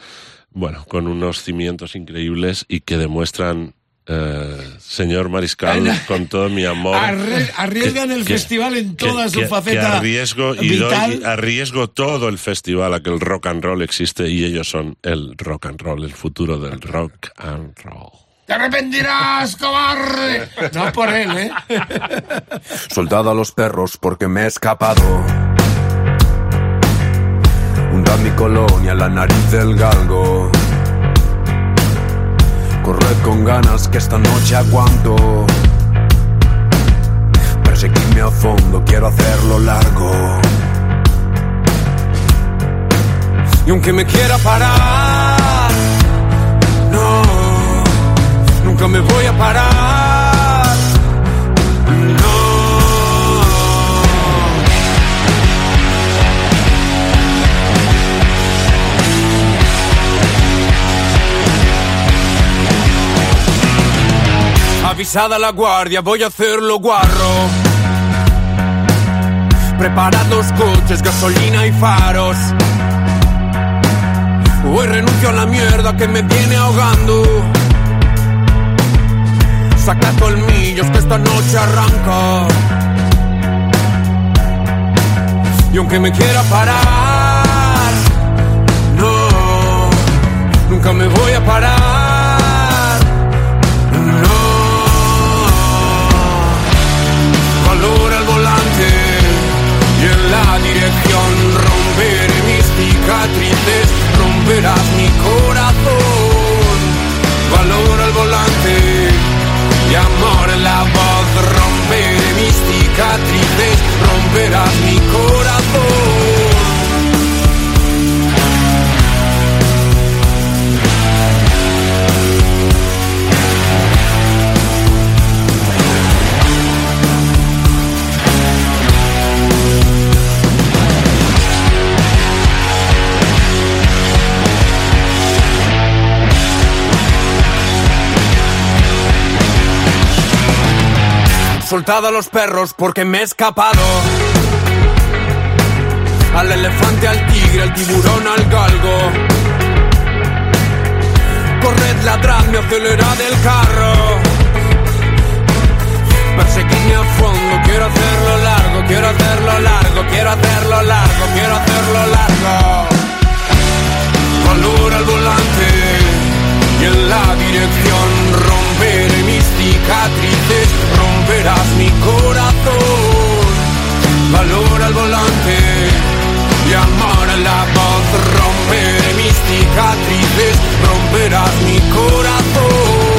bueno, con unos cimientos increíbles y que demuestran, eh, señor Mariscal, con todo mi amor. Arre- arriesgan el festival en toda su que- faceta que arriesgo y vital. doy- arriesgo todo el festival a que el rock and roll existe y ellos son el rock and roll, el futuro del rock and roll. ¡Te arrepentirás, cobarde! No por él, ¿eh? Soldado a los perros porque me he escapado. Mi colonia la nariz del galgo. Corred con ganas que esta noche aguanto. Perseguidme a fondo, quiero hacerlo largo. Y aunque me quiera parar, no, nunca me voy a parar. Avisada la guardia, voy a hacerlo guarro. Preparad los coches, gasolina y faros. Hoy renuncio a la mierda que me viene ahogando. Saca colmillos que esta noche arranca. Y aunque me quiera parar, no, nunca me voy a parar. La dirección romperé mis cicatrices, romperás mi corazón. Valora el volante y amor en la voz, romperé mis cicatrices, romperás mi corazón. Soltad a los perros porque me he escapado. Al elefante, al tigre, al tiburón, al galgo. Corred, ladradme, acelerad el carro. Perseguidme a fondo, quiero hacerlo largo, quiero hacerlo largo, quiero hacerlo largo, quiero hacerlo largo. Valora al volante y en la dirección mis cicatrices, romperás mi corazón. Valora al volante y amor a la voz, romperé mis cicatrices, romperás mi corazón.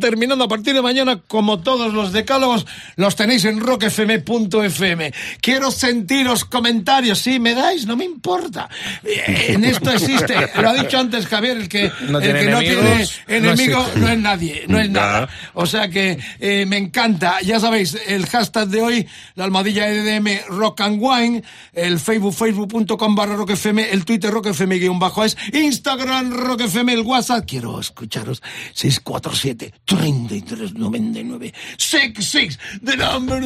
Terminando a partir de mañana, como todos los decálogos, los tenéis en rockfm.fm. Quiero sentiros comentarios. Si me dais, no me importa. Eh, En esto existe, lo ha dicho antes Javier, el que No el tiene que no tiene enemigo no es nadie, no es nada. O sea que eh, me encanta. Ya sabéis, el hashtag de hoy, la almohadilla EDM Rock and Wine, el Facebook, facebook.com barra Rock FM, el Twitter Rock FM guion bajo es, Instagram Rock FM, el WhatsApp, quiero escucharos, 647 3399 66 the number.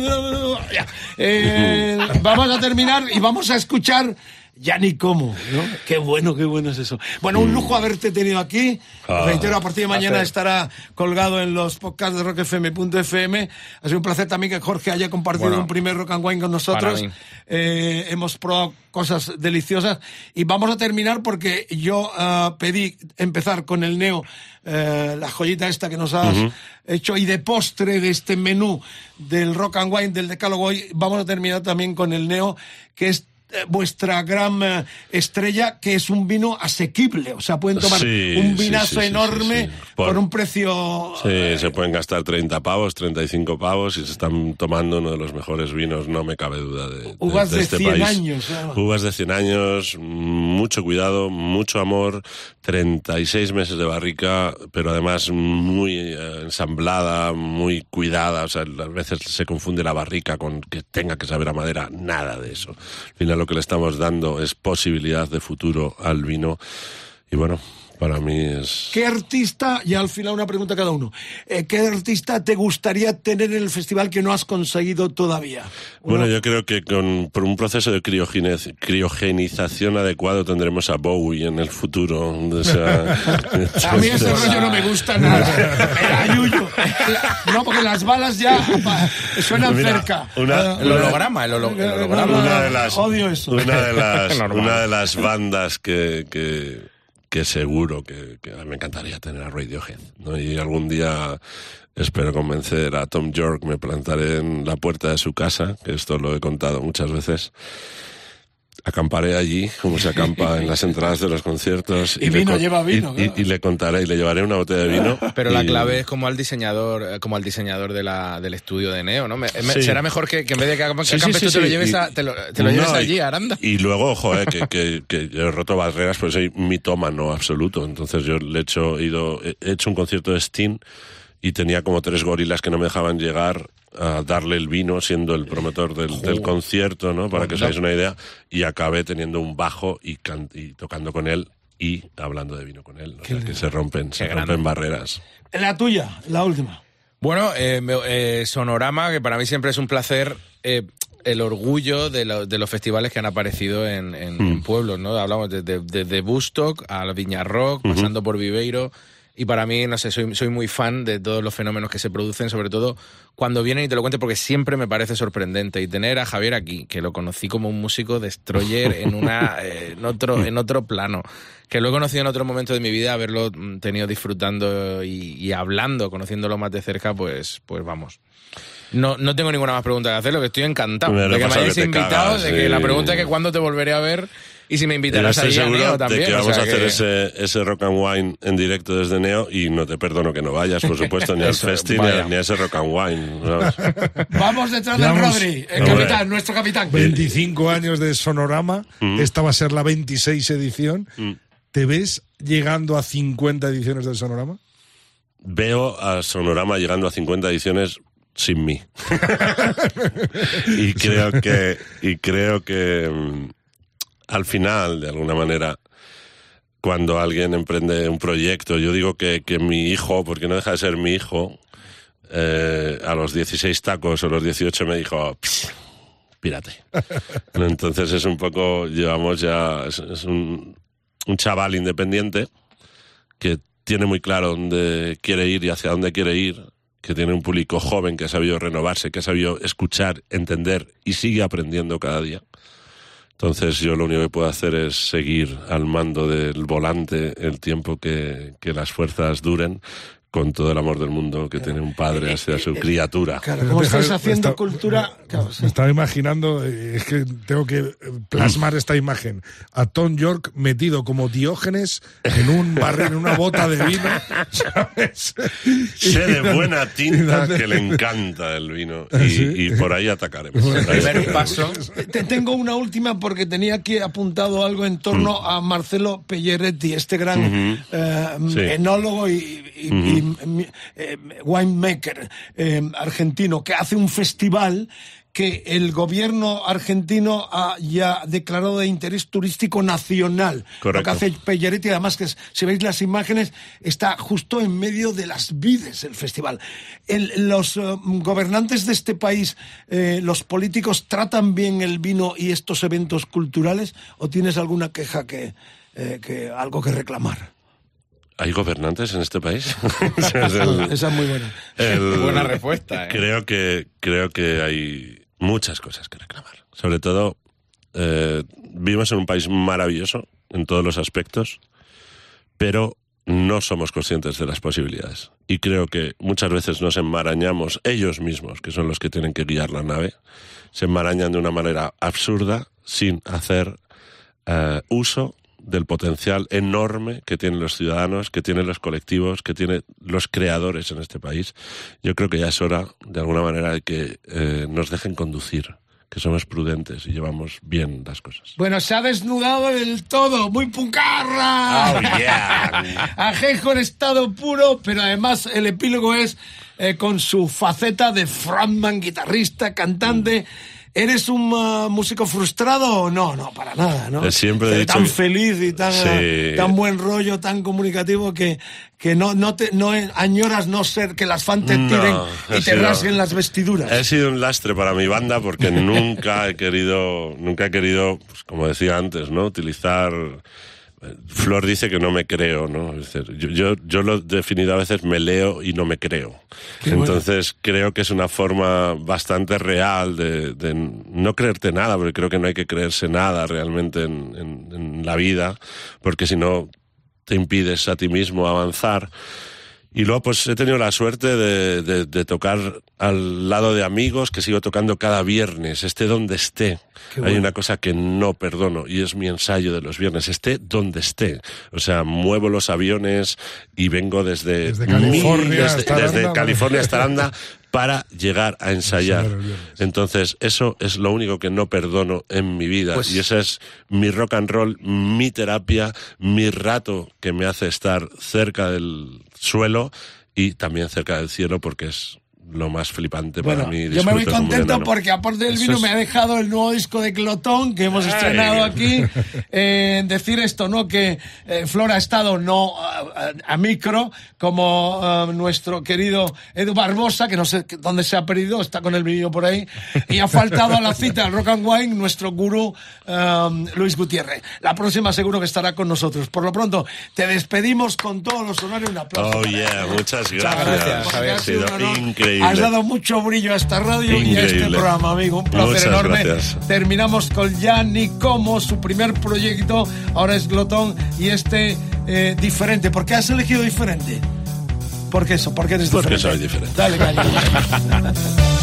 Eh, vamos a terminar y vamos a escuchar ya ni cómo, ¿no? Qué bueno, qué bueno es eso. Bueno, un lujo haberte tenido aquí. Ah, Reitero, a partir de mañana placer. estará colgado en los podcasts de rockfm.fm. Ha sido un placer también que Jorge haya compartido Bueno, un primer Rock and Wine con nosotros. Eh, hemos probado cosas deliciosas y vamos a terminar porque yo ah, pedí empezar con el Neo, eh, la joyita esta que nos has Ujú. hecho y de postre de este menú del Rock and Wine del Decálogo hoy vamos a terminar también con el Neo que es vuestra gran eh, estrella que es un vino asequible o sea pueden tomar Sí, un vinazo sí, sí, sí, enorme. Por- por un precio Sí, se pueden gastar 30 pavos, 35 pavos y se están tomando uno de los mejores vinos, no me cabe duda de, de- Uvas de este 100 país. años. Uvas de 100 años, mucho cuidado, mucho amor, 36 meses de barrica, pero además muy eh, ensamblada, muy cuidada. O sea, a veces se confunde la barrica con que tenga que saber a madera, nada de eso. Al final lo que le estamos dando es posibilidad de futuro al vino. Y bueno, para mí es... ¿Qué artista, y al final una pregunta a cada uno, eh, ¿qué artista te gustaría tener en el festival que no has conseguido todavía? Bueno, yo creo que con, por un proceso de criogenización adecuado tendremos a Bowie en el futuro. O sea, A mí ese rollo no me gusta nada. Era Yuyu. La- No, porque las balas ya suenan Mira, cerca. una- Ah, El holograma, el, holo- el holograma. una de las, Odio eso. Una de las, una de las bandas que, que, que seguro que, me encantaría tener a Radiohead. ¿no? Y algún día espero convencer a Tom York, me plantaré en la puerta de su casa, que esto lo he contado muchas veces. Acamparé allí, como se acampa en las entradas de los conciertos. Y le vino, lleva vino, Y, y- claro. y le contaré y le llevaré una botella de vino. Pero la clave es como al diseñador, eh, como al diseñador de la, del estudio de Neo, ¿no? Me- me- Sí. Será mejor que, que en vez de que, acamp- que Sí, tú te lo lleves, Y- a- te lo, te lo lleves No, allí, a Aranda. Y luego, ojo, eh, que, que, que yo he roto barreras, pues soy mitómano absoluto. Entonces yo le he hecho, he ido, he hecho un concierto de Sting y tenía como tres gorilas que no me dejaban llegar a darle el vino, siendo el promotor del, del concierto, ¿no? Para que os hagáis una idea. Y acabé teniendo un bajo y, can- y tocando con él y hablando de vino con él. O sea, que se rompen, se grande. rompen barreras. La tuya, la última. Bueno, eh, me- eh, Sonorama, que para mí siempre es un placer. eh, el orgullo de, lo- de los festivales que han aparecido en, en- Mm. en pueblos, ¿no? Hablamos desde de, de Bustock a Viña Rock, Ujú. pasando por Viveiro. Y para mí, no sé, soy, soy muy fan de todos los fenómenos que se producen, sobre todo cuando vienen y te lo cuento, porque siempre me parece sorprendente. Y tener a Javier aquí, que lo conocí como un músico destroyer en, una, eh, en, otro, en otro plano, que lo he conocido en otro momento de mi vida, haberlo mm, tenido disfrutando y, y hablando, conociéndolo más de cerca, pues, pues vamos. No, no tengo ninguna más pregunta que hacer, lo que estoy encantado Me de que me hayáis invitado, cagas, de que sí. la pregunta es que cuándo te volveré a ver y si me invitarás a seguro Neo de también. que o vamos sea a hacer que- ese, ese Rock and Wine en directo desde Neo y no te perdono que no vayas, por supuesto, ni al Eso, festi ni a, ni a ese Rock and Wine. ¿sabes? Vamos detrás del. Rodri, el capitán, nuestro capitán. 25 años de Sonorama, Mm. esta va a ser la 26 edición. ¿Te ves llegando a 50 ediciones del Sonorama? Veo a Sonorama llegando a 50 ediciones sin mí. y creo que, y creo que mm, al final, de alguna manera, cuando alguien emprende un proyecto, yo digo que, que mi hijo, porque no deja de ser mi hijo, eh, a los 16 tacos o los 18 me dijo, "Pss, pírate. Entonces es un poco, llevamos ya, es, es un, un chaval independiente que tiene muy claro dónde quiere ir y hacia dónde quiere ir, que tiene un público joven que ha sabido renovarse, que ha sabido escuchar, entender y sigue aprendiendo cada día. Entonces yo lo único que puedo hacer es seguir al mando del volante el tiempo que, que las fuerzas duren con todo el amor del mundo que tiene un padre hacia su criatura. Claro, como estáis haciendo cultura... claro, sí. Me estaba imaginando, eh, es que tengo que eh, plasmar esta imagen. A Tom York metido como Diógenes en un barril, en una bota de vino, ¿sabes? Sé de buena tinta que le encanta el vino ¿Ah, y, sí? y por ahí atacaremos. Primer paso. Te tengo una última porque tenía aquí apuntado algo en torno a Marcelo Pelleretti, este gran Mm. Eh, Sí. enólogo y, y- y, mm, eh, winemaker eh, argentino que hace un festival que el gobierno argentino ha ya declarado de interés turístico nacional. Lo que Correcto. hace Pelleretti, además que es- si veis las imágenes, está justo en medio de las vides el festival. El- los eh, gobernantes de este país, eh, los políticos, tratan bien el vino y estos eventos culturales o tienes alguna queja que, eh, que algo que reclamar? ¿Hay gobernantes en este país? Es el- Esa es muy buena. el- Buena respuesta, ¿eh? Creo que, creo que hay muchas cosas que reclamar. Sobre todo, eh, vivimos en un país maravilloso en todos los aspectos, pero no somos conscientes de las posibilidades. Y creo que muchas veces nos enmarañamos ellos mismos, que son los que tienen que guiar la nave, se enmarañan de una manera absurda sin hacer eh, uso del potencial enorme que tienen los ciudadanos, que tienen los colectivos, que tienen los creadores en este país. Yo creo que ya es hora, de alguna manera, de que eh, nos dejen conducir, que somos prudentes y llevamos bien las cosas. Bueno, se ha desnudado del todo, muy puncarra. Oh, yeah. Ajejo en estado puro, pero además el epílogo es eh, con su faceta de frontman, guitarrista, cantante. ¿Eres un ah, músico frustrado o no? No, para nada, ¿no? Siempre he dicho tan que- feliz y tan, Sí. ah, tan buen rollo, tan comunicativo que, que no, no, te, no añoras no ser que las fans te tiren y te sido- rasguen las vestiduras. He sido un lastre para mi banda porque nunca he querido, nunca he querido, pues, como decía antes, ¿no? Utilizar. Flor dice que no me creo, ¿no? Es decir, yo, yo, yo lo he definido a veces me leo y no me creo. Qué. Entonces creo que es una forma bastante real de, de no creerte nada, porque creo que no hay que creerse nada realmente en, en- en la vida, porque si no te impides a ti mismo avanzar. Y luego pues he tenido la suerte de, de- de tocar al lado de amigos que sigo tocando cada viernes, esté donde esté. Hay una cosa que no perdono y es mi ensayo de los viernes, esté donde esté. O sea, muevo los aviones y vengo desde, Desde California desde, hasta desde Aranda. California hasta Aranda para llegar a ensayar. Entonces, eso es lo único que no perdono en mi vida. Pues- y ese es mi rock and roll, mi terapia, mi rato que me hace estar cerca del suelo y también cerca del cielo porque es lo más flipante para Bueno, mí. yo me voy contento porque aparte del vino es- me ha dejado el nuevo disco de Clotón que hemos Ay. estrenado aquí. Eh, decir esto, ¿no? Que eh, Flora ha estado no a, a- micro como eh, nuestro querido Edu Barbosa, que no sé dónde se ha perdido, está con el vídeo por ahí, y ha faltado a la cita al Rock and Wine nuestro gurú eh, Luis Gutiérrez. La próxima seguro que estará con nosotros. Por lo pronto, te despedimos con todos los honores. Un aplauso. Oh, para yeah, muchas gracias, gracias. Porque Javier. ha sido honor. Increíble. Has dado mucho brillo a esta radio y a este programa, amigo. Un placer Muchas enorme. gracias. Terminamos con Yanni como su primer proyecto. Ahora es Glotón y este eh, diferente. ¿Por qué has elegido diferente? ¿Por qué eso? ¿Por qué eres Porque diferente? soy diferente. Dale, caña.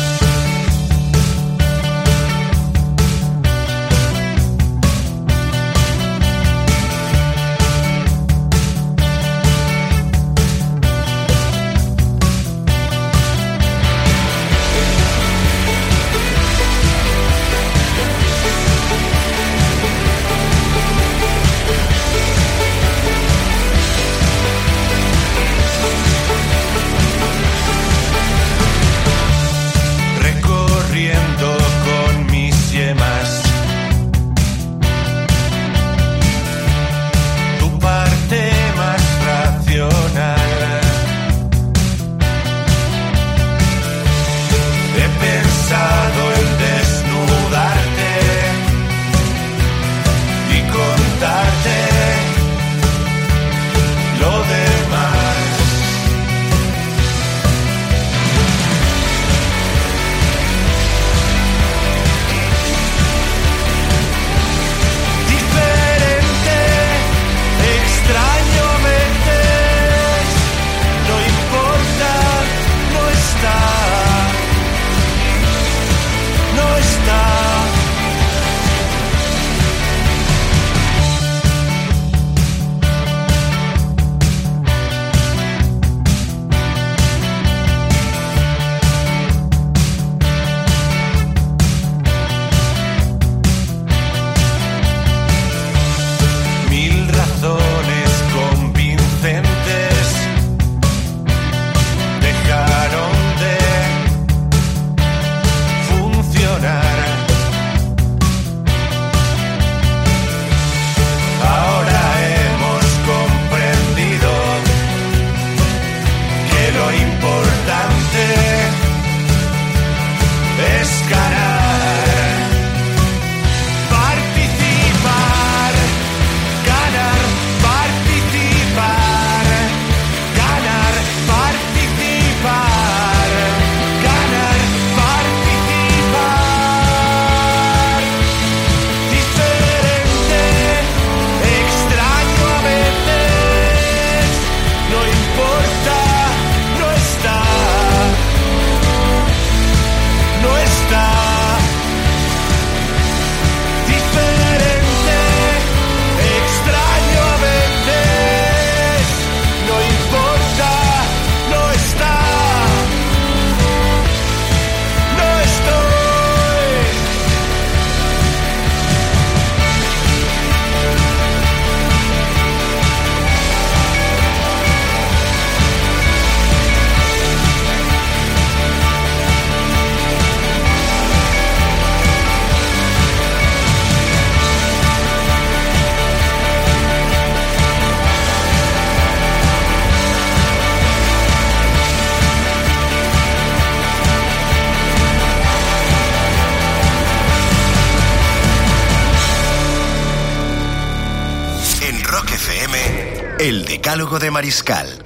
de Mariscal